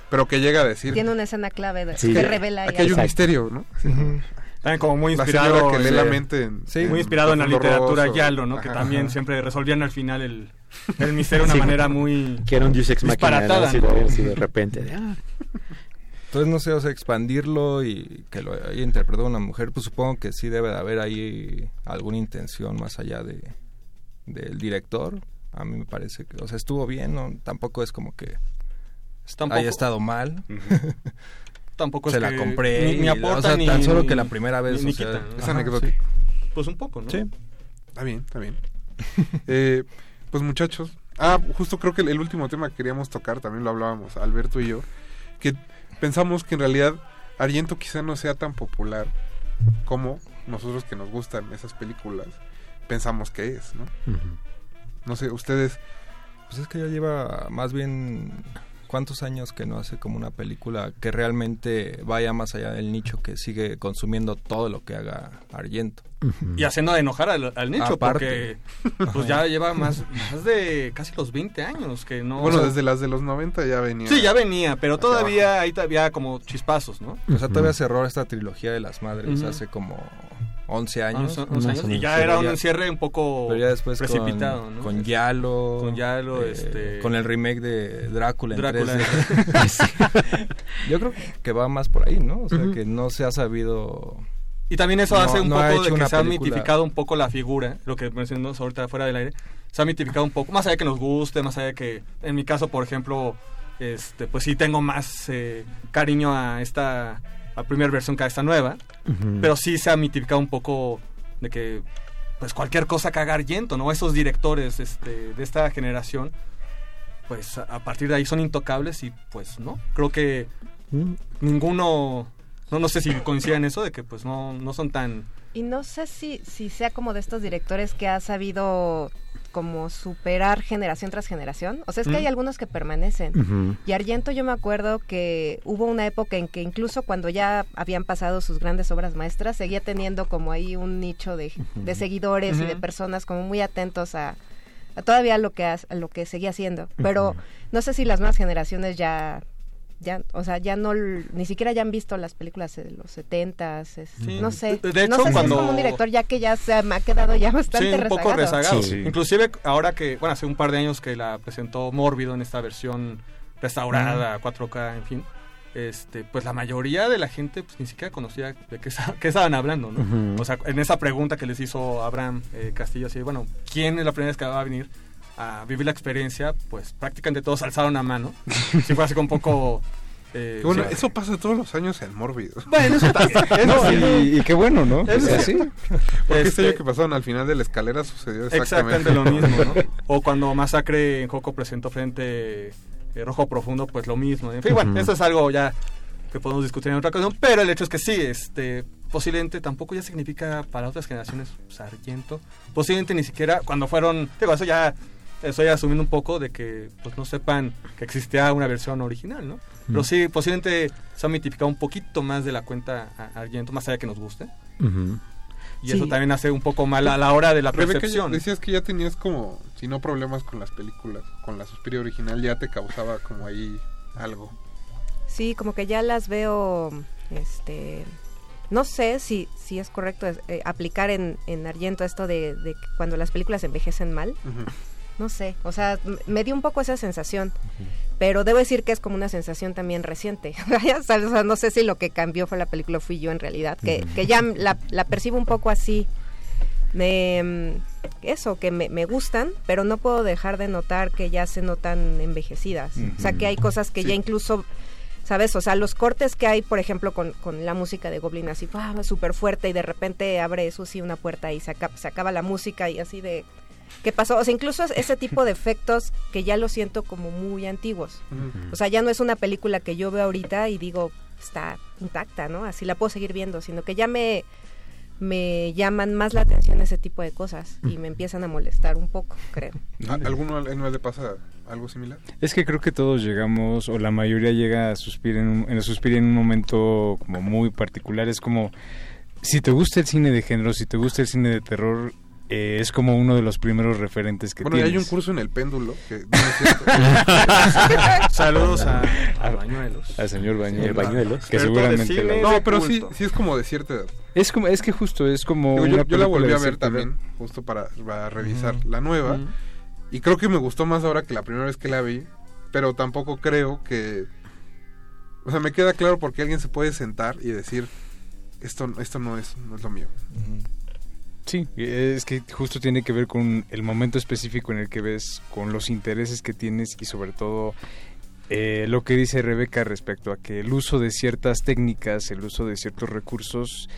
Speaker 16: pero que llega a decir
Speaker 19: Tiene una escena clave de-
Speaker 16: Sí.
Speaker 19: que revela
Speaker 16: Aquí hay un misterio, ¿no?
Speaker 18: Ujú. También como muy inspirado
Speaker 16: señora que lee
Speaker 18: en-
Speaker 16: la mente en-
Speaker 18: sí,
Speaker 16: en
Speaker 18: muy inspirado en la literatura
Speaker 16: Rosso.
Speaker 18: Yalo, ¿no? Que también
Speaker 16: Ajá.
Speaker 18: siempre resolvían al final el, el misterio de una
Speaker 20: Sí.
Speaker 18: manera muy
Speaker 20: Que era un Deus Ex Machina, ¿no?
Speaker 18: disparatada.
Speaker 20: Así de- repente, de, ah.
Speaker 21: Entonces, no sé, o sea, expandirlo y que lo haya interpretado una mujer, pues supongo que sí debe de haber ahí alguna intención más allá de del director. A mí me parece que, o sea, estuvo bien, ¿no? Tampoco es como que
Speaker 18: Tampoco-
Speaker 21: haya estado mal.
Speaker 18: Tampoco
Speaker 21: Se
Speaker 18: es
Speaker 21: la
Speaker 18: que
Speaker 21: compré.
Speaker 18: ni, ni
Speaker 21: y-
Speaker 18: aporta
Speaker 21: o sea,
Speaker 18: ni-
Speaker 21: tan solo
Speaker 18: ni-
Speaker 21: que la primera vez,
Speaker 18: ni, ni
Speaker 21: o sea,
Speaker 18: quita, ¿no?
Speaker 16: Es
Speaker 21: Ajá,
Speaker 16: anecdótico.
Speaker 18: Pues un poco, ¿no?
Speaker 21: Sí.
Speaker 16: Está bien, está bien. Eh, pues muchachos, ah, justo creo que el, el último tema que queríamos tocar, también lo hablábamos Alberto y yo, que pensamos que en realidad Argento quizá no sea tan popular como nosotros que nos gustan esas películas pensamos que es, ¿no? No sé, ustedes...
Speaker 21: Pues es que ya lleva más bien cuántos años que no hace como una película que realmente vaya más allá del nicho que sigue consumiendo todo lo que haga Argento.
Speaker 18: Y haciendo de enojar al, al nicho,
Speaker 21: Aparte.
Speaker 18: porque pues ya lleva más, más de casi los 20 años que no...
Speaker 16: bueno,
Speaker 18: o sea,
Speaker 16: desde las de los 90 ya venía.
Speaker 18: Sí, ya venía, pero todavía ahí había como chispazos, ¿no?
Speaker 21: O sea, todavía cerró esta trilogía de las madres hace como 11 años.
Speaker 18: Once- once años, y ya era un encierre un poco
Speaker 21: Pero ya después
Speaker 18: precipitado,
Speaker 21: con,
Speaker 18: ¿no?
Speaker 21: con Yalo.
Speaker 18: Con Yalo,
Speaker 21: eh,
Speaker 18: este-
Speaker 21: Con el remake de Drácula en
Speaker 18: Drácula.
Speaker 21: 3D. Sí. Yo creo que va más por ahí, ¿no? O sea, que no se ha sabido...
Speaker 18: Y también eso
Speaker 21: No-
Speaker 18: hace un
Speaker 21: no ha
Speaker 18: poco de que se ha mitificado un poco la figura, lo que mencionamos ahorita fuera del aire, se ha mitificado un poco, más allá de que nos guste, más allá de que, en mi caso, por ejemplo, este, pues sí tengo más eh, cariño a esta a primera versión que a esta nueva, pero sí se ha mitificado un poco de que pues cualquier cosa que haga Argento, ¿no? Esos directores este, de esta generación, pues a, partir de ahí son intocables y pues no, creo que
Speaker 20: Mm.
Speaker 18: ninguno, no, no sé si coinciden en eso, de que pues no, no son tan...
Speaker 19: Y no sé si, si sea como de estos directores que ha sabido como superar generación tras generación. O sea, es que
Speaker 20: Mm.
Speaker 19: hay algunos que permanecen. Y Argento yo me acuerdo que hubo una época en que incluso cuando ya habían pasado sus grandes obras maestras, seguía teniendo como ahí un nicho de, de seguidores y de personas como muy atentos a, a todavía lo que, a lo que seguía haciendo. Pero no sé si las nuevas generaciones ya... Ya, o sea, ya no, ni siquiera ya han visto las películas de los setentas,
Speaker 18: Sí.
Speaker 19: no sé.
Speaker 18: De- de
Speaker 19: no
Speaker 18: hecho,
Speaker 19: sé si
Speaker 18: cuando-
Speaker 19: es como un director ya que ya se me ha quedado ya bastante
Speaker 18: sí, un poco
Speaker 19: rezagado.
Speaker 18: rezagado. Inclusive ahora que, bueno, hace un par de años que la presentó Mórbido en esta versión restaurada, 4K, en fin, este, pues la mayoría de la gente pues, ni siquiera conocía de qué, qué estaban hablando, ¿no? O sea, en esa pregunta que les hizo Abraham eh, Castillo, así, bueno, ¿quién es la primera vez que va a venir a vivir la experiencia? Pues prácticamente todos alzaron la mano. sí fue así como un poco... eh,
Speaker 16: bueno,
Speaker 18: sí.
Speaker 16: eso pasa todos los años en Mórbido.
Speaker 18: Bueno, eso también. Eso
Speaker 17: No,
Speaker 18: sí.
Speaker 17: y, y qué bueno, ¿no?
Speaker 16: Eso
Speaker 17: O sea,
Speaker 16: sí.
Speaker 17: sí.
Speaker 16: Porque
Speaker 18: Este-
Speaker 16: este año que pasaron al final de la escalera sucedió exactamente,
Speaker 18: Exactamente lo mismo, ¿no? O cuando Masacre en Joco presentó frente eh, Rojo Profundo, pues lo mismo. En fin, bueno, eso es algo ya que podemos discutir en otra ocasión, pero el hecho es que sí, este, posiblemente tampoco ya significa para otras generaciones Sargento. Posiblemente ni siquiera cuando fueron, digo, eso ya estoy asumiendo un poco de que pues no sepan que existía una versión original, ¿no? Pero sí, posiblemente se ha mitificado un poquito más de la cuenta a Argento, más allá de que nos guste. Y
Speaker 20: Sí.
Speaker 18: eso también hace un poco mal a la hora de la percepción.
Speaker 16: decías que ya tenías como, si no problemas con las películas, con la Suspiria original, ya te causaba como ahí algo.
Speaker 19: Sí, como que ya las veo, este, no sé si, si es correcto eh, aplicar en, en Argento esto de, de que cuando las películas envejecen mal. No sé, o sea, me dio un poco esa sensación, pero debo decir que es como una sensación también reciente. Ya sabes, o sea, no sé si lo que cambió fue la película, fui yo en realidad, que, que ya la, la percibo un poco así. Me, eso, que me, me gustan, pero no puedo dejar de notar que ya se notan envejecidas. O sea, que hay cosas que
Speaker 22: Sí.
Speaker 19: ya incluso ¿sabes? O sea, los cortes que hay, por ejemplo, con, con la música de Goblin así, ¡ah! súper fuerte y de repente abre eso sí una puerta y se acaba la música y así de... ¿Qué pasó? O sea, incluso es- ese tipo de efectos que ya lo siento como muy antiguos. O sea, ya no es una película que yo veo ahorita y digo, está intacta, ¿no? Así la puedo seguir viendo, sino que ya me, me llaman más la atención ese tipo de cosas y me empiezan a molestar un poco, creo.
Speaker 16: ¿A- ¿Alguno en le pasa algo similar?
Speaker 17: Es que creo que todos llegamos, o la mayoría llega a Suspiria en un, en en un momento como muy particular. Es como, si te gusta el cine de género, si te gusta el cine de terror, eh, es como uno de los primeros referentes que
Speaker 16: Bueno, y
Speaker 17: tienes.
Speaker 16: hay un curso en el péndulo que... no es.
Speaker 18: Saludos a, a Bañuelos.
Speaker 17: Al señor Bañuelos.
Speaker 18: El Bañuelos.
Speaker 17: Que seguramente...
Speaker 18: cine
Speaker 17: lo-
Speaker 16: No, pero sí, sí es como de cierta edad.
Speaker 17: Es, como, es que justo, es como...
Speaker 16: Digo, yo,
Speaker 17: una
Speaker 16: yo la volví a ver
Speaker 17: edad.
Speaker 16: también, justo para, para revisar la nueva. Y creo que me gustó más ahora que la primera vez que la vi. Pero tampoco creo que... O sea, me queda claro porque alguien se puede sentar y decir, esto, esto no, es, no es lo mío.
Speaker 17: Sí, es que justo tiene que ver con el momento específico en el que ves, con los intereses que tienes y sobre todo eh, lo que dice Rebeca respecto a que el uso de ciertas técnicas, el uso de ciertos recursos,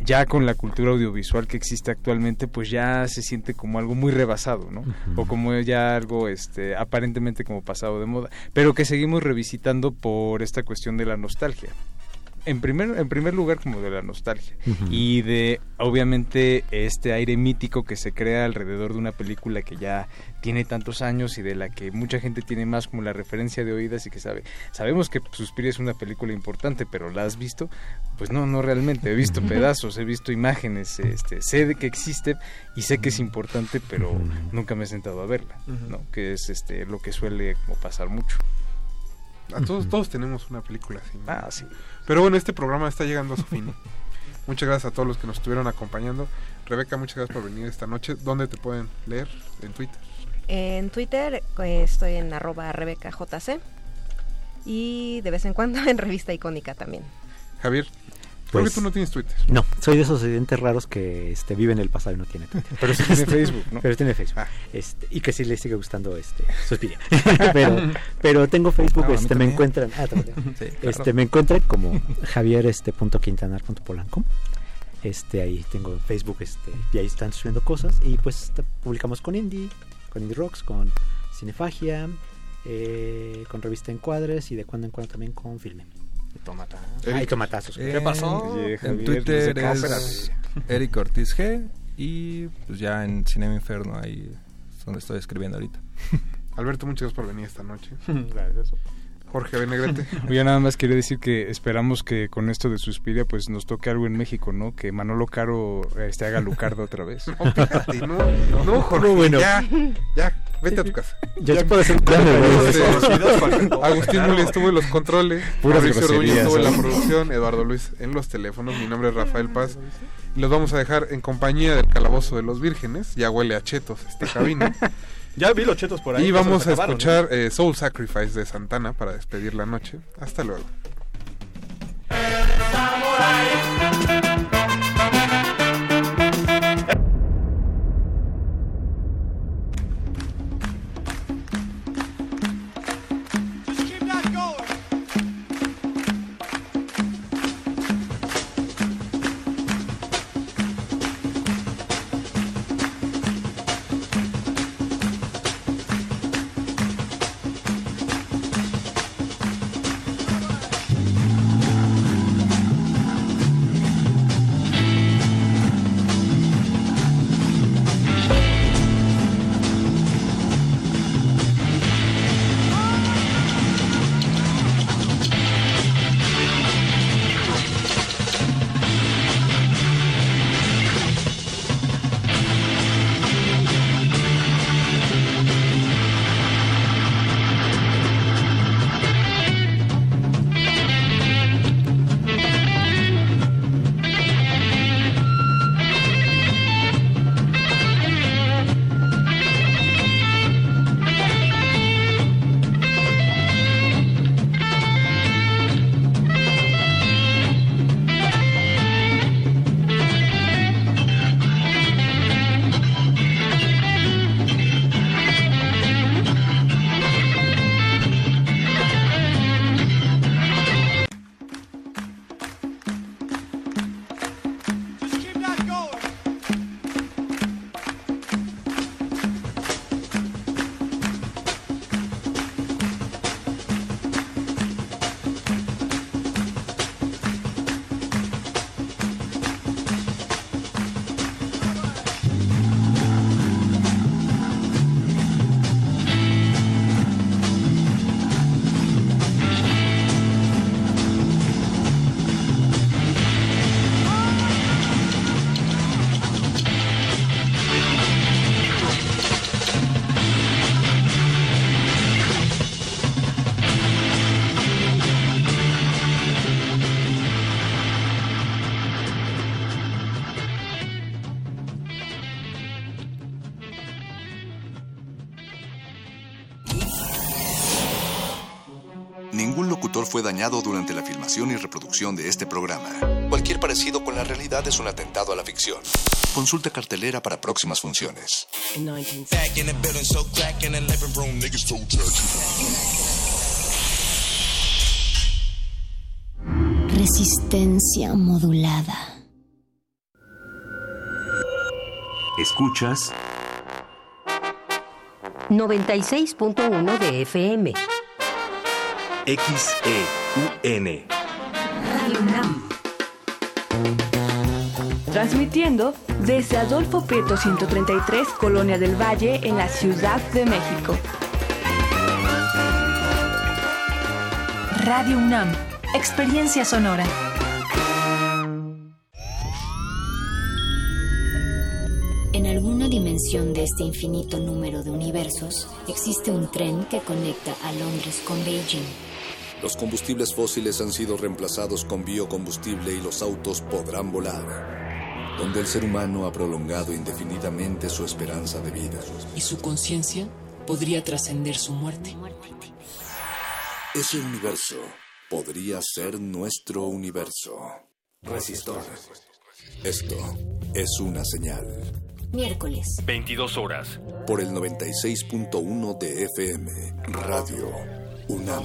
Speaker 17: ya con la cultura audiovisual que existe actualmente, pues ya se siente como algo muy rebasado, ¿no? O como ya algo este, aparentemente como pasado de moda, pero que seguimos revisitando por esta cuestión de la nostalgia. En primer, en primer lugar como de la nostalgia. Y de obviamente este aire mítico que se crea alrededor de una película que ya tiene tantos años y de la que mucha gente tiene más como la referencia de oídas y que sabe. Sabemos que Suspiria es una película importante pero la has visto pues no no realmente. He visto pedazos he visto imágenes este sé de que existe y sé que es importante pero nunca me he sentado a verla no que es este lo que suele como pasar mucho.
Speaker 16: A todos, todos tenemos una película así.
Speaker 17: Ah, sí.
Speaker 16: Pero bueno, este programa está llegando a su fin. Muchas gracias a todos los que nos estuvieron acompañando. Rebeca, muchas gracias por venir esta noche. ¿Dónde te pueden leer? En Twitter.
Speaker 19: En Twitter eh, estoy en arroba rebecajc y de vez en cuando en revista icónica también.
Speaker 16: Javier, creo
Speaker 20: Pues,
Speaker 16: que tú no tienes Twitter.
Speaker 20: No, soy de esos estudiantes raros que este, viven en el pasado y no tiene Twitter.
Speaker 17: Pero sí tiene Facebook, ¿no?
Speaker 20: Pero tiene Facebook. Este, y que sí le sigue gustando este Suspiria. pero, pero tengo Facebook,
Speaker 21: Ah,
Speaker 20: este, me encuentran. ah.
Speaker 21: Sí, claro.
Speaker 20: este, me encuentran como Javier este, punto Quintanar punto Polanco. Este, ahí tengo Facebook, este, y ahí están subiendo cosas. Y pues te- publicamos con Indie, con Indie Rocks, con Cinefagia, eh, con Revista Encuadres y de cuando en cuando también con Filme.
Speaker 18: Tomata.
Speaker 20: Ay, tomatazos.
Speaker 21: Eh,
Speaker 17: Oye,
Speaker 21: en
Speaker 17: Javier,
Speaker 21: Twitter
Speaker 17: no
Speaker 21: es. Eric Ortiz G y pues ya en Cinema Inferno ahí es donde estoy escribiendo ahorita.
Speaker 16: Alberto, muchas gracias por venir esta noche.
Speaker 18: Gracias.
Speaker 16: Jorge Benegrete.
Speaker 17: Oye, nada más quería decir que esperamos que con esto de Suspiria pues nos toque algo en México, ¿no? Que Manolo Caro este, haga Lucardo otra vez.
Speaker 16: No, fíjate, no, no, Jorge,
Speaker 17: No, bueno.
Speaker 16: ya, ya, vete a tu casa.
Speaker 20: Ya se puede hacer un
Speaker 16: Ya
Speaker 20: desconocidos para-
Speaker 16: Agustín. Muli estuvo en los controles,
Speaker 20: Puras
Speaker 16: Mauricio Orduño
Speaker 20: groserías,
Speaker 16: estuvo en la
Speaker 20: ¿eh?
Speaker 16: producción, Eduardo Luis en los teléfonos, mi nombre es Rafael Paz. Los vamos a dejar en compañía del Calabozo de los Vírgenes, ya huele a chetos esta cabina.
Speaker 18: Ya vi los chetos por ahí.
Speaker 16: y vamos a
Speaker 18: acabaron,
Speaker 16: escuchar eh, Soul Sacrifice de Santana para despedir la noche. Hasta luego.
Speaker 23: Fue dañado durante la filmación y reproducción de este programa. Cualquier parecido con la realidad es un atentado a la ficción. Consulta cartelera para próximas funciones.
Speaker 11: Resistencia modulada.
Speaker 24: Escuchas
Speaker 25: 96.1 de FM.
Speaker 24: XEUN.
Speaker 25: Radio UNAM.
Speaker 26: Transmitiendo desde Adolfo Prieto 133, Colonia del Valle, en la Ciudad de México.
Speaker 10: Radio UNAM. Experiencia sonora.
Speaker 11: En alguna dimensión de este infinito número de universos, existe un tren que conecta a Londres con Beijing.
Speaker 23: Los combustibles fósiles han sido reemplazados con biocombustible y los autos podrán volar. Donde el ser humano ha prolongado indefinidamente su esperanza de vida.
Speaker 5: Y su conciencia podría trascender su muerte.
Speaker 23: Ese universo podría ser nuestro universo. Resistor. Esto es una señal.
Speaker 11: Miércoles.
Speaker 23: 22 horas. Por el 96.1 de FM. Radio UNAM.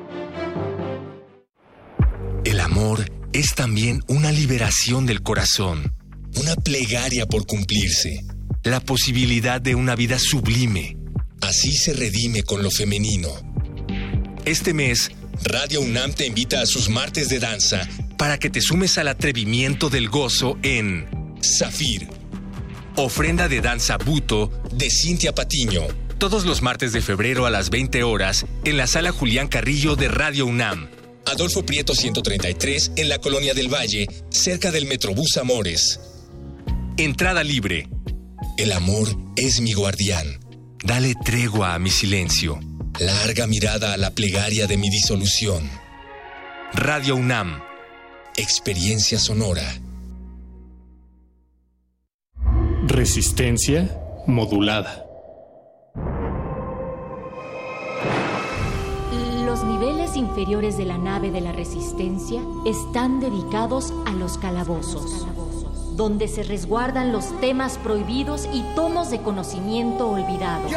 Speaker 2: Amor es también una liberación del corazón, una plegaria por cumplirse, la posibilidad de una vida sublime. Así se redime con lo femenino. Este mes, Radio UNAM te invita a sus martes de danza para que te sumes al atrevimiento del gozo en Zafir. Ofrenda de danza buto de Cintia Patiño. Todos los martes de febrero a las 20 horas en la sala Julián Carrillo de Radio UNAM. Adolfo Prieto 133 en la Colonia del Valle, cerca del Metrobús Amores. Entrada libre. El amor es mi guardián. Dale tregua a mi silencio. Larga mirada a la plegaria de mi disolución. Radio UNAM. Experiencia sonora.
Speaker 27: Resistencia modulada.
Speaker 11: Inferiores de la nave de la Resistencia están dedicados a los calabozos, donde se resguardan los temas prohibidos y tomos de conocimiento olvidado.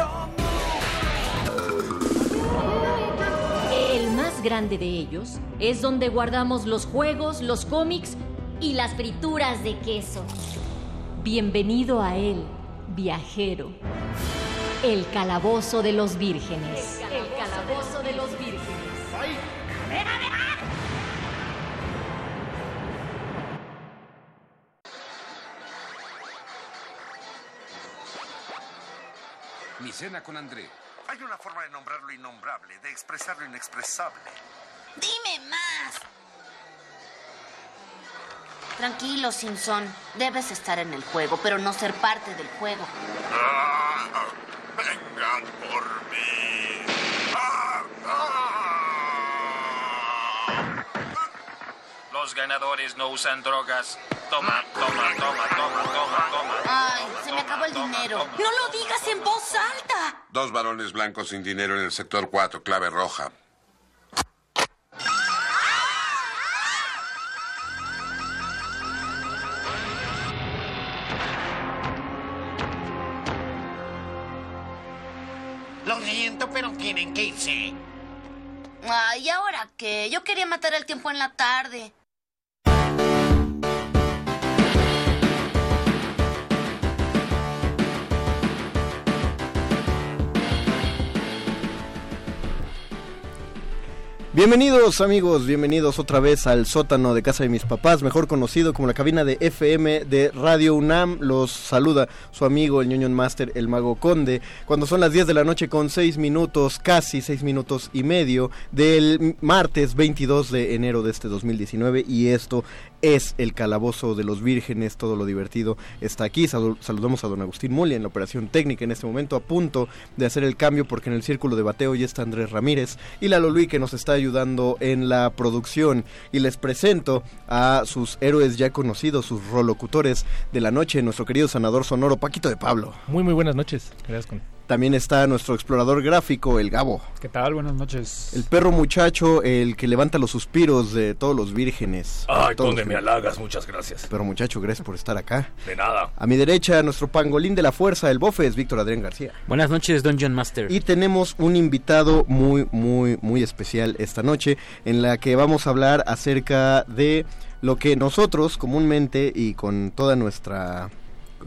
Speaker 11: El más grande de ellos es donde guardamos los juegos, los cómics y las frituras de queso. Bienvenido a él, viajero. El calabozo de los vírgenes. El calabozo
Speaker 28: Mi cena con André. Hay una forma de nombrar lo innombrable, de expresar lo inexpresable.
Speaker 29: Dime más. Tranquilo, Simpson. Debes estar en el juego, pero no ser parte del juego.
Speaker 28: Ah, vengan por mí. Ah,
Speaker 30: Los ganadores no usan drogas. Toma, toma, toma, toma, toma, toma.
Speaker 29: Ay, se me acabó el dinero. No lo digas en voz alta.
Speaker 28: Dos varones blancos sin dinero en el sector 4, clave roja.
Speaker 31: Lo siento, pero tienen que irse.
Speaker 29: Ay, ¿y ahora qué? Yo quería matar el tiempo en la tarde.
Speaker 32: Bienvenidos amigos, bienvenidos otra vez al sótano de casa de mis papás, mejor conocido como la cabina de FM de Radio UNAM. Los saluda su amigo el ñoño Master, el mago conde, cuando son las 10 de la noche con 6 minutos, casi 6 minutos y medio del martes 22 de enero de este 2019 y esto es el calabozo de los vírgenes, todo lo divertido está aquí. Sal- saludamos a don Agustín Muli en la operación técnica en este momento a punto de hacer el cambio porque en el círculo de bateo ya está Andrés Ramírez y Lalo Luis que nos está ayudando en la producción. Y les presento a sus héroes ya conocidos, sus rolocutores de la noche, nuestro querido sanador sonoro Paquito de Pablo.
Speaker 33: Muy, muy buenas noches. Gracias, con...
Speaker 32: También está nuestro explorador gráfico, el Gabo.
Speaker 33: ¿Qué tal? Buenas noches.
Speaker 32: El perro muchacho, el que levanta los suspiros de todos los vírgenes.
Speaker 34: Ay,
Speaker 32: los
Speaker 34: me halagas, muchas gracias.
Speaker 32: Perro muchacho, gracias por estar acá.
Speaker 34: De nada.
Speaker 32: A mi derecha, nuestro pangolín de la fuerza, el bofe, es Víctor Adrián García.
Speaker 35: Buenas noches, Dungeon Master.
Speaker 32: Y tenemos un invitado muy, muy, muy especial esta noche, en la que vamos a hablar acerca de lo que nosotros comúnmente y con toda nuestra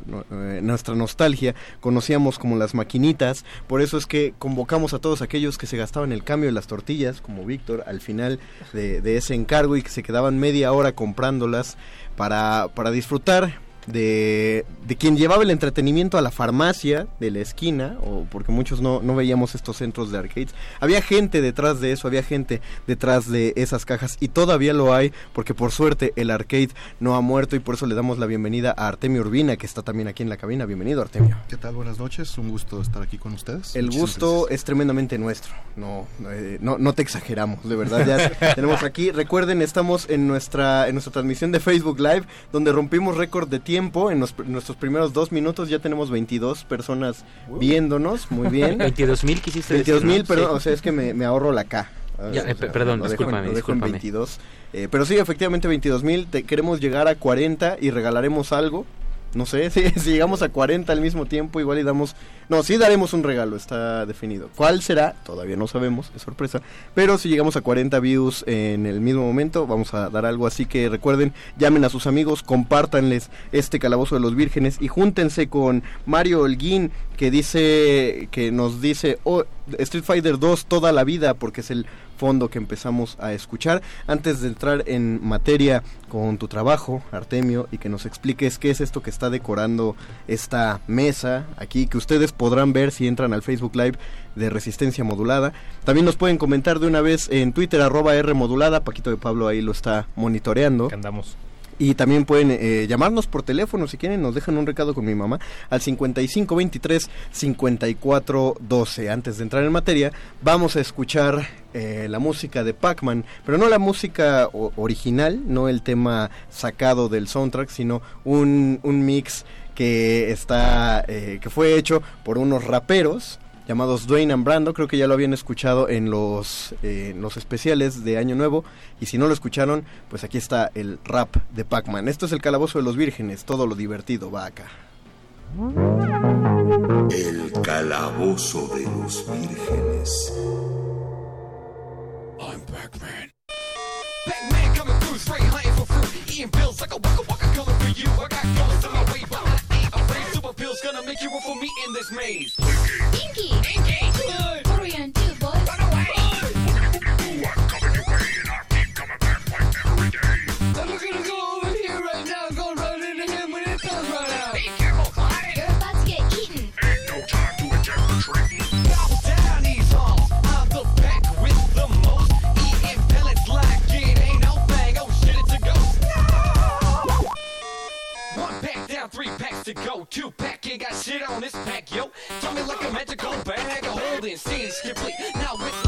Speaker 32: eh, nuestra nostalgia conocíamos como las maquinitas. Por eso es que convocamos a todos aquellos que se gastaban el cambio de las tortillas como Víctor al final de, de ese encargo y que se quedaban media hora comprándolas para, para disfrutar de, de quien llevaba el entretenimiento a la farmacia de la esquina, o porque muchos no, no veíamos estos centros de arcades. Había gente detrás de eso, había gente detrás de esas cajas y todavía lo hay, porque por suerte el arcade no ha muerto y por eso le damos la bienvenida a Artemio Urbina, que está también aquí en la cabina. Bienvenido, Artemio.
Speaker 36: ¿Qué tal? Buenas noches, un gusto estar aquí con ustedes.
Speaker 32: El
Speaker 36: Muchísimas
Speaker 32: gusto es tremendamente nuestro, no, eh, no, no te exageramos, de verdad, ya tenemos aquí, recuerden, estamos en nuestra, en nuestra transmisión de Facebook Live, donde rompimos récord de tiempo, en, los- en nuestros primeros dos minutos ya tenemos 22 personas viéndonos, muy bien.
Speaker 35: 22,000 quisiste
Speaker 32: 22 mil, perdón,
Speaker 35: Sí.
Speaker 32: o sea, es que me, me ahorro la K.
Speaker 35: Ya,
Speaker 32: O
Speaker 35: eh,
Speaker 32: sea,
Speaker 35: perdón,
Speaker 32: lo dejo en-
Speaker 35: discúlpame,
Speaker 32: lo dejo en
Speaker 35: discúlpame.
Speaker 32: 22. Eh, pero sí, efectivamente 22 mil, queremos llegar a 40 y regalaremos algo. No sé, si, llegamos a 40 al mismo tiempo, igual y damos... No, sí daremos un regalo, está definido. ¿Cuál será? Todavía no sabemos, es sorpresa. Pero si llegamos a 40 views en el mismo momento, vamos a dar algo. Así que recuerden, llamen a sus amigos, compártanles este calabozo de los vírgenes y júntense con Mario Holguín, que dice, que nos dice, oh, Street Fighter 2 toda la vida, porque es el fondo que empezamos a escuchar. Antes de entrar en materia con tu trabajo, Artemio, y que nos expliques qué es esto que está decorando esta mesa aquí, que ustedes podrán ver si entran al Facebook Live de Resistencia Modulada. También nos pueden comentar de una vez en Twitter, arroba R Modulada. Paquito de Pablo ahí lo está monitoreando.
Speaker 33: andamos.
Speaker 32: Y también pueden eh, llamarnos por teléfono si quieren, nos dejan un recado con mi mamá al 5523 5412. Antes de entrar en materia, vamos a escuchar eh, la música de Pac-Man, pero no la música original, no el tema sacado del soundtrack, sino un, un mix que está eh, que fue hecho por unos raperos llamados Dwayne and Brando, creo que ya lo habían escuchado en los, eh, en los especiales de Año Nuevo, y si no lo escucharon, pues aquí está el rap de Pac-Man. Esto es el calabozo de los vírgenes, todo lo divertido va acá.
Speaker 23: El calabozo de los vírgenes.
Speaker 37: I'm Pac-Man. Pac-Man coming through, straight hunting for fruit. Eating pills like a waka waka coming for you. the cure for me in this maze. Inky, Inky, good. Hurry and boys. Run away. Boys. I'm coming your way, and I keep coming back like every day. I'm looking to go. to go to. Pack, he got shit on this pack, yo. tell me like a magical bag of holding. scene's
Speaker 23: skip, Now it's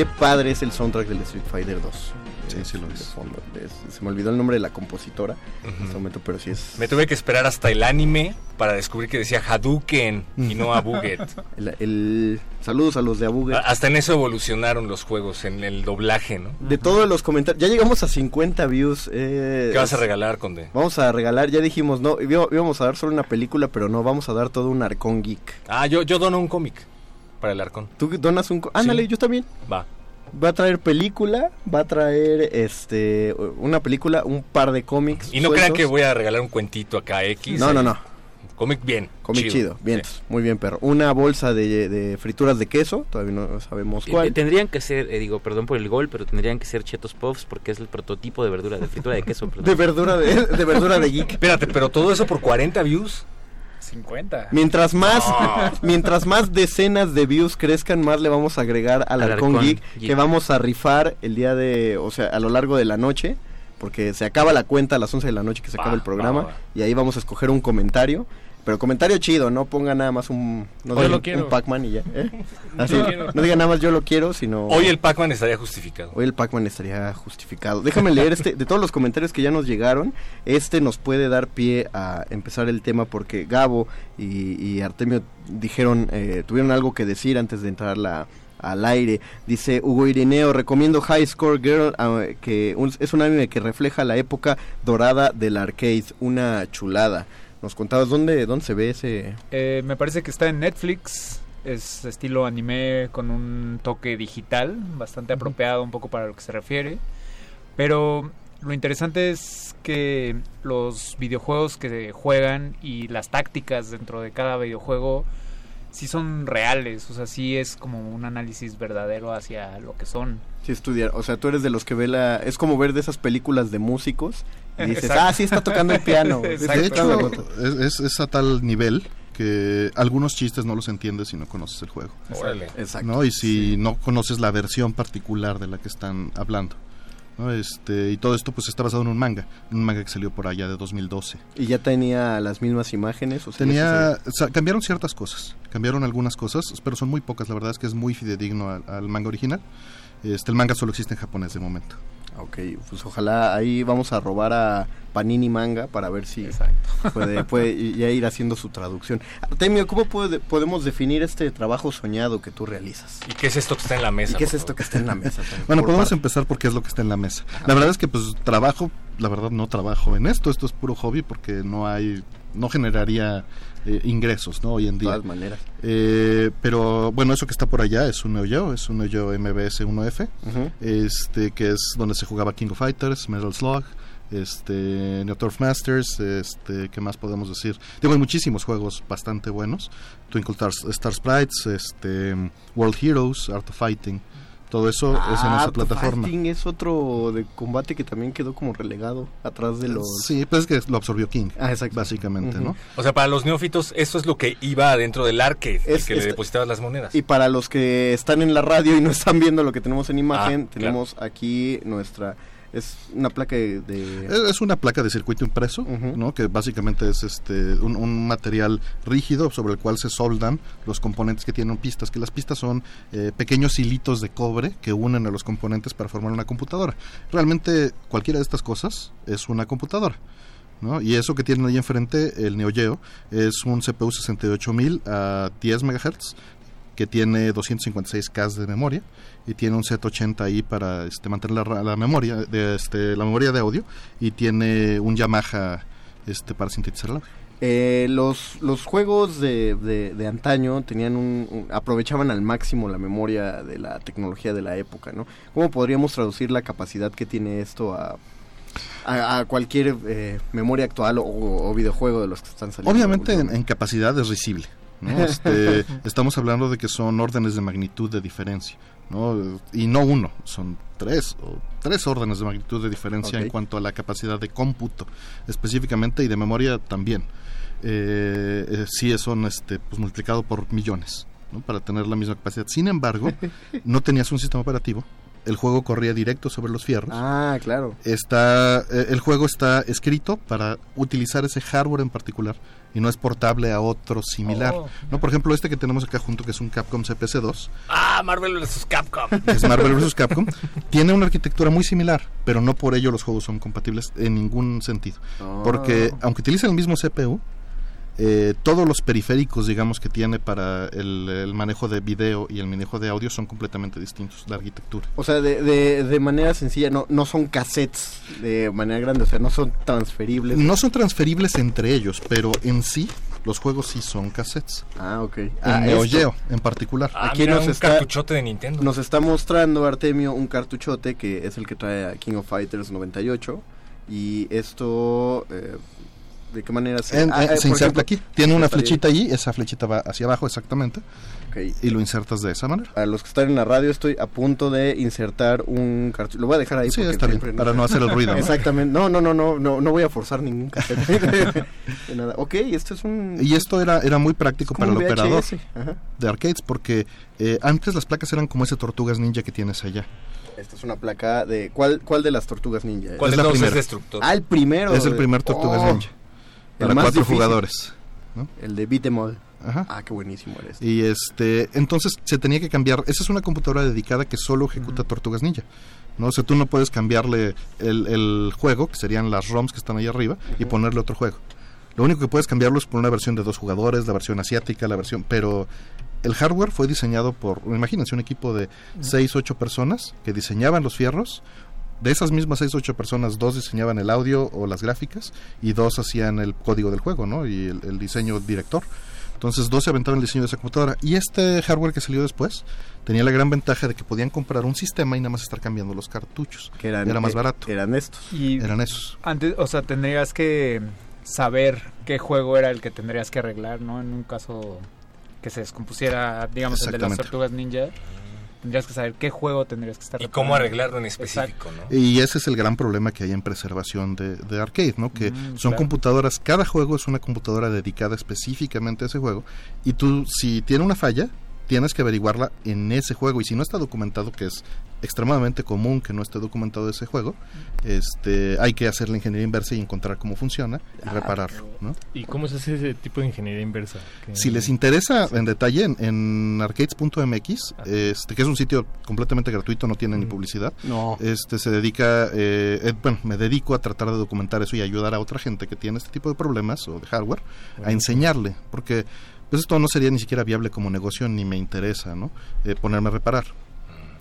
Speaker 32: Qué padre es el soundtrack del Street Fighter 2.
Speaker 36: Sí, sí lo es.
Speaker 32: fondo. Es- Se me olvidó el nombre de la compositora en este momento, pero sí es
Speaker 34: Me tuve que esperar hasta el anime para descubrir que decía Hadouken y no Abuget.
Speaker 32: el, el- saludos a los de Abuget.
Speaker 34: A- Hasta en eso evolucionaron los juegos, en el doblaje, ¿no?
Speaker 32: De todos los comentarios, ya llegamos a 50 views. eh,
Speaker 34: ¿Qué vas a regalar, Conde?
Speaker 32: Vamos a regalar, ya dijimos, no, íbamos a dar solo una película, pero no, vamos a dar todo un arcón geek.
Speaker 34: Ah, yo, yo dono un cómic para el arcón.
Speaker 32: Tú donas un... Ándale,
Speaker 34: Sí.
Speaker 32: yo también.
Speaker 34: Va.
Speaker 32: Va a traer película, va a traer este una película, un par de cómics.
Speaker 34: Y no crean que voy a regalar un cuentito acá X.
Speaker 32: No,
Speaker 34: eh.
Speaker 32: no, no.
Speaker 34: Cómic bien.
Speaker 32: Cómic chido, bien, muy bien, perro. Una bolsa de, de frituras de queso, todavía no sabemos
Speaker 35: Eh,
Speaker 32: cuál.
Speaker 35: Tendrían que ser, eh, digo, perdón por el gol, pero tendrían que ser Chetos Puffs porque es el prototipo de verdura, de fritura de queso. perdón.
Speaker 32: De verdura de, de verdura de geek.
Speaker 34: Espérate, pero todo eso por 40 views.
Speaker 33: 50.
Speaker 32: Mientras más, mientras más decenas de views crezcan, más le vamos a agregar al,
Speaker 35: Al
Speaker 32: Arcón
Speaker 35: Arcón
Speaker 32: Geek,
Speaker 35: Geek.
Speaker 32: que vamos a rifar el día de, o sea, a lo largo de la noche, porque se acaba la cuenta a las 11 de la noche que se acaba el programa, y ahí vamos a escoger un comentario. Pero comentario chido, no ponga nada más un, no diga un-
Speaker 34: quiero.
Speaker 32: un Pac-Man y ya. ¿eh? Así, no diga nada más yo lo quiero, sino...
Speaker 34: Hoy el Pac-Man estaría justificado.
Speaker 32: Hoy el Pac-Man estaría justificado. Déjame leer este, de todos los comentarios que ya nos llegaron, este nos puede dar pie a empezar el tema porque Gabo y, y Artemio dijeron, eh, tuvieron algo que decir antes de entrar la, al aire. Dice Hugo Irineo, recomiendo High Score Girl, ah, que un- es un anime que refleja la época dorada del arcade, una chulada. Nos contabas dónde, dónde se ve ese...
Speaker 33: Eh, me parece que está en Netflix. Es estilo anime con un toque digital, bastante apropiado un poco para lo que se refiere. Pero lo interesante es que los videojuegos que juegan y las tácticas dentro de cada videojuego sí son reales. O sea, sí es como un análisis verdadero hacia lo que son.
Speaker 32: Sí, estudiar. O sea, tú eres de los que ve la... Es como ver de esas películas de músicos y dices,
Speaker 33: Exacto.
Speaker 32: ah, sí está tocando el piano.
Speaker 36: De
Speaker 32: Sí, está la
Speaker 36: hecho, es, es- es a tal nivel que algunos chistes no los entiendes si no conoces el juego.
Speaker 34: Órale.
Speaker 32: Exacto.
Speaker 36: ¿no? Y si no conoces la versión particular de la que están hablando. ¿no? Este, y todo esto pues está basado en un manga, un manga que salió por allá de 2012.
Speaker 32: Y ya tenía las mismas imágenes. O sea,
Speaker 36: Tenía,
Speaker 32: sí
Speaker 36: o sea, cambiaron ciertas cosas, cambiaron algunas cosas, pero son muy pocas. La verdad es que es muy fidedigno al, al manga original. Este, el manga solo existe en japonés de momento.
Speaker 32: Ok, pues ojalá ahí vamos a robar a Panini Manga para ver si puede, puede ya ir haciendo su traducción. Artemio, ¿cómo puede- podemos definir este trabajo soñado que tú realizas?
Speaker 34: ¿Y qué es esto que está en la mesa?
Speaker 32: ¿Y qué es esto que está en la mesa? también?
Speaker 36: Bueno, podemos
Speaker 32: parte.
Speaker 36: empezar porque es lo que está en la mesa. La verdad es que pues trabajo, la verdad no trabajo en esto, esto es puro hobby porque no hay, no generaría eh, ingresos, ¿no? Hoy en
Speaker 32: De
Speaker 36: día.
Speaker 32: todas maneras.
Speaker 36: Eh, pero bueno, eso que está por allá es un Geo, es un Geo MBS 1F,
Speaker 32: Ujú.
Speaker 36: este que es donde se jugaba King of Fighters, Metal Slug, este Neo Turf Masters, este ¿qué más podemos decir? Digo, hay muchísimos juegos bastante buenos, Twinkle Star, Star Sprites, este World Heroes, Art of Fighting, todo eso es en
Speaker 32: Ah,
Speaker 36: esa plataforma.
Speaker 32: Fighting es otro de combate que también quedó como relegado atrás de los...
Speaker 36: Sí, pues es que lo absorbió King,
Speaker 32: Ah, exacto.
Speaker 36: básicamente,
Speaker 32: Ujú.
Speaker 36: ¿no?
Speaker 34: O sea, para los neófitos, eso es lo que iba dentro del arcade, el
Speaker 32: Es-
Speaker 34: que le
Speaker 32: es-
Speaker 34: depositabas las monedas.
Speaker 32: Y para los que están en la radio y no están viendo lo que tenemos en imagen,
Speaker 34: Ah,
Speaker 32: tenemos aquí nuestra... Es una placa de... de-
Speaker 36: Es una placa de circuito impreso. ¿no? que básicamente es este un, un material rígido sobre el cual se soldan los componentes que tienen pistas, que las pistas son eh, pequeños hilitos de cobre que unen a los componentes para formar una computadora. Realmente cualquiera de estas cosas es una computadora. ¿no? Y eso que tienen ahí enfrente, el Neo Geo, es un CPU 68000 a 10 MHz que tiene 256K de memoria y tiene un Z80 ahí para este, mantener la, la memoria de este, la memoria de audio y tiene un Yamaha este para sintetizar el audio.
Speaker 32: Eh, los, los juegos de, de, de antaño tenían un, un- aprovechaban al máximo la memoria de la tecnología de la época, ¿no? ¿Cómo podríamos traducir la capacidad que tiene esto a, a, a cualquier eh, memoria actual o, o videojuego de los que están saliendo?
Speaker 36: Obviamente en, en capacidad es risible. ¿No? Este, estamos hablando de que son órdenes de magnitud de diferencia. ¿no? Y no uno, son tres o tres órdenes de magnitud de diferencia en cuanto a la capacidad de cómputo específicamente y de memoria también. eh, eh, sí son este, pues, multiplicado por millones ¿no? para tener la misma capacidad. Sin embargo, no tenías un sistema operativo. El juego corría directo sobre los fierros.
Speaker 32: Ah, claro.
Speaker 36: Está, eh, el juego está escrito para utilizar ese hardware en particular y no es portable a otro similar.
Speaker 2: Oh.
Speaker 36: ¿no? Por ejemplo, este que tenemos acá junto, que es un Capcom CPC-2,
Speaker 2: Ah, Marvel vs. Capcom.
Speaker 36: es Marvel vs. Capcom, tiene una arquitectura muy similar, pero no por ello los juegos son compatibles en ningún sentido.
Speaker 32: Ah.
Speaker 36: Porque aunque utilizan el mismo CPU, eh, todos los periféricos, digamos, que tiene para el, el manejo de video y el manejo de audio son completamente distintos, la arquitectura.
Speaker 32: O sea, de, de, de manera sencilla, no, no son cassettes de manera grande, o sea, no son transferibles.
Speaker 36: No son transferibles entre ellos, pero en sí los juegos sí son cassettes.
Speaker 32: Ah, ok.
Speaker 36: En
Speaker 32: Ah,
Speaker 36: Neo. Geo en particular.
Speaker 2: Ah,
Speaker 32: Aquí
Speaker 2: mira,
Speaker 32: nos
Speaker 2: un
Speaker 32: está-
Speaker 2: cartuchote de Nintendo.
Speaker 32: Nos está mostrando Artemio un cartuchote que es el que trae a King of Fighters 98 y esto eh, de qué manera se,
Speaker 36: En-
Speaker 32: Ah,
Speaker 36: eh, se inserta
Speaker 32: ejemplo,
Speaker 36: aquí. Tiene una flechita ahí, esa flechita va hacia abajo exactamente. Y lo insertas de esa manera.
Speaker 32: A los que están en la radio estoy a punto de insertar un cartucho. Lo voy a dejar ahí.
Speaker 36: Sí,
Speaker 32: porque
Speaker 36: está bien,
Speaker 32: siempre
Speaker 36: para no hacer el ruido, ¿no?
Speaker 32: Exactamente. No, no, no, no, no, no voy a forzar ningún. De nada. Ok, esto es un...
Speaker 36: Y esto era, era muy práctico
Speaker 32: Es
Speaker 36: para el operador
Speaker 32: ajá.
Speaker 36: de arcades porque eh, antes las placas eran como ese tortugas ninja que tienes allá.
Speaker 32: Esta es una placa de... ¿Cuál, cuál de las tortugas ninja?
Speaker 36: ¿Cuál de
Speaker 2: todos
Speaker 36: primera.
Speaker 2: es destructor?
Speaker 32: Ah, el primero.
Speaker 36: Es el primer tortugas
Speaker 32: Oh,
Speaker 36: ninja. Para
Speaker 32: más
Speaker 36: cuatro
Speaker 32: difícil.
Speaker 36: jugadores. ¿no?
Speaker 32: El de Beat 'em All.
Speaker 36: Ajá.
Speaker 32: Ah, qué buenísimo eres.
Speaker 36: Y este, entonces se tenía que cambiar. Esa es una computadora dedicada que solo ejecuta Tortugas Ninja. ¿no? O sea, tú no puedes cambiarle el, el juego, que serían las ROMs que están ahí arriba, y ponerle otro juego. Lo único que puedes cambiarlo es por una versión de dos jugadores, la versión asiática, la versión. Pero el hardware fue diseñado por, imagínense, un equipo de 6, 8 personas que diseñaban los fierros. De esas mismas 6, 8 personas, dos diseñaban el audio o las gráficas y dos hacían el código del juego, ¿no? Y el, el diseño director. Entonces, dos se aventaron el diseño de esa computadora. Y este hardware que salió después tenía la gran ventaja de que podían comprar un sistema y nada más estar cambiando los cartuchos.
Speaker 32: Que eran,
Speaker 36: Era más
Speaker 32: eh,
Speaker 36: barato.
Speaker 32: Eran estos.
Speaker 33: Y
Speaker 36: Eran esos.
Speaker 33: antes, o sea, tendrías que saber qué juego era el que tendrías que arreglar, ¿no? En un caso que se descompusiera, digamos, el de las tortugas ninja, tendrías que saber qué juego tendrías que estar
Speaker 2: Y cómo arreglarlo en específico, ¿no?
Speaker 36: Y ese es el gran problema que hay en preservación de, de arcade, ¿no? Que
Speaker 33: Mm,
Speaker 36: son
Speaker 33: claro.
Speaker 36: computadoras, cada juego es una computadora dedicada específicamente a ese juego. Y tú, si tiene una falla, tienes que averiguarla en ese juego. Y si no está documentado, que es extremadamente común que no esté documentado ese juego, este, hay que hacer la ingeniería inversa y encontrar cómo funciona y repararlo, ¿no?
Speaker 38: ¿Y cómo se hace ese tipo de ingeniería inversa?
Speaker 36: Si les interesa en detalle, en, en arcades.mx, este, que es un sitio completamente gratuito, no tiene ni publicidad,
Speaker 32: No.
Speaker 36: este se dedica, eh, eh, bueno, me dedico a tratar de documentar eso y ayudar a otra gente que tiene este tipo de problemas o de hardware a enseñarle, porque pues esto no sería ni siquiera viable como negocio ni me interesa, ¿no? Eh, ponerme a reparar.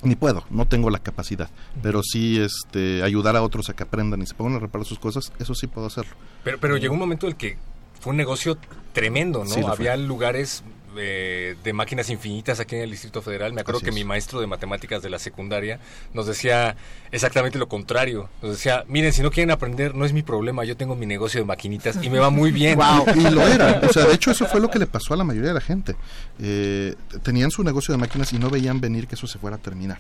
Speaker 36: Ni puedo, no tengo la capacidad, pero sí este, ayudar a otros a que aprendan y se pongan a reparar sus cosas, eso sí puedo hacerlo.
Speaker 2: Pero, pero llegó un momento en el que fue un negocio tremendo, ¿no?
Speaker 36: Sí.
Speaker 2: Había lugares eh, de máquinas infinitas aquí en el Distrito Federal. Me acuerdo
Speaker 36: Así
Speaker 2: que
Speaker 36: es.
Speaker 2: mi maestro de matemáticas de la secundaria nos decía exactamente lo contrario. Nos decía, miren, si no quieren aprender, no es mi problema, yo tengo mi negocio de maquinitas y me va muy bien.
Speaker 36: Y lo era. O sea, de hecho, eso fue lo que le pasó a la mayoría de la gente. Eh, tenían su negocio de máquinas y no veían venir que eso se fuera a terminar.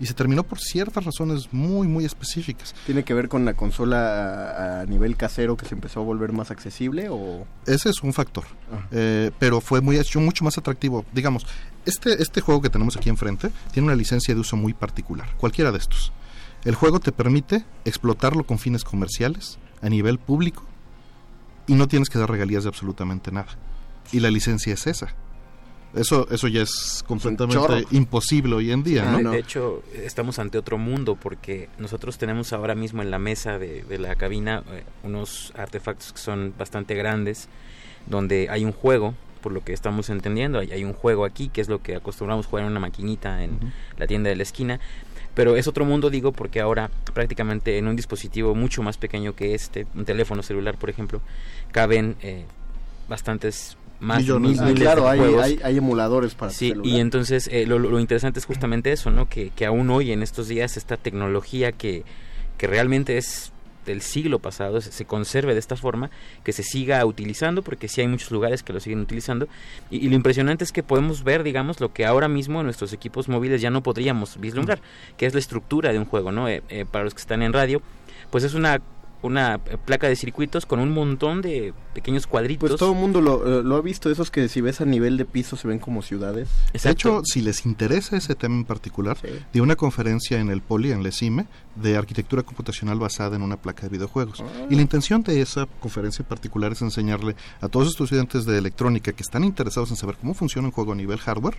Speaker 36: Y se terminó por ciertas razones muy, muy específicas.
Speaker 32: ¿Tiene que ver con la consola a, nivel casero que se empezó a volver más accesible o...?
Speaker 36: Ese es un factor.
Speaker 32: Ajá.
Speaker 36: Eh, pero fue muy hecho mucho más atractivo. Digamos, este, este juego que tenemos aquí enfrente tiene una licencia de uso muy particular. Cualquiera de estos. El juego te permite explotarlo con fines comerciales a nivel público y no tienes que dar regalías de absolutamente nada. Y la licencia es esa. Eso, eso ya es completamente imposible hoy en día,
Speaker 35: Ah,
Speaker 36: ¿no?
Speaker 35: de, de hecho, estamos ante otro mundo porque nosotros tenemos ahora mismo en la mesa de, de la cabina eh, unos artefactos que son bastante grandes, donde hay un juego, por lo que estamos entendiendo, hay, hay un juego aquí, que es lo que acostumbramos jugar en una maquinita en la tienda de la esquina. Pero es otro mundo, digo, porque ahora prácticamente en un dispositivo mucho más pequeño que este, un teléfono celular, por ejemplo, caben eh, bastantes más de
Speaker 32: Millones.
Speaker 35: mil-
Speaker 32: Ah,
Speaker 35: miles
Speaker 32: claro,
Speaker 35: de
Speaker 32: hay,
Speaker 35: juegos.
Speaker 32: hay, hay emuladores para
Speaker 35: Sí,
Speaker 32: celular.
Speaker 35: y entonces eh, lo, lo interesante es justamente eso, ¿no? Que, que aún hoy, en estos días, esta tecnología que, que realmente es del siglo pasado, se, se conserve de esta forma, que se siga utilizando, porque sí hay muchos lugares que lo siguen utilizando. Y, y lo impresionante es que podemos ver, digamos, lo que ahora mismo en nuestros equipos móviles ya no podríamos vislumbrar, que es la estructura de un juego, ¿no? Eh, eh, para los que están en radio, pues es una una placa de circuitos con un montón de pequeños cuadritos.
Speaker 32: Pues todo el mundo lo, eh, lo ha visto, esos que si ves a nivel de piso se ven como ciudades.
Speaker 36: De hecho, si les interesa ese tema en particular, di una conferencia en el Poli, en Lecime, de arquitectura computacional basada en una placa de videojuegos.
Speaker 32: Ah.
Speaker 36: Y la intención de esa conferencia en particular es enseñarle a todos estos estudiantes de electrónica que están interesados en saber cómo funciona un juego a nivel hardware,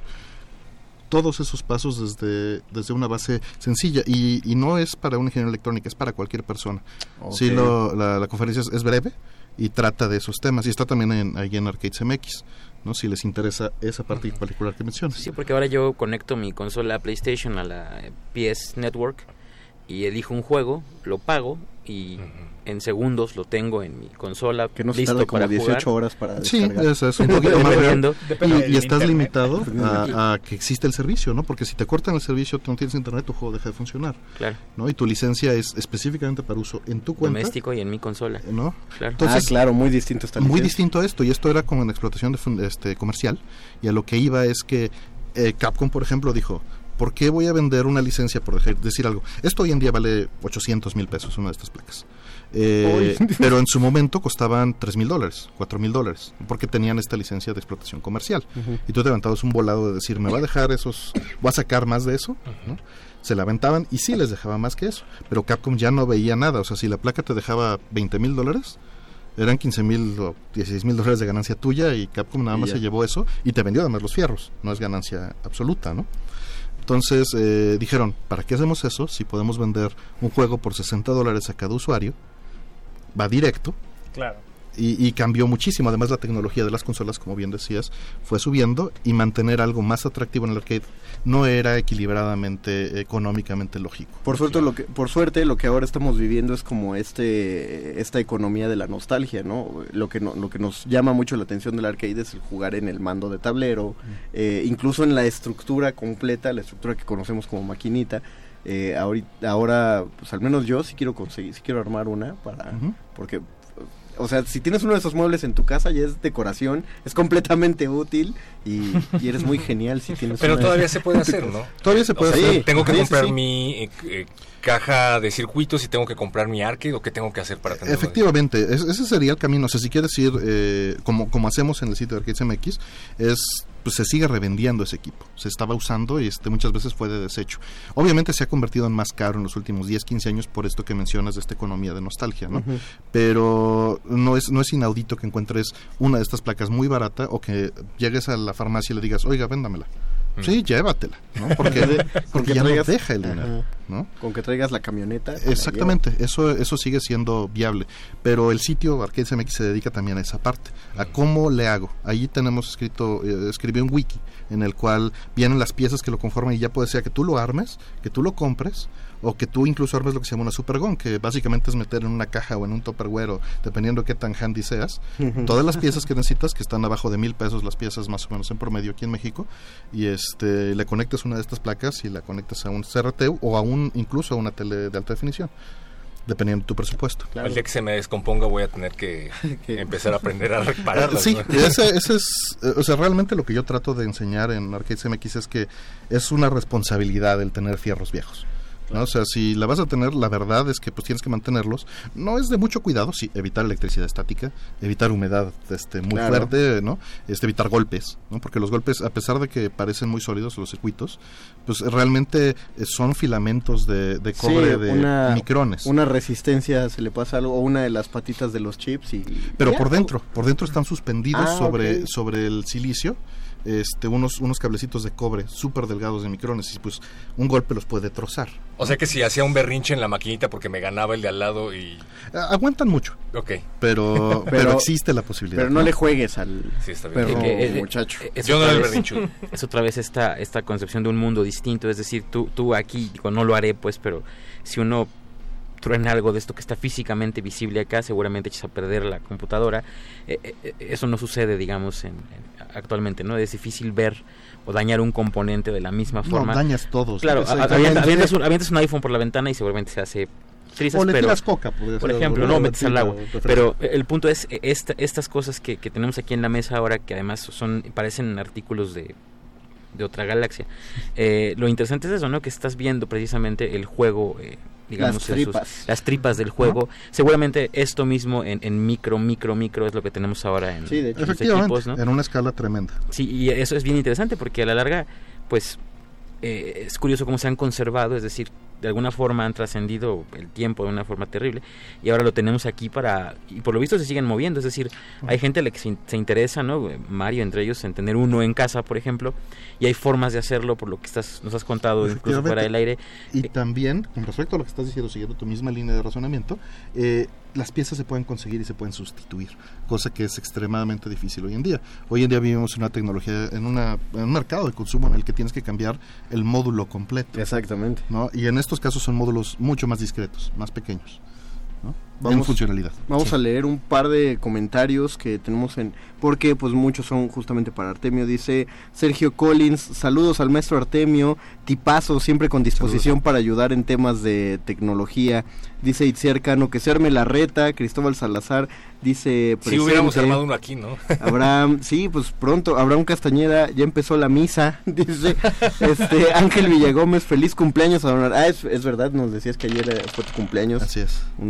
Speaker 36: todos esos pasos desde, desde una base sencilla. Y, y no es para un ingeniero electrónica, es para cualquier persona.
Speaker 32: Ok.
Speaker 36: Sí, lo- la, la conferencia es, es breve y trata de esos temas. Y está también en, ahí en Arcades MX, ¿no? si les interesa esa parte particular que mencionas.
Speaker 35: Sí, porque ahora yo conecto mi consola PlayStation a la PS Network y elijo un juego, lo pago y en segundos lo tengo en mi consola
Speaker 32: Que no se
Speaker 35: listo
Speaker 32: tarda como
Speaker 35: para
Speaker 32: 18
Speaker 35: jugar.
Speaker 32: horas para
Speaker 36: Sí,
Speaker 32: descargar.
Speaker 36: es, es un poquito más
Speaker 35: Dependiendo.
Speaker 36: real. Y, y estás limitado a, a que existe el servicio, ¿no? Porque si te cortan el servicio, tú no tienes internet, tu juego deja de funcionar.
Speaker 35: Claro.
Speaker 36: ¿no? Y tu licencia es específicamente para uso en tu cuenta.
Speaker 35: Doméstico y en mi consola.
Speaker 36: ¿no?
Speaker 35: Claro.
Speaker 36: Entonces,
Speaker 32: ah, claro, muy distinto esta
Speaker 36: muy distinto a esto y esto era como en explotación de fun- este comercial y a lo que iba es que eh, Capcom por ejemplo dijo ¿por qué voy a vender una licencia por decir algo? esto hoy en día vale 800 mil pesos una de estas placas. Eh, pero en su momento costaban 3 mil dólares 4 mil dólares porque tenían esta licencia de explotación comercial. Y tú te aventabas un volado de decir me va a dejar esos voy a sacar más de eso ¿no? se la aventaban y sí les dejaba más que eso. Pero Capcom ya no veía nada. O sea si la placa te dejaba 20 mil dólares eran 15 mil o 16 mil dólares de ganancia tuya y Capcom nada más se llevó eso y te vendió además los fierros. No es ganancia absoluta, ¿no? Entonces eh, dijeron, ¿para qué hacemos eso si podemos vender un juego por 60 dólares a cada usuario? Va directo
Speaker 33: Claro.
Speaker 36: Y, y cambió muchísimo. Además, la tecnología de las consolas, como bien decías, fue subiendo y mantener algo más atractivo en el arcade no era equilibradamente, económicamente lógico.
Speaker 32: Por suerte, lo que, por suerte, lo que ahora estamos viviendo es como este esta economía de la nostalgia, ¿no? Lo que, no, lo que nos llama mucho la atención del arcade es el jugar en el mando de tablero, eh, incluso en la estructura completa, la estructura que conocemos como maquinita. Eh, ahorita, ahora, pues al menos yo sí quiero conseguir, sí quiero armar una para, porque o sea, si tienes uno de esos muebles en tu casa ya es decoración, es completamente útil y, y eres muy genial si tienes
Speaker 34: Pero
Speaker 32: una-
Speaker 34: todavía se puede hacer, ¿no?
Speaker 36: Todavía se puede
Speaker 34: O sea,
Speaker 36: hacer.
Speaker 34: Tengo que
Speaker 32: sí,
Speaker 34: comprar
Speaker 32: sí.
Speaker 34: mi eh, eh, caja de circuitos y tengo que comprar mi arcade o qué tengo que hacer para tenerlo.
Speaker 36: Efectivamente, es- ese sería el camino. O sea, si quieres ir, eh, como, como hacemos en el sitio de Arcades MX, es pues se sigue revendiendo ese equipo. Se estaba usando y este muchas veces fue de desecho. Obviamente se ha convertido en más caro en los últimos 10, 15 años por esto que mencionas de esta economía de nostalgia, ¿no? Pero no es no es inaudito que encuentres una de estas placas muy barata o que llegues a la farmacia y le digas, "Oiga, véndamela." Sí, llévatela, ¿no? Porque, porque
Speaker 32: que
Speaker 36: ya no deja el dinero, ¿no?
Speaker 32: Con que traigas la camioneta. la
Speaker 36: Exactamente, eso, eso sigue siendo viable. Pero el sitio Arcades MX se dedica también a esa parte, a cómo le hago. Allí tenemos escrito, eh, escribí un wiki en el cual vienen las piezas que lo conforman y ya puede ser que tú lo armes, que tú lo compres, o que tú incluso armes lo que se llama una supergon, que básicamente es meter en una caja o en un tupperware, o dependiendo de qué tan handy seas, todas las piezas que necesitas, que están abajo de mil pesos las piezas más o menos en promedio aquí en México, y este le conectas una de estas placas y la conectas a un CRT o a un incluso a una tele de alta definición, dependiendo de tu presupuesto.
Speaker 34: El día que se me descomponga voy a tener que empezar a aprender a repararlas.
Speaker 36: Sí,
Speaker 34: ¿no?
Speaker 36: ese, ese es, eh, o sea, realmente lo que yo trato de enseñar en Arcades MX es que es una responsabilidad el tener fierros viejos. ¿No? O sea, si la vas a tener, la verdad es que pues tienes que mantenerlos. No es de mucho cuidado, sí, evitar electricidad estática, evitar humedad este, muy
Speaker 32: Claro.
Speaker 36: fuerte, ¿no? Este, evitar golpes, ¿no? Porque los golpes, a pesar de que parecen muy sólidos los circuitos, pues realmente eh, son filamentos de, de cobre
Speaker 32: Sí,
Speaker 36: de
Speaker 32: una,
Speaker 36: micrones.
Speaker 32: Una resistencia se le pasa algo, o una de las patitas de los chips y...
Speaker 36: Pero
Speaker 32: ya.
Speaker 36: por dentro, por dentro están suspendidos
Speaker 32: Ah,
Speaker 36: sobre, sobre el silicio, este, unos, unos cablecitos de cobre súper delgados de micrones y pues un golpe los puede trozar.
Speaker 34: O sea que si hacía un berrinche en la maquinita porque me ganaba el de al lado y...
Speaker 36: Aguantan mucho,
Speaker 34: Ok.
Speaker 36: pero, pero,
Speaker 32: Pero-
Speaker 36: existe la posibilidad.
Speaker 32: Pero no le juegues al
Speaker 34: Sí, está bien.
Speaker 32: perro
Speaker 35: Que- que-
Speaker 32: muchacho.
Speaker 35: eh, es
Speaker 34: Yo no
Speaker 35: otra
Speaker 34: era el
Speaker 35: vez-
Speaker 34: berrinchudo.
Speaker 35: Es otra vez esta, esta concepción de un mundo distinto. Es decir, tú, tú aquí, digo, no lo haré, pues, pero si uno truena algo de esto que está físicamente visible acá, seguramente echas a perder la computadora. Eh, eh, eh, eso no sucede, digamos, en, en- actualmente, ¿no? Es difícil ver o dañar un componente de la misma
Speaker 36: No,
Speaker 35: forma.
Speaker 36: dañas todos.
Speaker 35: Claro, avientas, un, un iPhone por la ventana y seguramente se hace trizas,
Speaker 36: O le
Speaker 35: pero,
Speaker 36: tiras coca,
Speaker 35: por ejemplo, no
Speaker 36: ¿no?
Speaker 35: metes al agua. Pero el punto es, eh, esta- estas cosas que, que tenemos aquí en la mesa ahora, que además son parecen artículos de, de otra galaxia. Eh, lo interesante es eso, ¿no? Que estás viendo precisamente el juego, eh, digamos,
Speaker 32: Las
Speaker 35: en sus-
Speaker 32: tripas.
Speaker 35: las tripas del juego. Seguramente esto mismo en, en micro, micro, micro es lo que tenemos ahora en,
Speaker 32: Sí, de hecho.
Speaker 35: en los
Speaker 36: Efectivamente,
Speaker 35: equipos, ¿no?
Speaker 36: en una escala tremenda.
Speaker 35: Sí, y eso es bien interesante porque a la larga, pues, eh, es curioso cómo se han conservado, es decir, de alguna forma han trascendido el tiempo de una forma terrible y ahora lo tenemos aquí para, y por lo visto se siguen moviendo, es decir, hay gente a la que se, in- se interesa, ¿no? Mario entre ellos, en tener uno en casa, por ejemplo, y hay formas de hacerlo por lo que estás, nos has contado incluso fuera del aire.
Speaker 36: Y también, con respecto a lo que estás diciendo, siguiendo tu misma línea de razonamiento, eh, las piezas se pueden conseguir y se pueden sustituir, cosa que es extremadamente difícil hoy en día. Hoy en día vivimos en una tecnología, en, una, en un mercado de consumo en el que tienes que cambiar el módulo completo.
Speaker 32: Exactamente.
Speaker 36: ¿no? Y en estos casos son módulos mucho más discretos, más pequeños. ¿no? en
Speaker 32: Vamos-
Speaker 36: funcionalidad.
Speaker 32: Vamos
Speaker 36: Sí.
Speaker 32: a leer un par de comentarios que tenemos en... Porque pues muchos son justamente para Artemio. Dice Sergio Collins, saludos al maestro Artemio, tipazo, siempre con disposición para ayudar en temas de tecnología. Dice Itziar Cano, que se arme la reta. Cristóbal Salazar dice...
Speaker 34: Si hubiéramos armado uno aquí, ¿no?
Speaker 32: Abraham, sí, pues pronto, Abraham Castañeda, ya empezó la misa, dice, este, Ángel Villagómez, feliz cumpleaños a don Ar- Ah, es, es verdad, nos decías que ayer fue tu cumpleaños.
Speaker 36: Así es.
Speaker 32: Un,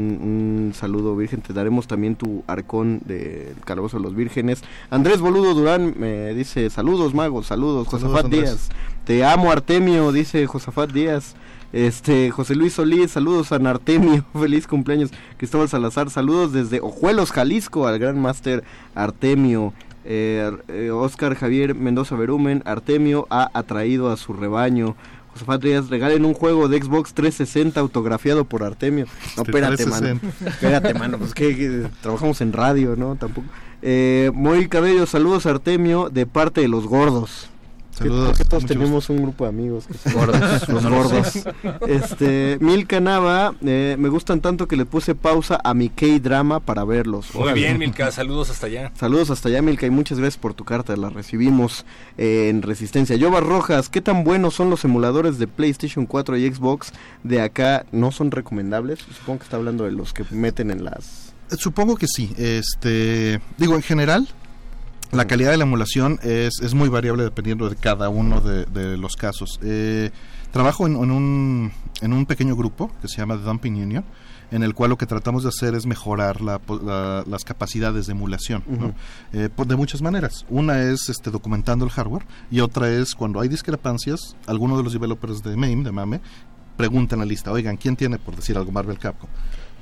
Speaker 32: un saludo, Virgen, te daremos también tu arcón del Calabozo de los Vírgenes. Andrés Boludo Durán me dice, saludos magos, saludos,
Speaker 36: Saludos,
Speaker 32: Josafat
Speaker 36: Andrés.
Speaker 32: Díaz. Te amo Artemio, dice Josafat Díaz. Este, José Luis Solís, saludos a Artemio, feliz cumpleaños. Cristóbal Salazar, saludos desde Ojuelos, Jalisco, al gran máster Artemio. Eh, eh, Oscar Javier Mendoza Berumen, Artemio ha atraído a su rebaño. Josafat Díaz, regalen un juego de Xbox 360 autografiado por Artemio. No, espérate, mano.
Speaker 36: 360.
Speaker 32: Espérate, mano, pues que, que trabajamos en radio, ¿no? Tampoco. Eh, Moy Cabello, saludos Artemio de parte de los gordos.
Speaker 36: Saludos,
Speaker 32: Creo que todos tenemos un grupo de amigos que son
Speaker 35: Gordos,
Speaker 32: los gordos. Este, Milka Nava, eh, me gustan tanto que le puse pausa a mi K-drama para verlos.
Speaker 34: Muy
Speaker 32: Órale.
Speaker 34: bien, Milka, saludos hasta allá.
Speaker 32: Saludos hasta allá, Milka, y muchas gracias por tu carta. La recibimos eh, en Resistencia. Yoba Rojas, ¿qué tan buenos son los emuladores de PlayStation 4 y Xbox de acá? ¿No son recomendables? Supongo que está hablando de los que meten en las...
Speaker 36: Supongo que sí. Este, digo, en general, la calidad de la emulación es, es muy variable dependiendo de cada uno de, de los casos. Eh, trabajo en, en un, en un pequeño grupo que se llama The Dumping Union, en el cual lo que tratamos de hacer es mejorar la la- las capacidades de emulación ¿no? Eh, por- de muchas maneras. Una es este, documentando el hardware y otra es cuando hay discrepancias, algunos de los developers de MAME, de MAME, preguntan a la lista, oigan, ¿quién tiene, por decir algo, Marvel Capcom?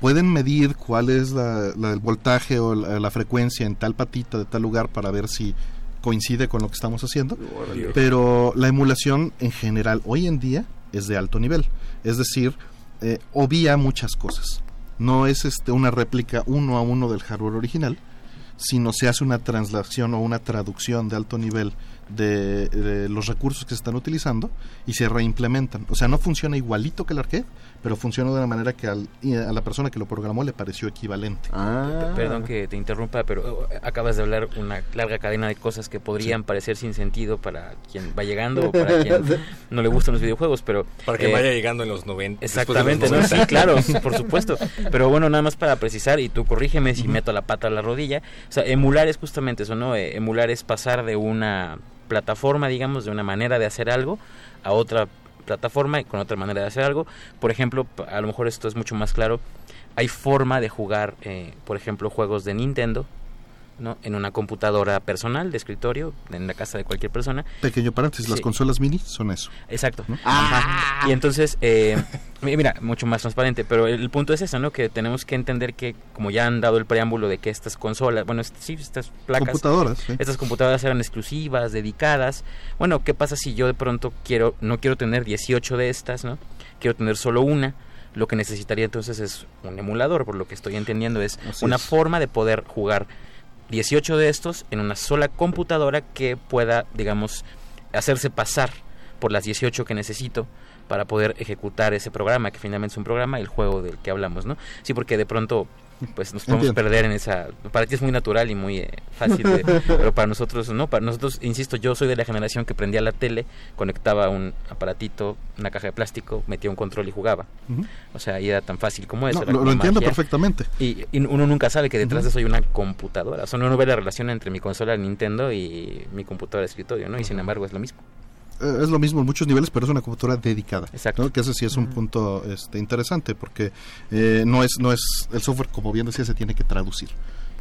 Speaker 36: Pueden medir cuál es la, la- el voltaje o la, la frecuencia en tal patita de tal lugar para ver si coincide con lo que estamos haciendo. Pero la emulación en general hoy en día es de alto nivel. Es decir, eh, obvia muchas cosas. No es este una réplica uno a uno del hardware original, sino se hace una translación o una traducción de alto nivel de, de los recursos que se están utilizando y se reimplementan. O sea, no funciona igualito que el arcade, pero funciona de una manera que al- y a la persona que lo programó le pareció equivalente.
Speaker 32: Ah.
Speaker 35: Perdón que te interrumpa, pero eh, acabas de hablar una larga cadena de cosas que podrían parecer sin sentido para quien va llegando o para quien no le gustan los videojuegos, pero...
Speaker 34: Para que
Speaker 35: eh,
Speaker 34: vaya llegando en los 90. después de los
Speaker 35: Exactamente, ¿no?
Speaker 34: 90.
Speaker 35: Sí, claro, por supuesto. Pero bueno, nada más para precisar, y tú corrígeme si meto la pata a la rodilla. O sea, emular es justamente eso, ¿no? Eh, emular es pasar de una plataforma, digamos, de una manera de hacer algo a otra plataforma y con otra manera de hacer algo. Por ejemplo, a lo mejor esto es mucho más claro. Hay forma de jugar, eh, por ejemplo, juegos de Nintendo. ¿No? en una computadora personal de escritorio en la casa de cualquier persona
Speaker 36: Pequeño paréntesis, las consolas mini son eso.
Speaker 35: Exacto. Ajá. Y entonces, eh, mi- mira, mucho más transparente, pero el punto es eso, ¿no? Que tenemos que entender que, como ya han dado el preámbulo de que estas consolas, bueno, est- sí, estas placas,
Speaker 36: Computadoras, sí.
Speaker 35: estas computadoras eran exclusivas, dedicadas. Bueno, ¿qué pasa si yo de pronto quiero, no quiero tener 18 de estas, ¿no? Quiero tener solo una. Lo que necesitaría entonces es un emulador, por lo que estoy entendiendo, es
Speaker 36: Así
Speaker 35: una
Speaker 36: es.
Speaker 35: forma de poder jugar 18 de estos en una sola computadora que pueda, digamos, hacerse pasar por las 18 que necesito para poder ejecutar ese programa, que finalmente es un programa, el juego del que hablamos, ¿no? Sí, porque de pronto pues nos podemos
Speaker 36: Entiendo.
Speaker 35: perder en esa para ti es muy natural y muy eh, fácil de- pero para nosotros no para nosotros insisto yo soy de la generación que prendía la tele conectaba un aparatito una caja de plástico metía un control y jugaba o sea y era tan fácil como eso
Speaker 36: No,
Speaker 35: era
Speaker 36: lo, entiendo perfectamente.
Speaker 35: Y, y uno nunca sabe que detrás de eso hay una computadora. O sea, uno no ve la relación entre mi consola Nintendo y mi computadora de escritorio, ¿no? Y sin embargo es lo mismo.
Speaker 36: Es lo mismo en muchos niveles, pero es una computadora dedicada.
Speaker 35: Exacto.
Speaker 36: ¿no? Que ese sí es un punto este, interesante, porque eh, no es no es el software, como bien decía, se tiene que traducir,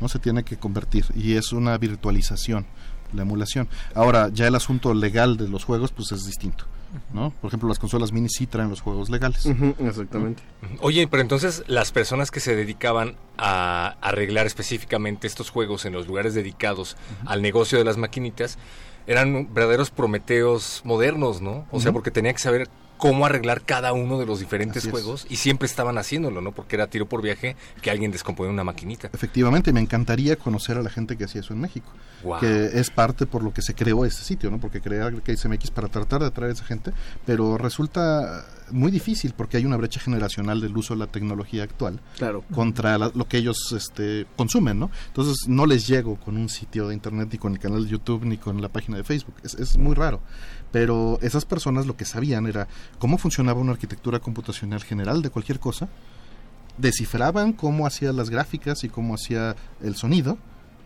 Speaker 36: no se tiene que convertir y es una virtualización, la emulación. Ahora ya el asunto legal de los juegos, pues es distinto. ¿no? Por ejemplo, las consolas mini sí traen los juegos legales.
Speaker 32: exactamente.
Speaker 34: Oye, pero entonces las personas que se dedicaban a arreglar específicamente estos juegos en los lugares dedicados al negocio de las maquinitas eran verdaderos prometeos modernos, ¿no? O sea, porque tenía que saber cómo arreglar cada uno de los diferentes
Speaker 36: Así es.
Speaker 34: juegos y siempre estaban haciéndolo, ¿no? Porque era tiro por viaje que alguien descomponía una maquinita.
Speaker 36: Efectivamente, me encantaría conocer a la gente que hacía eso en México, que es parte por lo que se creó este sitio, ¿no? Porque crear KSMX para tratar de atraer a esa gente, pero resulta muy difícil porque hay una brecha generacional del uso de la tecnología actual
Speaker 32: Claro.
Speaker 36: contra la- lo que ellos este, consumen, ¿no? Entonces no les llego con un sitio de internet ni con el canal de YouTube ni con la página de Facebook, es, es muy raro. Pero esas personas lo que sabían era cómo funcionaba una arquitectura computacional general de cualquier cosa, descifraban cómo hacía las gráficas y cómo hacía el sonido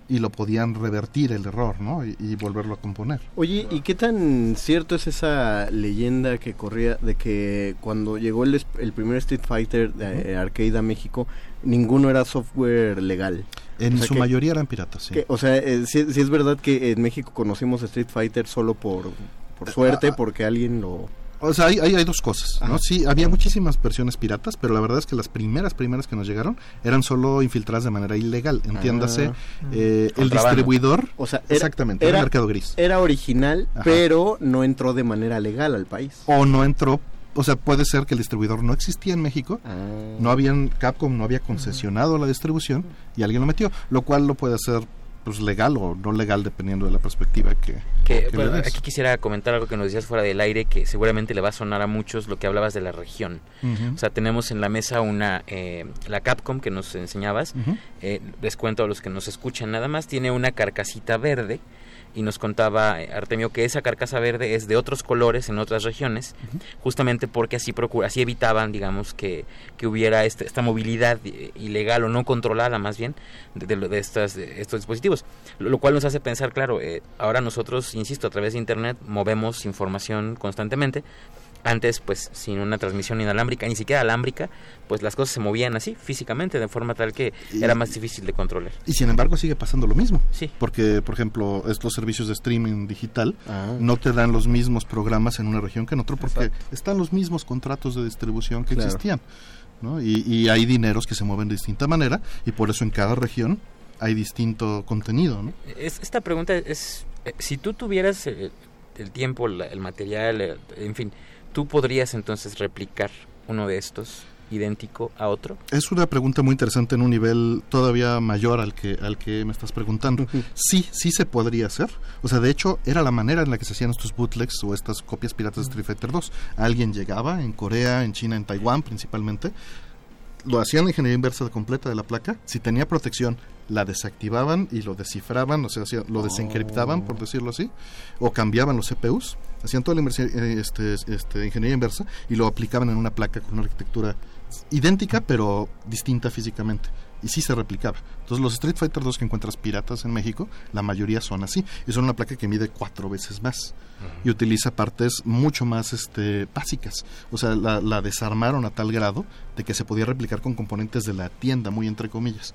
Speaker 36: y lo podían revertir el error, ¿no? Y, y volverlo a componer.
Speaker 32: Oye, ¿y qué tan cierto es esa leyenda que corría de que cuando llegó el, primer Street Fighter de eh, arcade a México, ninguno era software legal?
Speaker 36: En
Speaker 32: O sea
Speaker 36: su
Speaker 32: que-
Speaker 36: mayoría eran piratas, sí.
Speaker 32: que- o sea, eh, sí es verdad que en México conocimos Street Fighter solo por, por suerte, porque alguien lo...
Speaker 36: O sea, hay, hay, hay dos cosas, ¿no?
Speaker 32: Ajá.
Speaker 36: Sí, había muchísimas versiones piratas, pero la verdad es que las primeras, primeras que nos llegaron eran solo infiltradas de manera ilegal. Entiéndase,
Speaker 32: Ah.
Speaker 36: eh, el distribuidor,
Speaker 32: O sea, era-
Speaker 36: exactamente, era, mercado gris.
Speaker 32: Era original,
Speaker 36: Ajá.
Speaker 32: pero no entró de manera legal al país.
Speaker 36: O no entró, o sea, puede ser que el distribuidor no existía en México,
Speaker 32: Ah.
Speaker 36: no habían, Capcom no había concesionado la distribución y alguien lo metió, lo cual lo puede hacer pues legal o no legal dependiendo de la perspectiva que,
Speaker 35: Que,
Speaker 36: que
Speaker 35: bueno,
Speaker 36: le des.
Speaker 35: aquí quisiera comentar algo que nos decías fuera del aire, que seguramente le va a sonar a muchos lo que hablabas de la región. O sea, tenemos en la mesa una, eh, la Capcom que nos enseñabas,
Speaker 36: Ujú.
Speaker 35: eh, les cuento a los que nos escuchan nada más, tiene una carcasita verde y nos contaba eh, Artemio que esa carcasa verde es de otros colores en otras regiones, justamente porque así procura, así evitaban, digamos, que, que hubiera este- esta movilidad eh, ilegal o no controlada más bien de, de estas, de estos dispositivos. Lo, lo cual nos hace pensar, claro, eh, ahora nosotros, insisto, a través de Internet movemos información constantemente. Antes, pues, sin una transmisión inalámbrica, ni siquiera alámbrica, pues las cosas se movían así, físicamente, de forma tal que
Speaker 36: Y-
Speaker 35: era más difícil de controlar.
Speaker 36: Y sin embargo sigue pasando lo mismo.
Speaker 35: Sí.
Speaker 36: Porque, por ejemplo, estos servicios de streaming digital
Speaker 32: Ah.
Speaker 36: no te dan los mismos programas en una región que en otro porque están los mismos contratos de distribución que
Speaker 32: Claro.
Speaker 36: existían. ¿no? Y, y hay dineros que se mueven de distinta manera y por eso en cada región hay distinto contenido. ¿no?
Speaker 35: Es- esta pregunta es, eh, si tú tuvieras el, el tiempo, el material, eh, en fin, ¿tú podrías entonces replicar uno de estos idéntico a otro?
Speaker 36: Es una pregunta muy interesante en un nivel todavía mayor al que al que me estás preguntando. Sí, sí se podría hacer. O sea, de hecho, era la manera en la que se hacían estos bootlegs o estas copias piratas de Street Fighter 2. Alguien llegaba en Corea, en China, en Taiwán principalmente, lo hacían la ingeniería inversa completa de la placa. Si tenía protección, la desactivaban y lo descifraban, o sea, lo desencriptaban, por decirlo así, o cambiaban los CPUs, hacían toda la eh, este, este, ingeniería inversa y lo aplicaban en una placa con una arquitectura idéntica, pero distinta físicamente. Y sí se replicaba. Entonces, los Street Fighter 2 que encuentras piratas en México, la mayoría son así. Y son una placa que mide cuatro veces más. Y utiliza partes mucho más este, básicas. O sea, la, la desarmaron a tal grado de que se podía replicar con componentes de la tienda, muy entre comillas.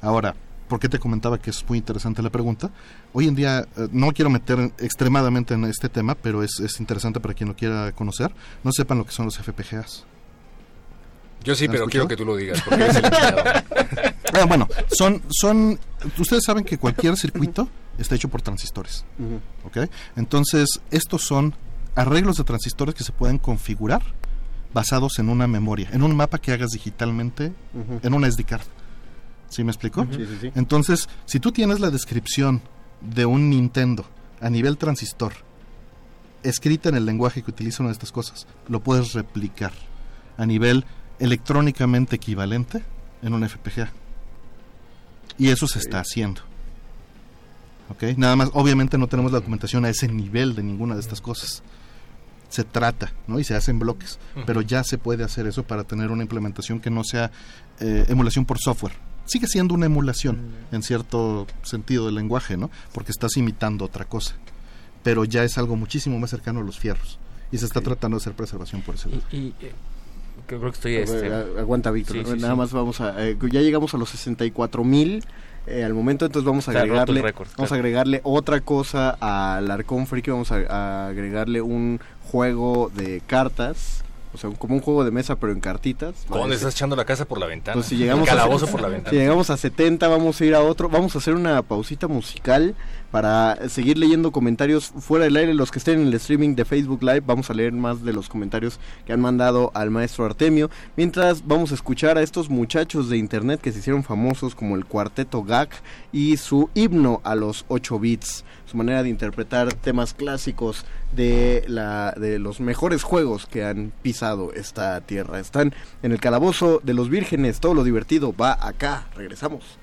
Speaker 36: Ahora, ¿por qué te comentaba que es muy interesante la pregunta? Hoy en día, eh, no quiero meter extremadamente en este tema, pero es, es interesante para quien lo quiera conocer. No sepan lo que son los FPGAs.
Speaker 34: Yo sí,
Speaker 36: ¿Han
Speaker 34: pero
Speaker 36: escuchado?
Speaker 34: quiero que tú lo digas, porque eres el.
Speaker 36: Ah, bueno, son, son, ustedes saben que cualquier circuito está hecho por transistores, ¿ok? Entonces, estos son arreglos de transistores que se pueden configurar basados en una memoria, en un mapa que hagas digitalmente
Speaker 32: Ujú.
Speaker 36: en una SD card. ¿Sí me explico?
Speaker 32: Ujú. Sí, sí, sí.
Speaker 36: Entonces, si tú tienes la descripción de un Nintendo a nivel transistor, escrita en el lenguaje que utiliza una de estas cosas, lo puedes replicar a nivel electrónicamente equivalente en un FPGA. Y eso se está haciendo. ¿Ok? Nada más, obviamente no tenemos la documentación a ese nivel de ninguna de estas cosas. Se trata, ¿no? Y se hacen bloques. Pero ya se puede hacer eso para tener una implementación que no sea eh, emulación por software. Sigue siendo una emulación en cierto sentido del lenguaje, ¿no? Porque estás imitando otra cosa. pero ya es algo muchísimo más cercano a los fierros. Y se está tratando de hacer preservación por ese lado.
Speaker 35: Y, eh, creo que estoy...
Speaker 32: A
Speaker 35: Este,
Speaker 32: Aguanta, Víctor.
Speaker 35: Sí, sí,
Speaker 32: Nada
Speaker 35: sí.
Speaker 32: más vamos a. eh, ya llegamos a los 64 mil. al momento, entonces vamos a
Speaker 35: Está
Speaker 32: agregarle. vamos a agregarle otra cosa al Arcón Friki. Vamos a, a agregarle un juego de cartas. O sea, como un juego de mesa, pero en cartitas. Vale,
Speaker 34: estás echando la casa por la ventana.
Speaker 32: Pues si llegamos,
Speaker 34: El calabozo
Speaker 32: a,
Speaker 34: por la
Speaker 32: si
Speaker 34: ventana.
Speaker 32: llegamos a 70, vamos a ir a otro. Vamos a hacer una pausita musical para seguir leyendo comentarios fuera del aire. Los que estén en el streaming de Facebook Live, vamos a leer más de los comentarios que han mandado al maestro Artemio. Mientras vamos a escuchar a estos muchachos de internet que se hicieron famosos, como el Cuarteto GAC y su himno a los 8 bits. Su manera de interpretar temas clásicos de, la, de los mejores juegos que han pisado esta tierra. Están en el calabozo de los vírgenes. Todo lo divertido va acá. Regresamos.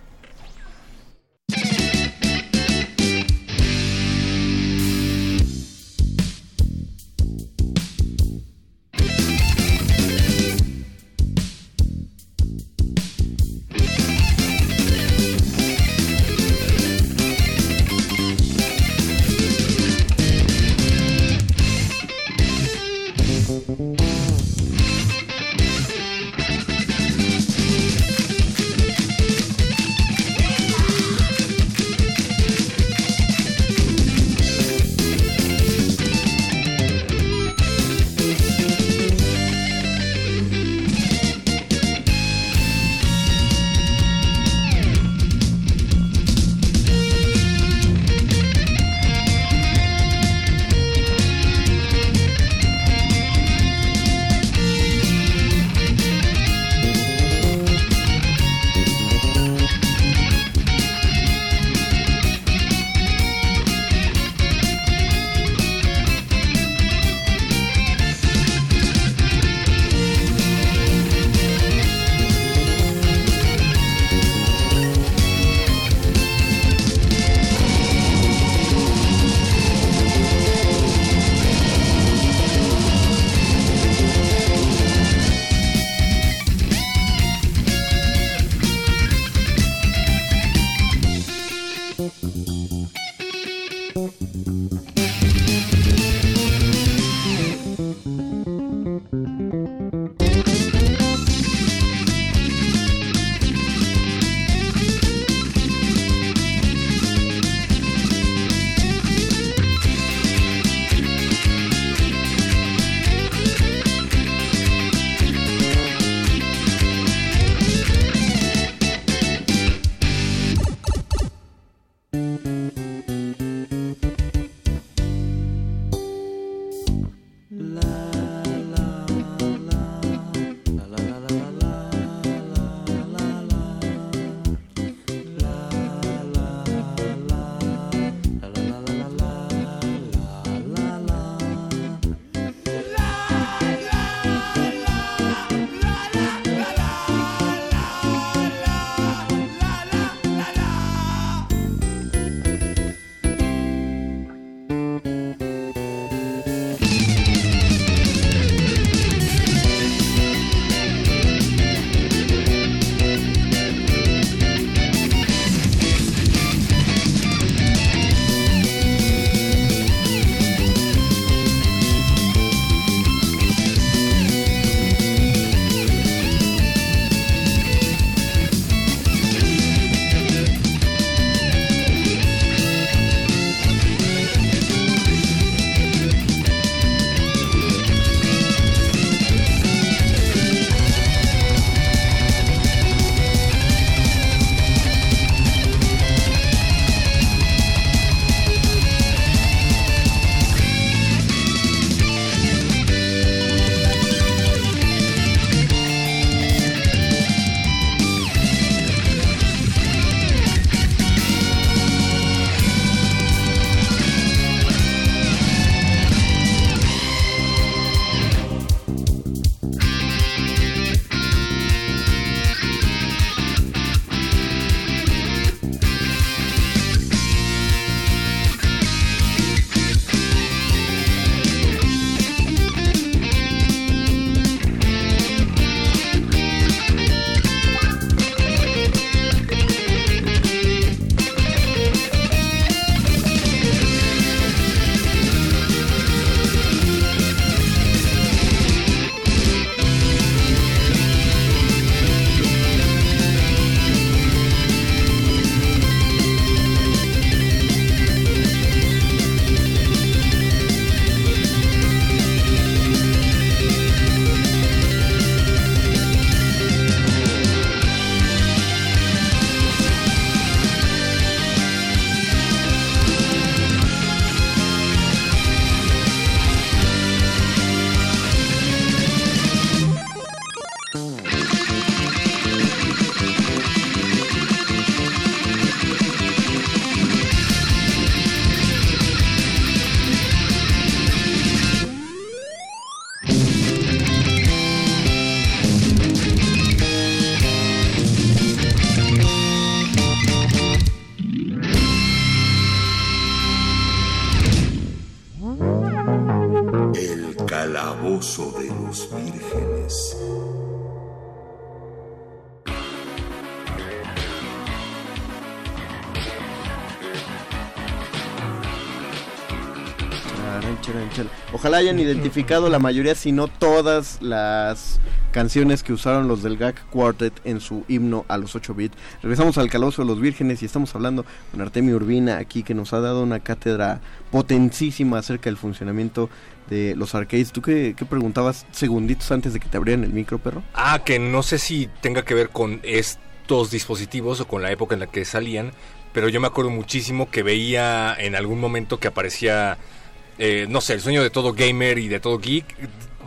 Speaker 32: Hayan identificado la mayoría, si no todas las canciones que usaron los del GAC Quartet en su himno a los 8 bits. Regresamos al Calabozo de los Vírgenes y estamos hablando con Artemio Urbina aquí que nos ha dado una cátedra potentísima acerca del funcionamiento de los arcades. ¿Tú qué, qué preguntabas segunditos antes de que te abrieran el micro, perro?
Speaker 34: Ah, que no sé si tenga que ver con estos dispositivos o con la época en la que salían, pero yo me acuerdo muchísimo que veía en algún momento que aparecía, eh, no sé, el sueño de todo gamer y de todo geek,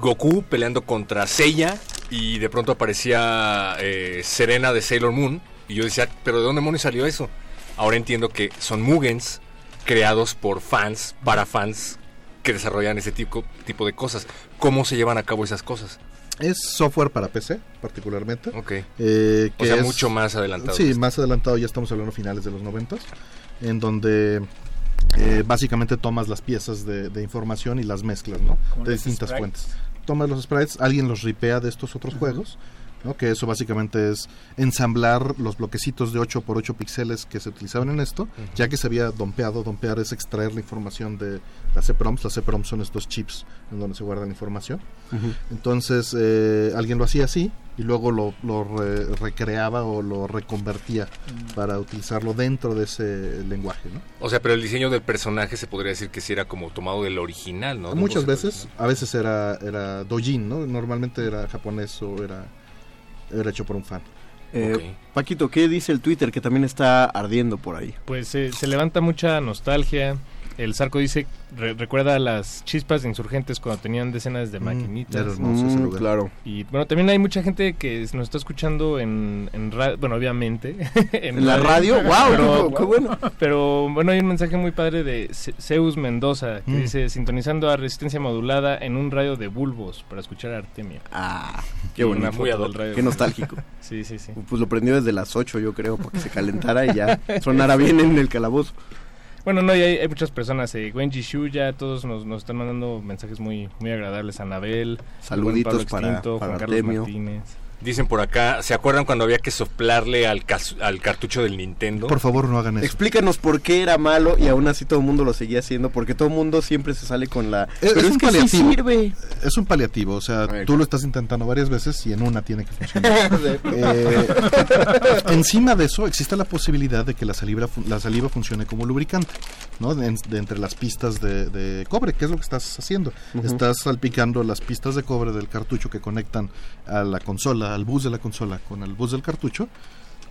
Speaker 34: Goku peleando contra Seiya y de pronto aparecía eh, Serena de Sailor Moon y yo decía, pero ¿de dónde demonios salió eso? Ahora entiendo que son Mugens creados por fans, para fans que desarrollan ese tipo, tipo de cosas. ¿Cómo se llevan a cabo esas cosas?
Speaker 36: Es software para PC, particularmente.
Speaker 34: Ok.
Speaker 36: Eh,
Speaker 34: O
Speaker 36: que
Speaker 34: sea,
Speaker 36: es-
Speaker 34: mucho más adelantado.
Speaker 36: Sí, más adelantado, ya estamos hablando finales de los 90, en donde eh, básicamente tomas las piezas de, de información y las mezclas, ¿no? De distintas fuentes. Tomas los sprites, alguien los ripea de estos otros juegos, ¿no? Que eso básicamente es ensamblar los bloquecitos de 8 por 8 píxeles que se utilizaban en esto, ya que se había dompeado. Dompear es extraer la información de las EPROMs. Las EPROMs son estos chips en donde se guarda la información. Entonces eh, alguien lo hacía así y luego lo, lo re- recreaba o lo reconvertía para utilizarlo dentro de ese lenguaje. ¿no?
Speaker 34: O sea, pero el diseño del personaje se podría decir que sí era como tomado del original, ¿no?
Speaker 36: Muchas veces, a veces era, era dojin, ¿no? normalmente era japonés o era, era hecho por un fan.
Speaker 32: Eh, Paquito, ¿qué dice el Twitter que también está ardiendo por ahí?
Speaker 38: Pues eh, se levanta mucha nostalgia. El Zarco dice, re- recuerda las chispas de insurgentes cuando tenían decenas de
Speaker 36: Mm,
Speaker 38: maquinitas.
Speaker 36: era hermoso ese Mm, lugar.
Speaker 32: claro.
Speaker 38: Y bueno, también hay mucha gente que nos está escuchando en, en ra- bueno, obviamente.
Speaker 32: ¿En la radio? ¡Guau! ¡Qué bueno!
Speaker 38: Pero bueno, hay un mensaje muy padre de Zeus Mendoza que
Speaker 32: Mm.
Speaker 38: dice, sintonizando a resistencia modulada en un radio de bulbos para escuchar a Artemia.
Speaker 32: Ah, qué
Speaker 38: una foto del radio.
Speaker 32: Qué nostálgico.
Speaker 38: Sí, sí, sí.
Speaker 32: Pues lo prendió desde las 8, yo creo, para que se calentara y ya sonara bien en el calabozo.
Speaker 38: Bueno, no, y hay, hay muchas personas, eh, Wenji Shuya, todos nos, nos están mandando mensajes muy muy agradables, Anabel,
Speaker 32: Saluditos
Speaker 38: Pablo
Speaker 32: para-
Speaker 38: Extinto,
Speaker 32: para
Speaker 38: Juan Carlos
Speaker 32: Artemio.
Speaker 38: Martínez.
Speaker 34: Dicen por acá, ¿se acuerdan cuando había que soplarle al, al cartucho del Nintendo?
Speaker 36: Por favor, no hagan eso.
Speaker 32: Explícanos por qué era malo y aún así todo el mundo lo seguía haciendo, porque todo el mundo siempre se sale con la...
Speaker 36: Es,
Speaker 32: Pero
Speaker 36: es
Speaker 32: es,
Speaker 36: un
Speaker 32: que sí
Speaker 36: paliativo.
Speaker 32: sirve.
Speaker 36: Es un paliativo, o sea,
Speaker 32: ver.
Speaker 36: tú lo estás intentando varias veces y en una tiene que funcionar. Eh, encima de eso existe la posibilidad de que la saliva, la saliva funcione como lubricante, ¿no? De, de entre las pistas de, de cobre, que es lo que estás haciendo. Estás salpicando las pistas de cobre del cartucho que conectan a la consola, al bus de la consola, con el bus del cartucho,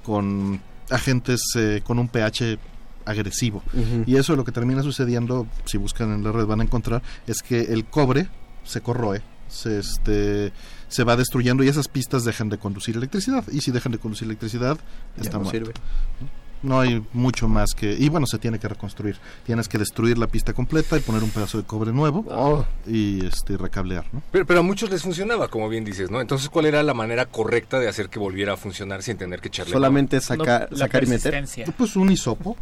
Speaker 36: con agentes eh, con un pH agresivo. Y eso lo que termina sucediendo, si buscan en la red van a encontrar, es que el cobre se corroe, se, este, se va destruyendo y esas pistas dejan de conducir electricidad. Y si dejan de conducir electricidad,
Speaker 32: Ya
Speaker 36: está
Speaker 32: no
Speaker 36: muerto.
Speaker 32: sirve.
Speaker 36: No hay mucho más que... Y bueno, se tiene que reconstruir. Tienes que destruir la pista completa y poner un pedazo de cobre nuevo
Speaker 32: Oh.
Speaker 36: y este recablear, ¿no?
Speaker 34: Pero, pero a muchos les funcionaba, como bien dices, ¿no? Entonces, ¿cuál era la manera correcta de hacer que volviera a funcionar sin tener que echarle
Speaker 32: Solamente saca- sacar y meter.
Speaker 36: Pues un hisopo.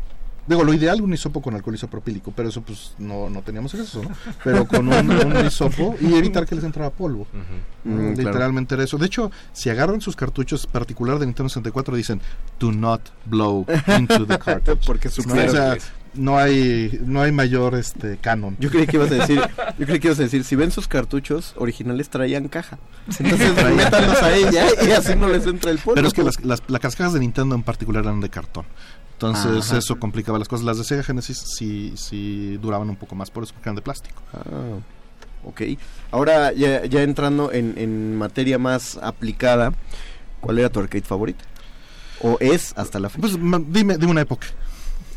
Speaker 36: Digo, lo ideal un hisopo con alcohol isopropílico, pero eso pues no, no teníamos acceso, ¿no? Pero con un, un hisopo y evitar que les entrara polvo.
Speaker 32: Mm,
Speaker 36: Mm,
Speaker 32: claro.
Speaker 36: Literalmente era eso. De hecho, si agarran sus cartuchos particular de Nintendo 64 dicen do not blow into the cartridge.
Speaker 32: Porque
Speaker 36: ¿No?
Speaker 32: supiera
Speaker 36: O sea, no hay no hay mayor este canon.
Speaker 32: Yo creí que ibas a decir, yo creí que ibas a decir, si ven sus cartuchos originales traían caja. Entonces métanlos a ella y así no les entra el polvo.
Speaker 36: Pero es que las, las, las cajas de Nintendo en particular eran de cartón. Entonces
Speaker 32: Ajá.
Speaker 36: eso complicaba las cosas. Las de Sega Genesis sí, sí duraban un poco más, por eso porque eran de plástico.
Speaker 32: Ah, ok. Ahora, ya, ya entrando en, en materia más aplicada, ¿cuál era tu arcade favorita? ¿O es hasta la fecha?
Speaker 36: Pues dime, dime una época.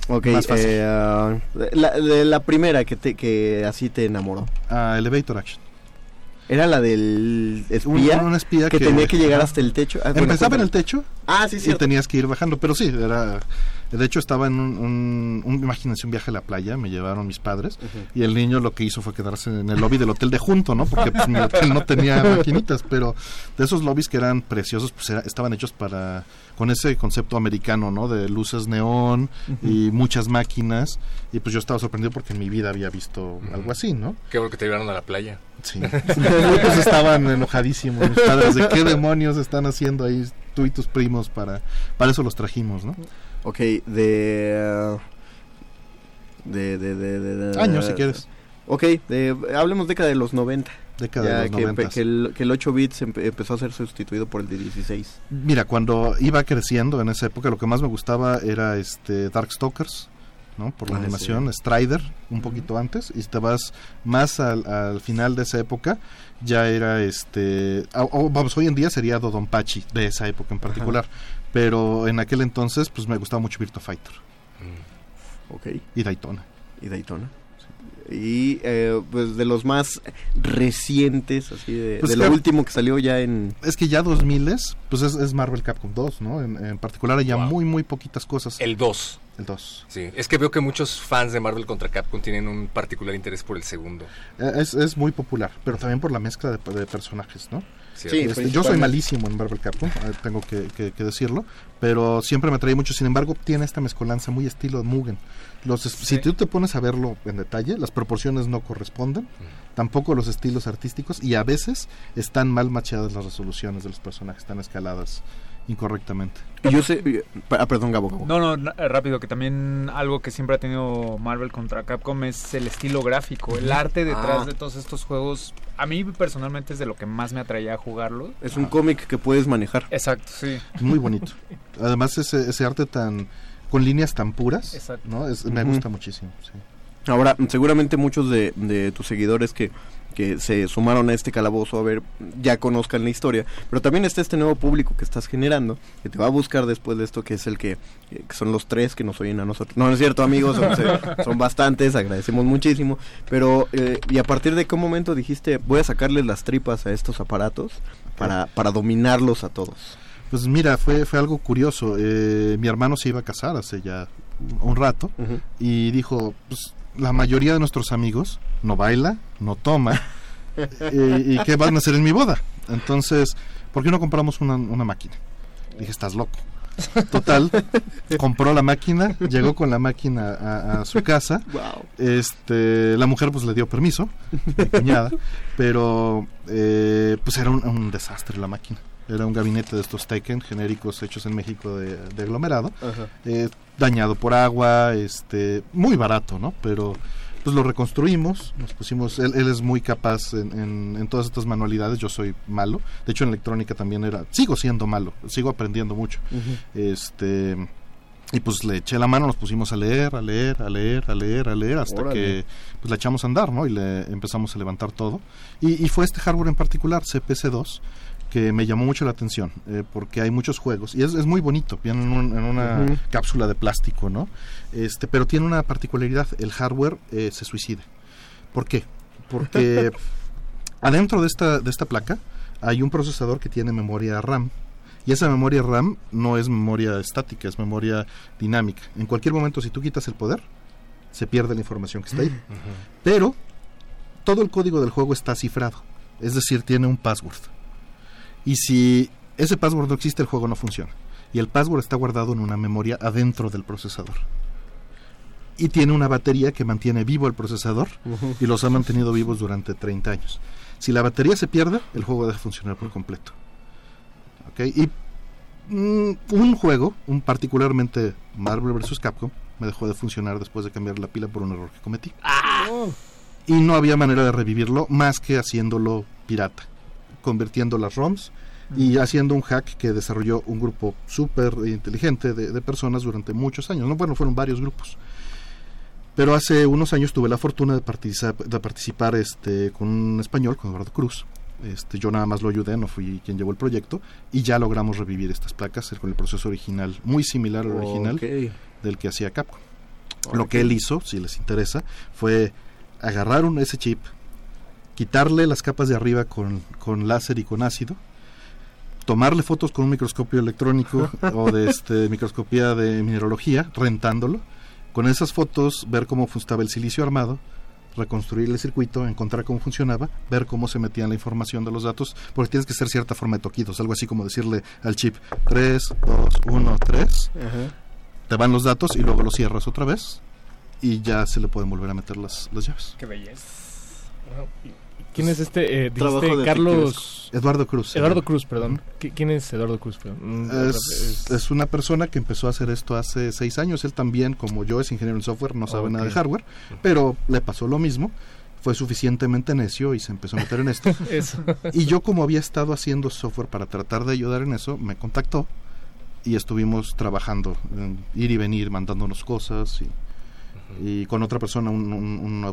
Speaker 32: Ok,
Speaker 36: más fácil.
Speaker 32: eh, ah, la, de la primera que, te, que así te enamoró.
Speaker 36: Ah, Elevator Action.
Speaker 32: ¿Era la del espía?
Speaker 36: Un, un espía
Speaker 32: que, tenía que llegar hasta el techo. Ah, bueno,
Speaker 36: Empezaba en el techo
Speaker 32: Ah, sí,
Speaker 36: y
Speaker 32: cierto.
Speaker 36: tenías que ir bajando, pero sí, era... De hecho estaba en un, un, un- imagínense, un viaje a la playa, me llevaron mis padres y el niño lo que hizo fue quedarse en el lobby del hotel de junto, ¿no? Porque pues, mi hotel no tenía maquinitas, pero de esos lobbies que eran preciosos, pues era- estaban hechos para con ese concepto americano, ¿no? De luces neón y muchas máquinas y pues yo estaba sorprendido porque en mi vida había visto algo así, ¿no?
Speaker 34: Qué bueno que te llevaron a la playa.
Speaker 36: Sí. Muchos estaban enojadísimos. mis padres, ¿De qué demonios están haciendo ahí tú y tus primos para, para eso los trajimos, ¿no?
Speaker 32: Ok, de... uh, de, de, de, de- de-
Speaker 36: Años, si quieres.
Speaker 32: Ok, de, hablemos década de los 90.
Speaker 36: Década de
Speaker 32: Ya
Speaker 36: los
Speaker 32: que,
Speaker 36: 90.
Speaker 32: que el, que el 8 bits empe- empezó a ser sustituido por el de 16.
Speaker 36: Mira, cuando iba creciendo en esa época, lo que más me gustaba era este Darkstalkers, ¿no? Por la
Speaker 32: Ah,
Speaker 36: animación, Strider, un poquito antes, y si te vas más al, al final de esa época, ya era este... oh, vamos, hoy en día sería Dodonpachi, de esa época en particular, pero en aquel entonces, pues me gustaba mucho Virtua Fighter.
Speaker 32: Ok.
Speaker 36: Y Daytona.
Speaker 32: Y Daytona. Y eh, pues de los más recientes, así de,
Speaker 36: Pues
Speaker 32: de lo
Speaker 36: que-
Speaker 32: último que salió ya en...
Speaker 36: Es que ya 2000 es, pues es, es Marvel Capcom 2, ¿no? En, en particular hay ya muy, muy poquitas cosas.
Speaker 34: El 2.
Speaker 36: El 2.
Speaker 34: Sí, es que veo que muchos fans de Marvel contra Capcom tienen un particular interés por el segundo.
Speaker 36: Eh, Es, es muy popular, pero también por la mezcla de, de personajes, ¿no?
Speaker 34: Cierto.
Speaker 36: Este,
Speaker 34: Sí,
Speaker 36: yo soy malísimo en Marvel Capcom, eh, tengo que, que- que decirlo, pero siempre me atrae mucho. Sin embargo, tiene esta mezcolanza muy estilo de Mugen. Los, Si tú te pones a verlo en detalle, las proporciones no corresponden, tampoco los estilos artísticos, y a veces están mal machadas las resoluciones de los personajes, están escaladas incorrectamente.
Speaker 32: Yo sé... Ah, perdón, Gabo. Gabo.
Speaker 33: No, no, eh, rápido, que también algo que siempre ha tenido Marvel contra Capcom es el estilo gráfico, el arte detrás
Speaker 32: Ah.
Speaker 33: de todos estos juegos. A mí personalmente es de lo que más me atraía a jugarlo.
Speaker 32: Es un cómic que puedes manejar.
Speaker 33: Exacto, sí.
Speaker 36: Muy bonito. Además, ese, ese arte tan con líneas tan puras,
Speaker 33: Exacto.
Speaker 36: ¿no? Es- me gusta muchísimo. sí.
Speaker 32: Ahora, seguramente muchos de, de tus seguidores que, que se sumaron a este calabozo, a ver, ya conozcan la historia, pero también está este nuevo público que estás generando, que te va a buscar después de esto, que es el que, eh, que son los tres que nos oyen a nosotros. No, no es cierto, amigos, son, son bastantes, agradecemos muchísimo, pero, eh, y a partir de qué momento dijiste, voy a sacarles las tripas a estos aparatos para, para dominarlos a todos.
Speaker 36: Pues mira, fue, fue algo curioso. Eh, mi hermano se iba a casar hace ya un rato y dijo, pues la mayoría de nuestros amigos no baila, no toma. eh, ¿Y qué van a hacer en mi boda? Entonces, ¿por qué no compramos una, una máquina? Dije, estás loco. Total, compró la máquina, llegó con la máquina a, a su casa. Este, la mujer pues le dio permiso, mi cuñada, pero eh, pues era un, un desastre la máquina. Era un gabinete de estos Taken genéricos hechos en México de, de aglomerado, eh, dañado por agua, este, muy barato, ¿no? Pero pues lo reconstruimos, nos pusimos, él, él es muy capaz en, en- en todas estas manualidades, yo soy malo, de hecho en electrónica también era, sigo siendo malo, sigo aprendiendo mucho, este, y pues le eché la mano, nos pusimos a leer, a leer, a leer, a leer, a leer, hasta
Speaker 32: Órale.
Speaker 36: que pues la echamos a andar, ¿no? Y le empezamos a levantar todo, y, y fue este hardware en particular, CPC2, que me llamó mucho la atención, eh, porque hay muchos juegos, y es, es muy bonito, viene en, un- en una cápsula de plástico, ¿no? Este, pero tiene una particularidad, el hardware eh, se suicida. ¿Por qué? Porque adentro de esta, de esta placa hay un procesador que tiene memoria RAM, y esa memoria RAM no es memoria estática, es memoria dinámica. En cualquier momento, si tú quitas el poder, se pierde la información que está ahí. Pero todo el código del juego está cifrado, es decir, tiene un password. Y si ese password no existe, el juego no funciona. Y el password está guardado en una memoria adentro del procesador. Y tiene una batería que mantiene vivo el procesador y los ha mantenido vivos durante 30 años. Si la batería se pierde, el juego deja de funcionar por completo. ¿Ok? Y mm, un juego, un particularmente Marvel vs. Capcom, me dejó de funcionar después de cambiar la pila por un error que cometí. Y no había manera de revivirlo más que haciéndolo pirata, convirtiendo las ROMs y haciendo un hack que desarrolló un grupo súper inteligente de, de personas durante muchos años. No, bueno, fueron varios grupos. Pero hace unos años tuve la fortuna de participar, de participar este, con un español, con Eduardo Cruz. Este, yo nada más lo ayudé, no fui quien llevó el proyecto. Y ya logramos revivir estas placas con el proceso original, muy similar al original del que hacía Capcom. Lo que él hizo, si les interesa, fue agarrar un, ese chip, quitarle las capas de arriba con, con láser y con ácido, tomarle fotos con un microscopio electrónico o de este, microscopía de mineralogía, rentándolo, con esas fotos ver cómo estaba el silicio armado, reconstruir el circuito, encontrar cómo funcionaba, ver cómo se metía la información de los datos, porque tienes que hacer cierta forma de toquidos, algo así como decirle al chip 3, 2, 1, 3, te van los datos y luego los cierras otra vez y ya se le pueden volver a meter las, las llaves.
Speaker 33: Qué belleza.
Speaker 38: ¿Quién es este? Eh, dijiste Carlos...
Speaker 36: Eduardo Cruz.
Speaker 38: Eduardo Cruz, perdón. ¿Qui- ¿Quién es Eduardo Cruz? Perdón. Mm,
Speaker 36: Es, es una persona que empezó a hacer esto hace seis años. Él también, como yo, es ingeniero en software, no sabe nada de hardware, pero le pasó lo mismo. Fue suficientemente necio y se empezó a meter en esto.
Speaker 38: Eso.
Speaker 36: Y yo, como había estado haciendo software para tratar de ayudar en eso, me contactó y estuvimos trabajando, en ir y venir, mandándonos cosas y, y con otra persona, un, un- un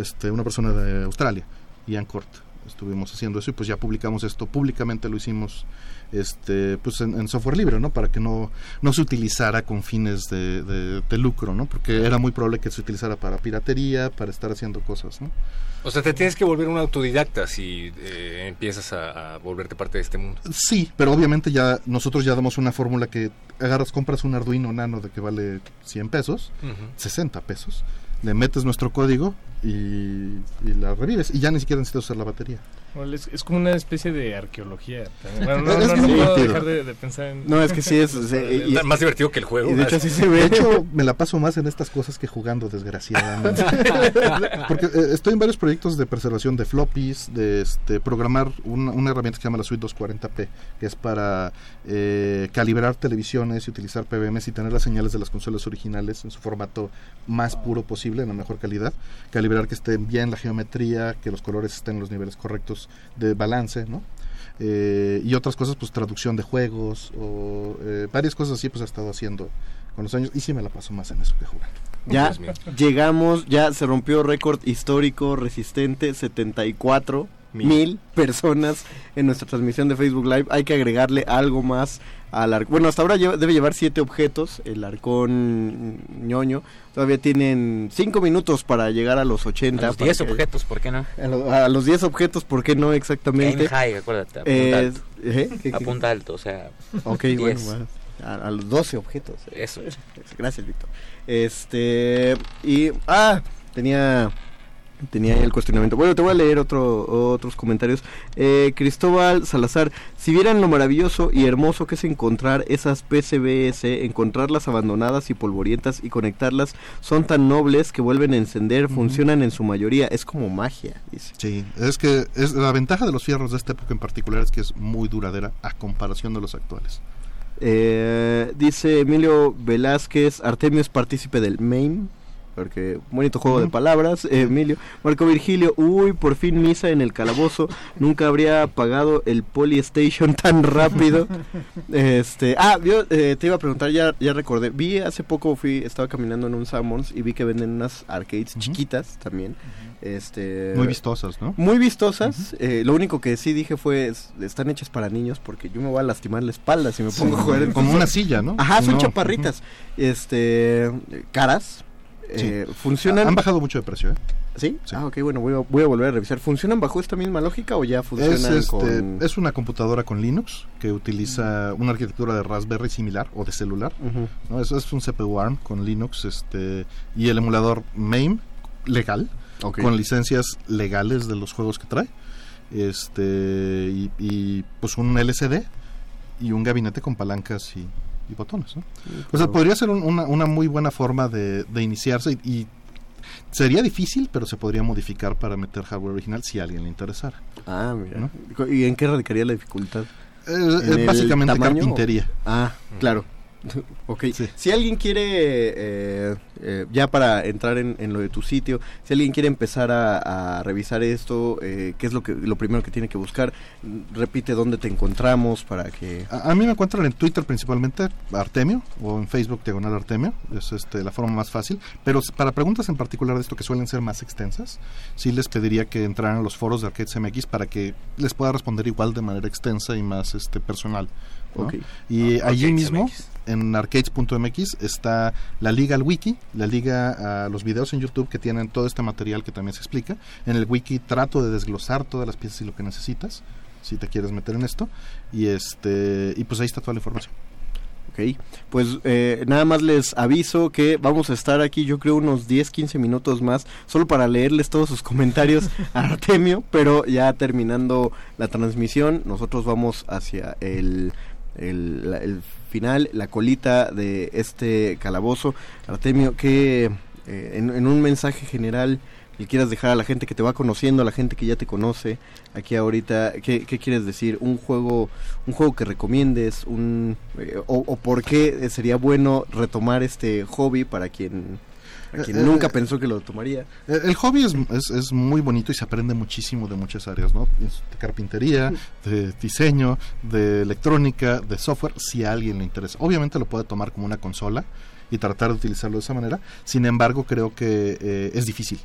Speaker 36: este, una persona de Australia, Ian Cort. Estuvimos haciendo eso y pues ya publicamos esto, públicamente lo hicimos este pues en, en software libre, ¿no? Para que no, no se utilizara con fines de, de- de lucro, ¿no? Porque era muy probable que se utilizara para piratería, para estar haciendo cosas, ¿no?
Speaker 34: O sea, te tienes que volver un autodidacta si eh, empiezas a, a volverte parte de este mundo.
Speaker 36: Sí, pero obviamente ya nosotros ya damos una fórmula que agarras, compras un Arduino Nano de que vale 100 pesos,
Speaker 34: Ujú.
Speaker 36: 60 pesos, le metes nuestro código y, y la revives y ya ni siquiera necesitas usar la batería.
Speaker 38: Bueno, es, es como una especie de arqueología. también. Bueno, no,
Speaker 36: Es
Speaker 38: no, puedo dejar de, de pensar en...
Speaker 32: No, es que sí es... y-
Speaker 34: Más divertido que el juego.
Speaker 32: Y de hecho así se
Speaker 36: De hecho, me la paso más en estas cosas que jugando, desgraciadamente. Porque eh, estoy en varios proyectos de preservación de floppies, de este, programar una, una herramienta que se llama la Suite 240p, que es para eh, calibrar televisiones y utilizar PBMs y tener las señales de las consolas originales en su formato más puro posible, en la mejor calidad. Calibrar que esté bien la geometría, que los colores estén en los niveles correctos de balance, ¿no? Eh, y otras cosas, pues traducción de juegos o eh, varias cosas así, pues he estado haciendo con los años y sí me la paso más en eso que jugando.
Speaker 32: Ya llegamos, ya se rompió récord histórico resistente, 74 mil personas en nuestra transmisión de Facebook Live. Hay que agregarle algo más al arcón. Bueno, hasta ahora lleva- debe llevar siete objetos, el arcón ñoño. Todavía tienen 5 minutos para llegar a los 80.
Speaker 35: A los
Speaker 32: para
Speaker 35: 10
Speaker 32: que-
Speaker 35: objetos, ¿por qué no?
Speaker 32: A, lo- a los 10 objetos, ¿por qué no exactamente?
Speaker 35: High, acuérdate, apunta
Speaker 32: Eh,
Speaker 35: alto.
Speaker 32: ¿eh? ¿Qué- qué-
Speaker 35: Apunta alto, o sea.
Speaker 32: Ok,
Speaker 35: 10.
Speaker 32: bueno, bueno, a, a los 12 objetos.
Speaker 35: Eso.
Speaker 32: Gracias, Víctor. Este, y, ah, tenía, tenía ahí el cuestionamiento. Bueno, te voy a leer otro, otros comentarios. Eh, Cristóbal Salazar, si vieran lo maravilloso y hermoso que es encontrar esas PCBS, encontrarlas abandonadas y polvorientas y conectarlas, son tan nobles que vuelven a encender, funcionan en su mayoría, es como magia, dice.
Speaker 36: Sí, es que es la ventaja de los fierros de esta época en particular es que es muy duradera a comparación de los actuales.
Speaker 32: Eh, dice Emilio Velázquez, Artemio es partícipe del MAME. Porque bonito juego de palabras, eh, Emilio. Marco Virgilio, uy, por fin misa en el calabozo. Nunca habría apagado el Polystation tan rápido. este, ah, yo eh, te iba a preguntar, ya, ya recordé. Vi hace poco, fui, estaba caminando en un Sammons y vi que venden unas arcades chiquitas también. Este,
Speaker 36: Muy vistosas, ¿no?
Speaker 32: Muy vistosas. eh, lo único que sí dije fue, es- están hechas para niños porque yo me voy a lastimar la espalda si me pongo a jugar.
Speaker 36: Como una silla, ¿no?
Speaker 32: Ajá, son
Speaker 36: No.
Speaker 32: chaparritas. Este, caras.
Speaker 36: Sí.
Speaker 32: eh, funcionan.
Speaker 36: Han bajado mucho de precio, ¿eh?
Speaker 32: ¿Sí? Ah, ok, bueno, voy a, voy a volver a revisar. ¿Funcionan bajo esta misma lógica o ya funcionan
Speaker 36: Es, este,
Speaker 32: con...?
Speaker 36: es una computadora con Linux que utiliza una arquitectura de Raspberry similar o de celular. ¿no? Eso es un CPU ARM con Linux este, y el emulador MAME legal, con licencias legales de los juegos que trae. Este, y, y, pues un LCD y un gabinete con palancas y, y botones. ¿no? O sea, podría ser un- una, una muy buena forma de, de iniciarse y, y sería difícil, pero se podría modificar para meter hardware original si a alguien le interesara.
Speaker 32: Ah, mira. ¿Y en qué radicaría la dificultad?
Speaker 36: Es-
Speaker 32: ¿En
Speaker 36: básicamente
Speaker 32: tamaño o-
Speaker 36: carpintería.
Speaker 32: Ah, claro. Ok. Si alguien quiere, eh, eh, ya para entrar en, en lo de tu sitio, si alguien quiere empezar a, a revisar esto, eh, ¿qué es lo que lo primero que tiene que buscar? Repite dónde te encontramos para que...
Speaker 36: A, a mí me encuentran en Twitter principalmente, Artemio, o en Facebook Diagonal Artemio, es este, la forma más fácil. Pero para preguntas en particular de esto que suelen ser más extensas, sí les pediría que entraran a los foros de Arcades MX para que les pueda responder igual de manera extensa y más este, personal. ¿no?
Speaker 32: Ok.
Speaker 36: Y
Speaker 32: Ah,
Speaker 36: allí mismo, en arcades.mx, está la liga al wiki, la liga a los videos en YouTube que tienen todo este material que también se explica. En el wiki trato de desglosar todas las piezas y lo que necesitas, si te quieres meter en esto. Y este y pues ahí está toda la información.
Speaker 32: Ok, pues eh, nada más les aviso que vamos a estar aquí yo creo unos 10, 15 minutos más solo para leerles todos sus comentarios a Artemio, pero ya terminando la transmisión nosotros vamos hacia el, el, final, la colita de este calabozo. Artemio, que eh, en, un mensaje general le quieras dejar a la gente que te va conociendo, a la gente que ya te conoce, aquí ahorita, ¿qué, qué quieres decir? ¿Un juego un juego que recomiendes? Un, eh, o, o por qué sería bueno retomar este hobby para quien, quien
Speaker 36: Eh,
Speaker 32: nunca
Speaker 36: eh,
Speaker 32: pensó que lo tomaría?
Speaker 36: Eh, El hobby es, es, es muy bonito y se aprende muchísimo de muchas áreas, ¿no? De carpintería, de diseño, de electrónica, de software, si a alguien le interesa. Obviamente lo puede tomar como una consola y tratar de utilizarlo de esa manera. Sin embargo, creo que eh, es difícil,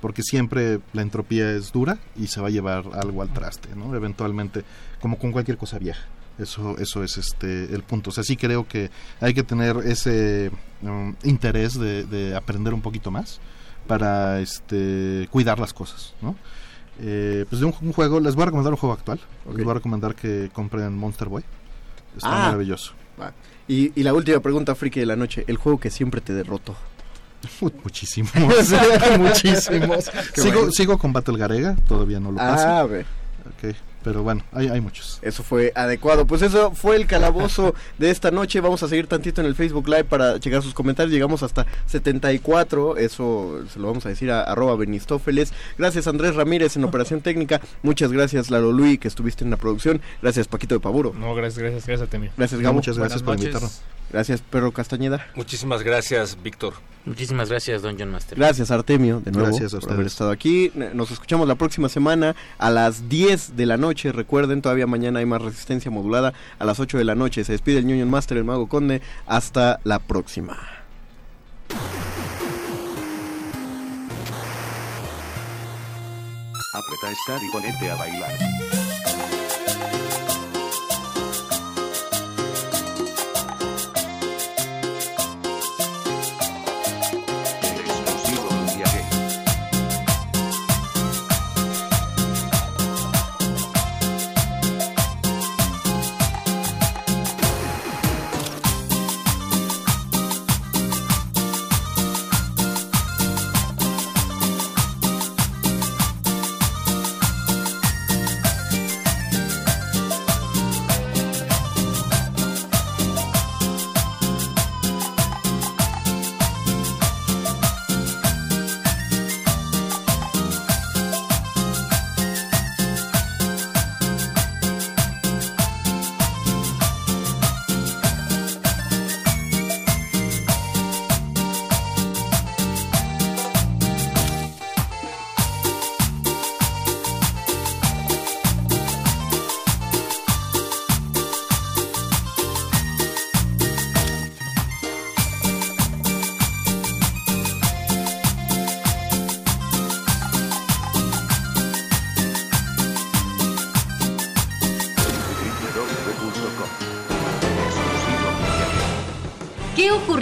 Speaker 36: porque siempre la entropía es dura y se va a llevar algo al traste, ¿no? Eventualmente, como con cualquier cosa vieja. Eso, eso es este el punto. O sea, sí creo que hay que tener ese um, interés de, de aprender un poquito más para este cuidar las cosas, ¿no? Eh, pues de un, un juego, les voy a recomendar un juego actual. Les voy a recomendar que compren Monster Boy. Está
Speaker 32: Ah.
Speaker 36: maravilloso.
Speaker 32: Y, y la última pregunta, friki de la noche, el juego que siempre te derrotó.
Speaker 36: Muchísimos. Muchísimos. Sigo,
Speaker 32: bueno.
Speaker 36: sigo con Battle Garega, todavía no lo paso.
Speaker 32: Ah, ve.
Speaker 36: Ok, pero bueno, hay, hay muchos.
Speaker 32: Eso fue adecuado. Pues eso fue el calabozo de esta noche. Vamos a seguir tantito en el Facebook Live para checar sus comentarios. Llegamos hasta 74. Eso se lo vamos a decir a arroba Benistófeles. Gracias Andrés Ramírez en operación técnica. Muchas gracias Lalo Luis que estuviste en la producción. Gracias Paquito de Pavuro.
Speaker 38: No, gracias, gracias, gracias a Temio.
Speaker 32: Gracias Gabo.
Speaker 36: muchas gracias por invitarnos.
Speaker 32: Gracias Perro Castañeda.
Speaker 34: Muchísimas gracias, Víctor.
Speaker 35: Muchísimas gracias, Don John Master.
Speaker 32: Gracias Artemio de nuevo
Speaker 36: Gracias a
Speaker 32: por haber estado aquí. Nos escuchamos la próxima semana a las 10 de la noche. Recuerden, todavía mañana hay más resistencia modulada a las 8 de la noche. Se despide el Union Master, el Mago Conde. Hasta la próxima.
Speaker 23: Apreta Start y ponete a bailar.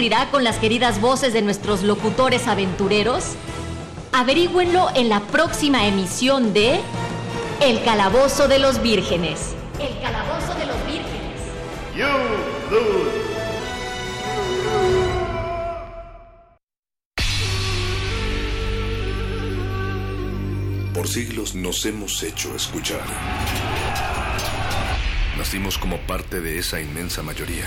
Speaker 11: Ocurrirá con las queridas voces de nuestros locutores aventureros? Averígüenlo en la próxima emisión de El Calabozo de los Vírgenes. El Calabozo de los Vírgenes.
Speaker 37: You lose.
Speaker 14: Por siglos nos hemos hecho escuchar. Nacimos como parte de esa inmensa mayoría.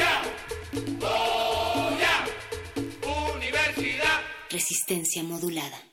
Speaker 10: Resistencia modulada.